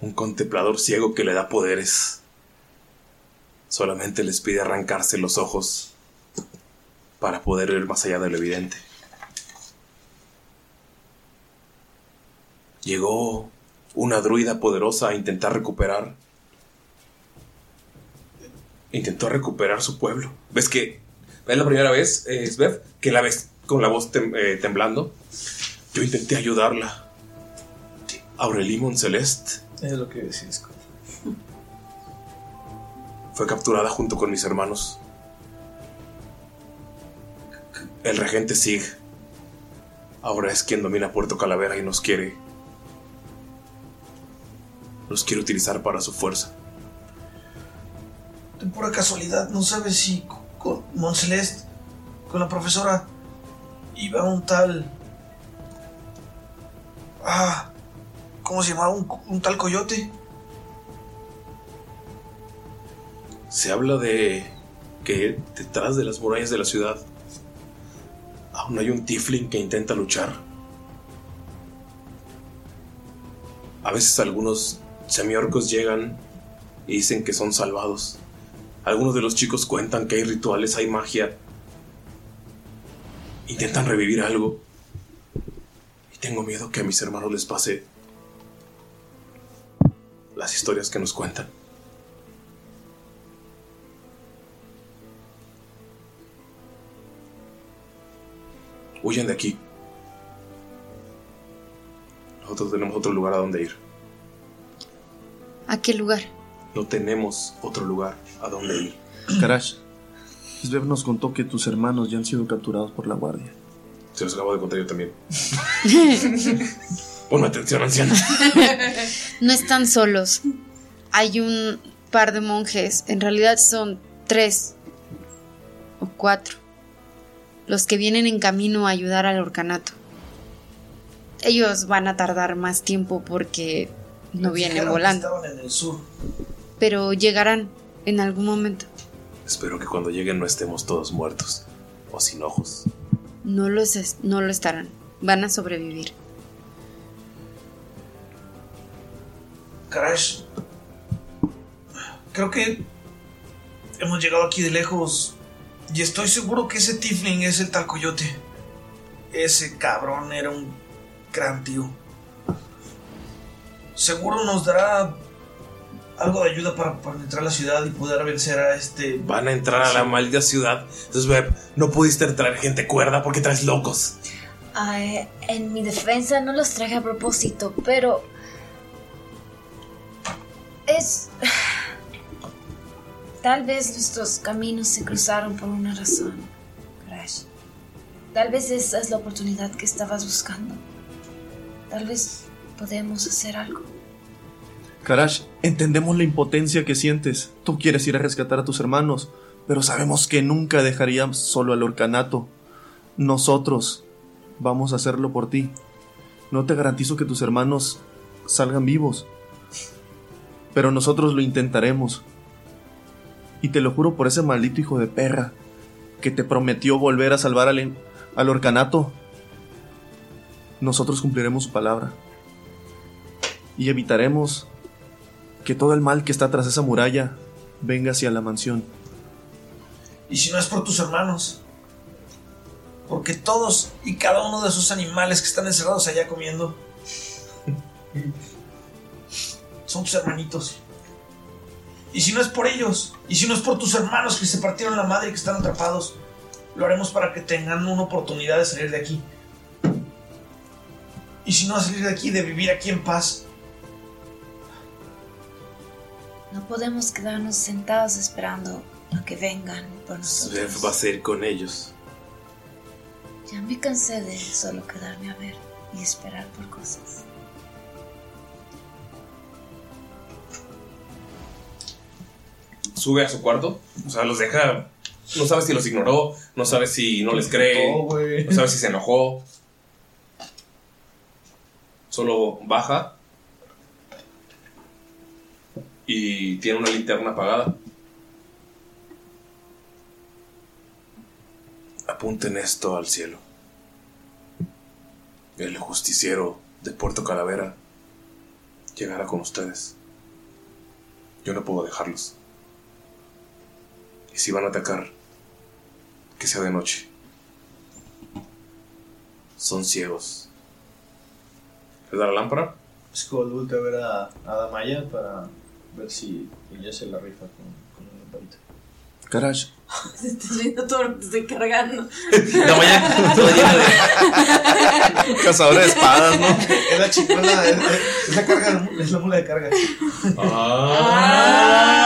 Un contemplador ciego que le da poderes Solamente les pide arrancarse los ojos para poder ver más allá de lo evidente. Llegó una druida poderosa a intentar recuperar. Intentó recuperar su pueblo. ¿Ves que es la primera vez, eh, Svev, que la ves con la voz tem- eh, temblando? Yo intenté ayudarla. Aurelimon Celeste Es lo que decís. fue capturada junto con mis hermanos. El regente Sig ahora es quien domina Puerto Calavera y nos quiere. Nos quiere utilizar para su fuerza. De pura casualidad, ¿no sabes si con Monceleste, con la profesora, iba un tal... Ah, ¿cómo se llamaba? Un, un tal coyote. Se habla de que detrás de las murallas de la ciudad aún hay un Tifling que intenta luchar. A veces algunos semiorcos llegan y dicen que son salvados. Algunos de los chicos cuentan que hay rituales, hay magia. Intentan revivir algo. Y tengo miedo que a mis hermanos les pase las historias que nos cuentan. Huyen de aquí. Nosotros tenemos otro lugar a donde ir. ¿A qué lugar? No tenemos otro lugar a donde ir. Karash, Svev nos contó que tus hermanos ya han sido capturados por la guardia. Se los acabo de contar yo también. Pon atención, anciana. No están solos. Hay un par de monjes, en realidad son tres o cuatro, los que vienen en camino a ayudar al orcanato. Ellos van a tardar más tiempo porque no vienen volando, Estaban en el sur. pero llegarán en algún momento. Espero que cuando lleguen no estemos todos muertos o sin ojos. No, los es- no lo estarán, van a sobrevivir. Crash. Creo que hemos llegado aquí de lejos. Y estoy seguro que ese Tifling es el tal coyote. Ese cabrón era un gran tío. Seguro nos dará algo de ayuda para, para entrar a la ciudad y poder vencer a este. Van a entrar a la maldita ciudad. Entonces, Beb, no pudiste traer gente cuerda porque traes locos. Ay, en mi defensa no los traje a propósito, pero es tal vez nuestros caminos se cruzaron por una razón, Crash. Tal vez esa es la oportunidad que estabas buscando. Tal vez podemos hacer algo. Karash, entendemos la impotencia que sientes. Tú quieres ir a rescatar a tus hermanos, pero sabemos que nunca dejaríamos solo al orcanato. Nosotros vamos a hacerlo por ti. No te garantizo que tus hermanos salgan vivos, pero nosotros lo intentaremos. Y te lo juro por ese maldito hijo de perra que te prometió volver a salvar al, al orcanato. Nosotros cumpliremos su palabra. Y evitaremos que todo el mal que está tras esa muralla venga hacia la mansión. Y si no es por tus hermanos. Porque todos y cada uno de esos animales que están encerrados allá comiendo son tus hermanitos. Y si no es por ellos, y si no es por tus hermanos que se partieron la madre y que están atrapados, lo haremos para que tengan una oportunidad de salir de aquí. Y si no, salir de aquí, de vivir aquí en paz. No podemos quedarnos sentados esperando a que vengan por nosotros. Va a ser con ellos. Ya me cansé de solo quedarme a ver y esperar por cosas. Sube a su cuarto. O sea, los deja. No sabe si los ignoró. No sabe si no les cree. No sabe si se enojó. Solo baja. Y tiene una linterna apagada. Apunten esto al cielo. El justiciero de Puerto Calavera llegará con ustedes. Yo no puedo dejarlos. Y si van a atacar, que sea de noche. Son ciegos. ¿Les da la lámpara? Skull voltea a ver a, a Damaya para ver si ella se la rifa con, con una lamparita. Carash. Se está viendo todo lo que estoy cargando. Damaya, toda llena de. Cazadora de espadas, ¿no? Es la chicona, es, es- la carga, es la mula de carga.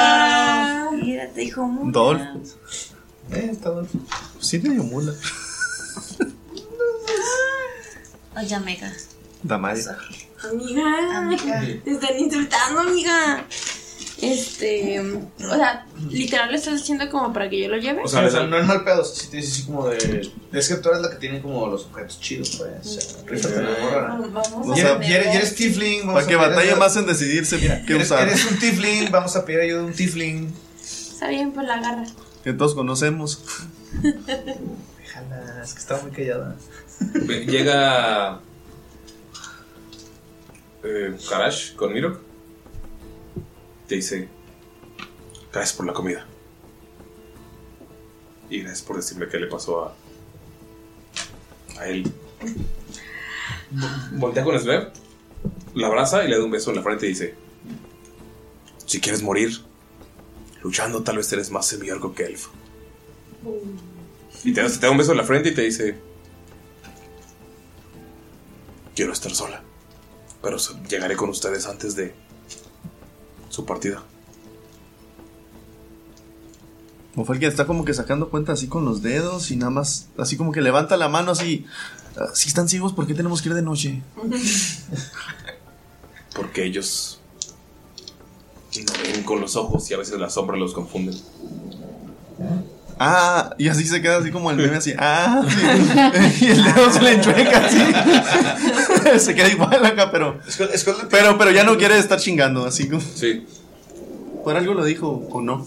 Ah. Mira, te dijo mucho. Dolph. Eh, está Dolph. Sí, medio mula. Oye, mega. Damaya. Amiga, Amiga. te están insultando, amiga. Este, o sea, literal le estás diciendo como para que yo lo lleve. O sea, o sea, no es mal pedo, sí te dice así como de. Es que tú eres la que tiene como los objetos chidos, pues. O sea, rífate la morra. Vamos O Y sea, eres, y eres- y eres tiefling. vamos Para que a batalle más en decidirse qué Eres, usar. eres un tiefling, vamos a pedir ayuda de un tiefling. Está bien, pues la agarra. Que todos conocemos. Déjala, es que estaba muy callada. Llega. Eh, Karash con Mirok. Te dice: Gracias por la comida. Y gracias por decirme qué le pasó a. a él. Vo- Voltea con Svev, la abraza y le da un beso en la frente y dice: Si quieres morir, luchando tal vez eres más semiorco que elfo. Y te, da- un beso en la frente y te dice: Quiero estar sola. Pero llegaré con ustedes antes de su partida. O fue el que está como que sacando cuenta así con los dedos y nada más, así como que levanta la mano así. "Ah, Si están ciegos, ¿por qué tenemos que ir de noche? Porque ellos no ven con los ojos y a veces las sombras los confunden. Ah, y así se queda así como el meme así. Ah, sí. y el dedo se le enchueca así. se queda igual acá, pero. Pero, pero ya no quiere estar chingando, así como. Sí. Por algo lo dijo o no.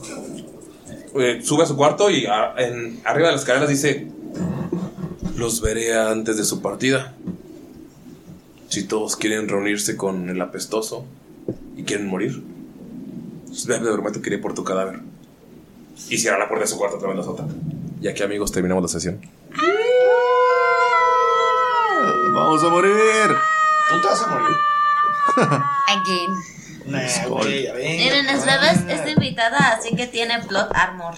Eh, sube a su cuarto y a- en, arriba de las escaleras dice: Los veré antes de su partida. Si todos quieren reunirse con el apestoso y quieren morir, pues de prometo que iré por tu cadáver. Y cierra la puerta de su cuarto otra vez la sota. Y aquí, amigos, terminamos la sesión. Vamos a morir. Tú te vas a morir. Again. Nah, güey, ya ven. Miren, Svev es, es invitada, así que tiene plot armor.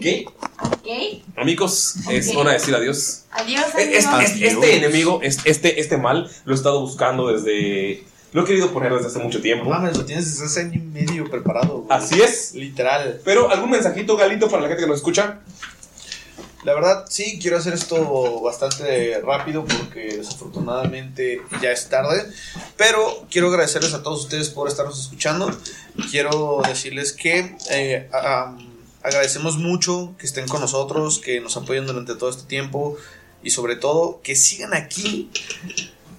¿Qué? ¿Ok? Amigos, es hora de decir adiós. Adiós, Es- amigos. es- este enemigo, es- este, este mal, lo he estado buscando desde. Lo he querido poner desde hace mucho tiempo. Mames, lo tienes desde hace año y medio preparado. güey. Así es. Literal. Pero, ¿algún mensajito, Galito, para la gente que nos escucha? La verdad, sí, quiero hacer esto bastante rápido porque desafortunadamente ya es tarde. Pero quiero agradecerles a todos ustedes por estarnos escuchando. Quiero decirles que eh, am, agradecemos mucho que estén con nosotros, que nos apoyen durante todo este tiempo y sobre todo que sigan aquí.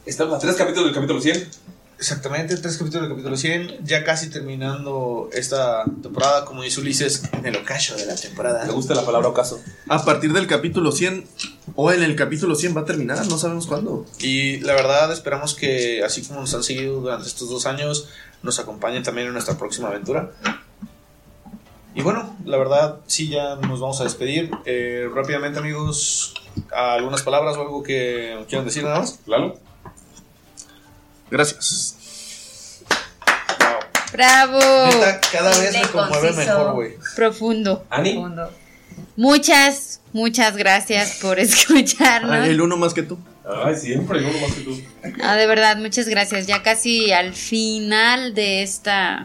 Estamos a tres capítulos del capítulo 100. Exactamente, tres capítulos del capítulo 100, ya casi terminando esta temporada, como dice Ulises, en el ocaso de la temporada. Me gusta la palabra ocaso. A partir del capítulo 100 o en el capítulo 100 va a terminar, no sabemos cuándo. Y la verdad esperamos que así como nos han seguido durante estos dos años, nos acompañen también en nuestra próxima aventura. Y bueno, la verdad sí ya nos vamos a despedir. Eh, rápidamente amigos, algunas palabras o algo que quieran decir nada más. Lalo. Gracias. Bravo. Neta, cada vez me conmueve mejor, güey. Profundo. Ani. Muchas, muchas gracias por escucharnos. El uno más que tú. Ay, siempre hay uno más que tú. Ah, de verdad, muchas gracias. Ya casi al final de esta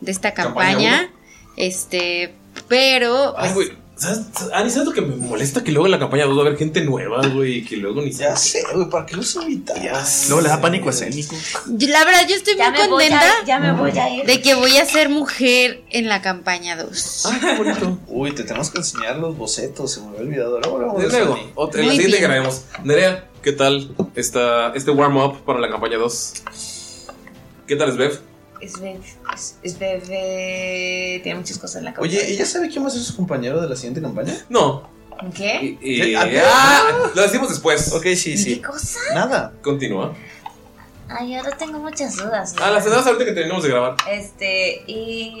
de esta Campaña campaña, este, pero Ay, pues, güey. ¿Sabes, Ani, ¿sabes lo que me molesta? Que luego en la campaña 2 va a haber gente nueva, güey. Y que luego ni Ya sé, güey, ¿para qué los invitas? Luego le da pánico escénico. yo- la verdad yo estoy Ya muy contenta a- ya me voy a ir. de que voy a ser mujer en la campaña 2. Ay, qué bonito. Uy, te tenemos que enseñar los bocetos, se me había olvidado. Luego, luego, luego, otra- en la siguiente grabemos. Nerea, ¿qué tal esta, este warm-up para la campaña 2? ¿Qué tal es? Svev, es- Svev eh, tiene muchas cosas en la cabeza. Oye, ¿ella sabe quién va a ser su compañero de la siguiente campaña? No. ¿Qué? Y- ¿Qué? ¿A qué? ah, lo decimos después. Ok, sí, ¿Qué sí. cosa? Nada. Continúa. Ay, ahora tengo muchas dudas. Ah, las edades ahorita que terminamos de grabar. Este, y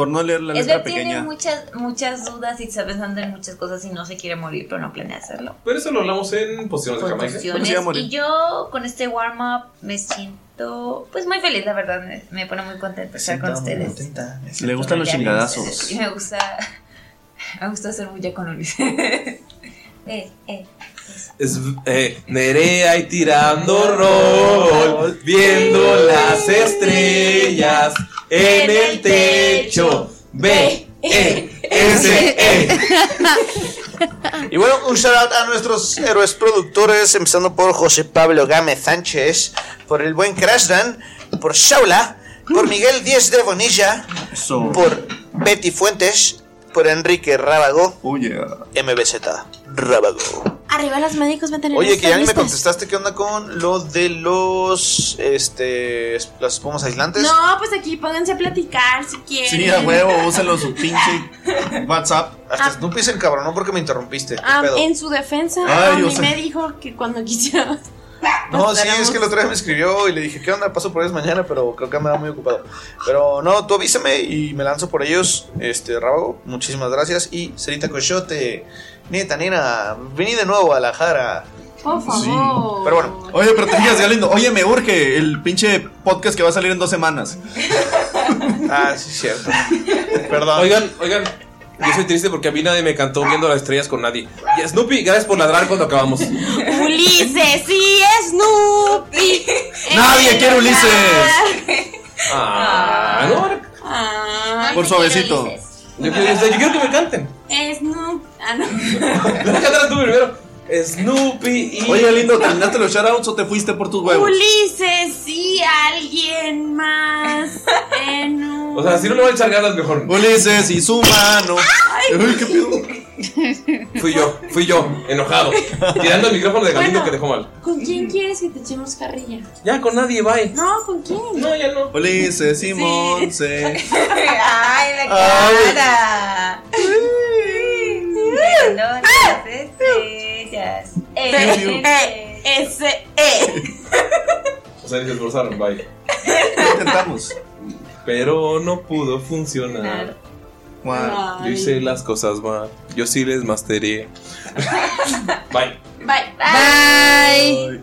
Por no leer la letra Edward tiene muchas, muchas dudas y está pensando en muchas cosas y no se quiere morir, pero no planea hacerlo. Pero eso lo hablamos en posiciones de Jamaica. Y yo con este warm-up me siento pues muy feliz, la verdad. Me, me pone muy contenta estar con ustedes. Le gustan los chingadazos. Y me gusta. Me gusta hacer bulla con Ulises. eh, eh. Es, eh, Nerea y tirando rol, viendo las estrellas en el techo. B, E, S, E. Y bueno, un shout out a nuestros héroes productores, empezando por José Pablo Gámez Sánchez, por el buen Crashdan, por Shaula, por Miguel Díez de Bonilla, por Betty Fuentes, por Enrique Rábago, MBZ Rábago. Arriba los médicos tener Oye, que ya ni me contestaste qué onda con lo de los, este, las espumas aislantes. No, pues aquí pónganse a platicar si quieren. Sí, a huevo, úsenlo su pinche WhatsApp. Hasta Snoopy se encabronó porque me interrumpiste. ¿qué Ah, pedo? en su defensa, Ay, a mí me dijo que cuando quisiera. No, sí, es que la otra vez me escribió y le dije, ¿qué onda? Paso por ellos mañana, pero creo que me va muy ocupado. Pero no, tú avísame y me lanzo por ellos. Este, Rábago, muchísimas gracias. Y Cerita Cochote, neta, nena, vení de nuevo a la Jara. Por favor. Pero bueno, Oye, pero te digas, Galindo, oye, me urge el pinche podcast que va a salir en dos semanas. ah, sí, cierto. Perdón. Oigan, oigan. Yo soy triste porque a mí nadie me cantó viendo las estrellas con nadie. Y Snoopy, gracias por ladrar cuando acabamos. Ulises, sí, Snoopy. Nadie quiere Ulises. Ah, no. Ah, Por suavecito. Yo, quiero- yo quiero que me canten. Snoopy. Ah, no. Tú primero. Snoopy y. Oye, lindo, ¿terminaste los shoutouts o te fuiste por tus huevos? Ulises, sí, alguien más. En un- O sea, si no le voy a echar ganas, mejor. Ulises y su mano. Ay, qué pedo. Fui yo, fui yo, enojado. Tirando el micrófono de Galindo Bueno. que dejó mal. ¿Con quién quieres que te echemos carrilla? Ya, con nadie, bye. No, ¿con quién? No, ya no. Ulises y Monse. ¡Ay, la Ay. cara! Mirando las estrellas. E, S, E. O sea, se esforzaron, bye. Intentamos. Pero no pudo funcionar. Guau. Yo hice las cosas mal. Yo sí les masteré. bye. Bye. Bye.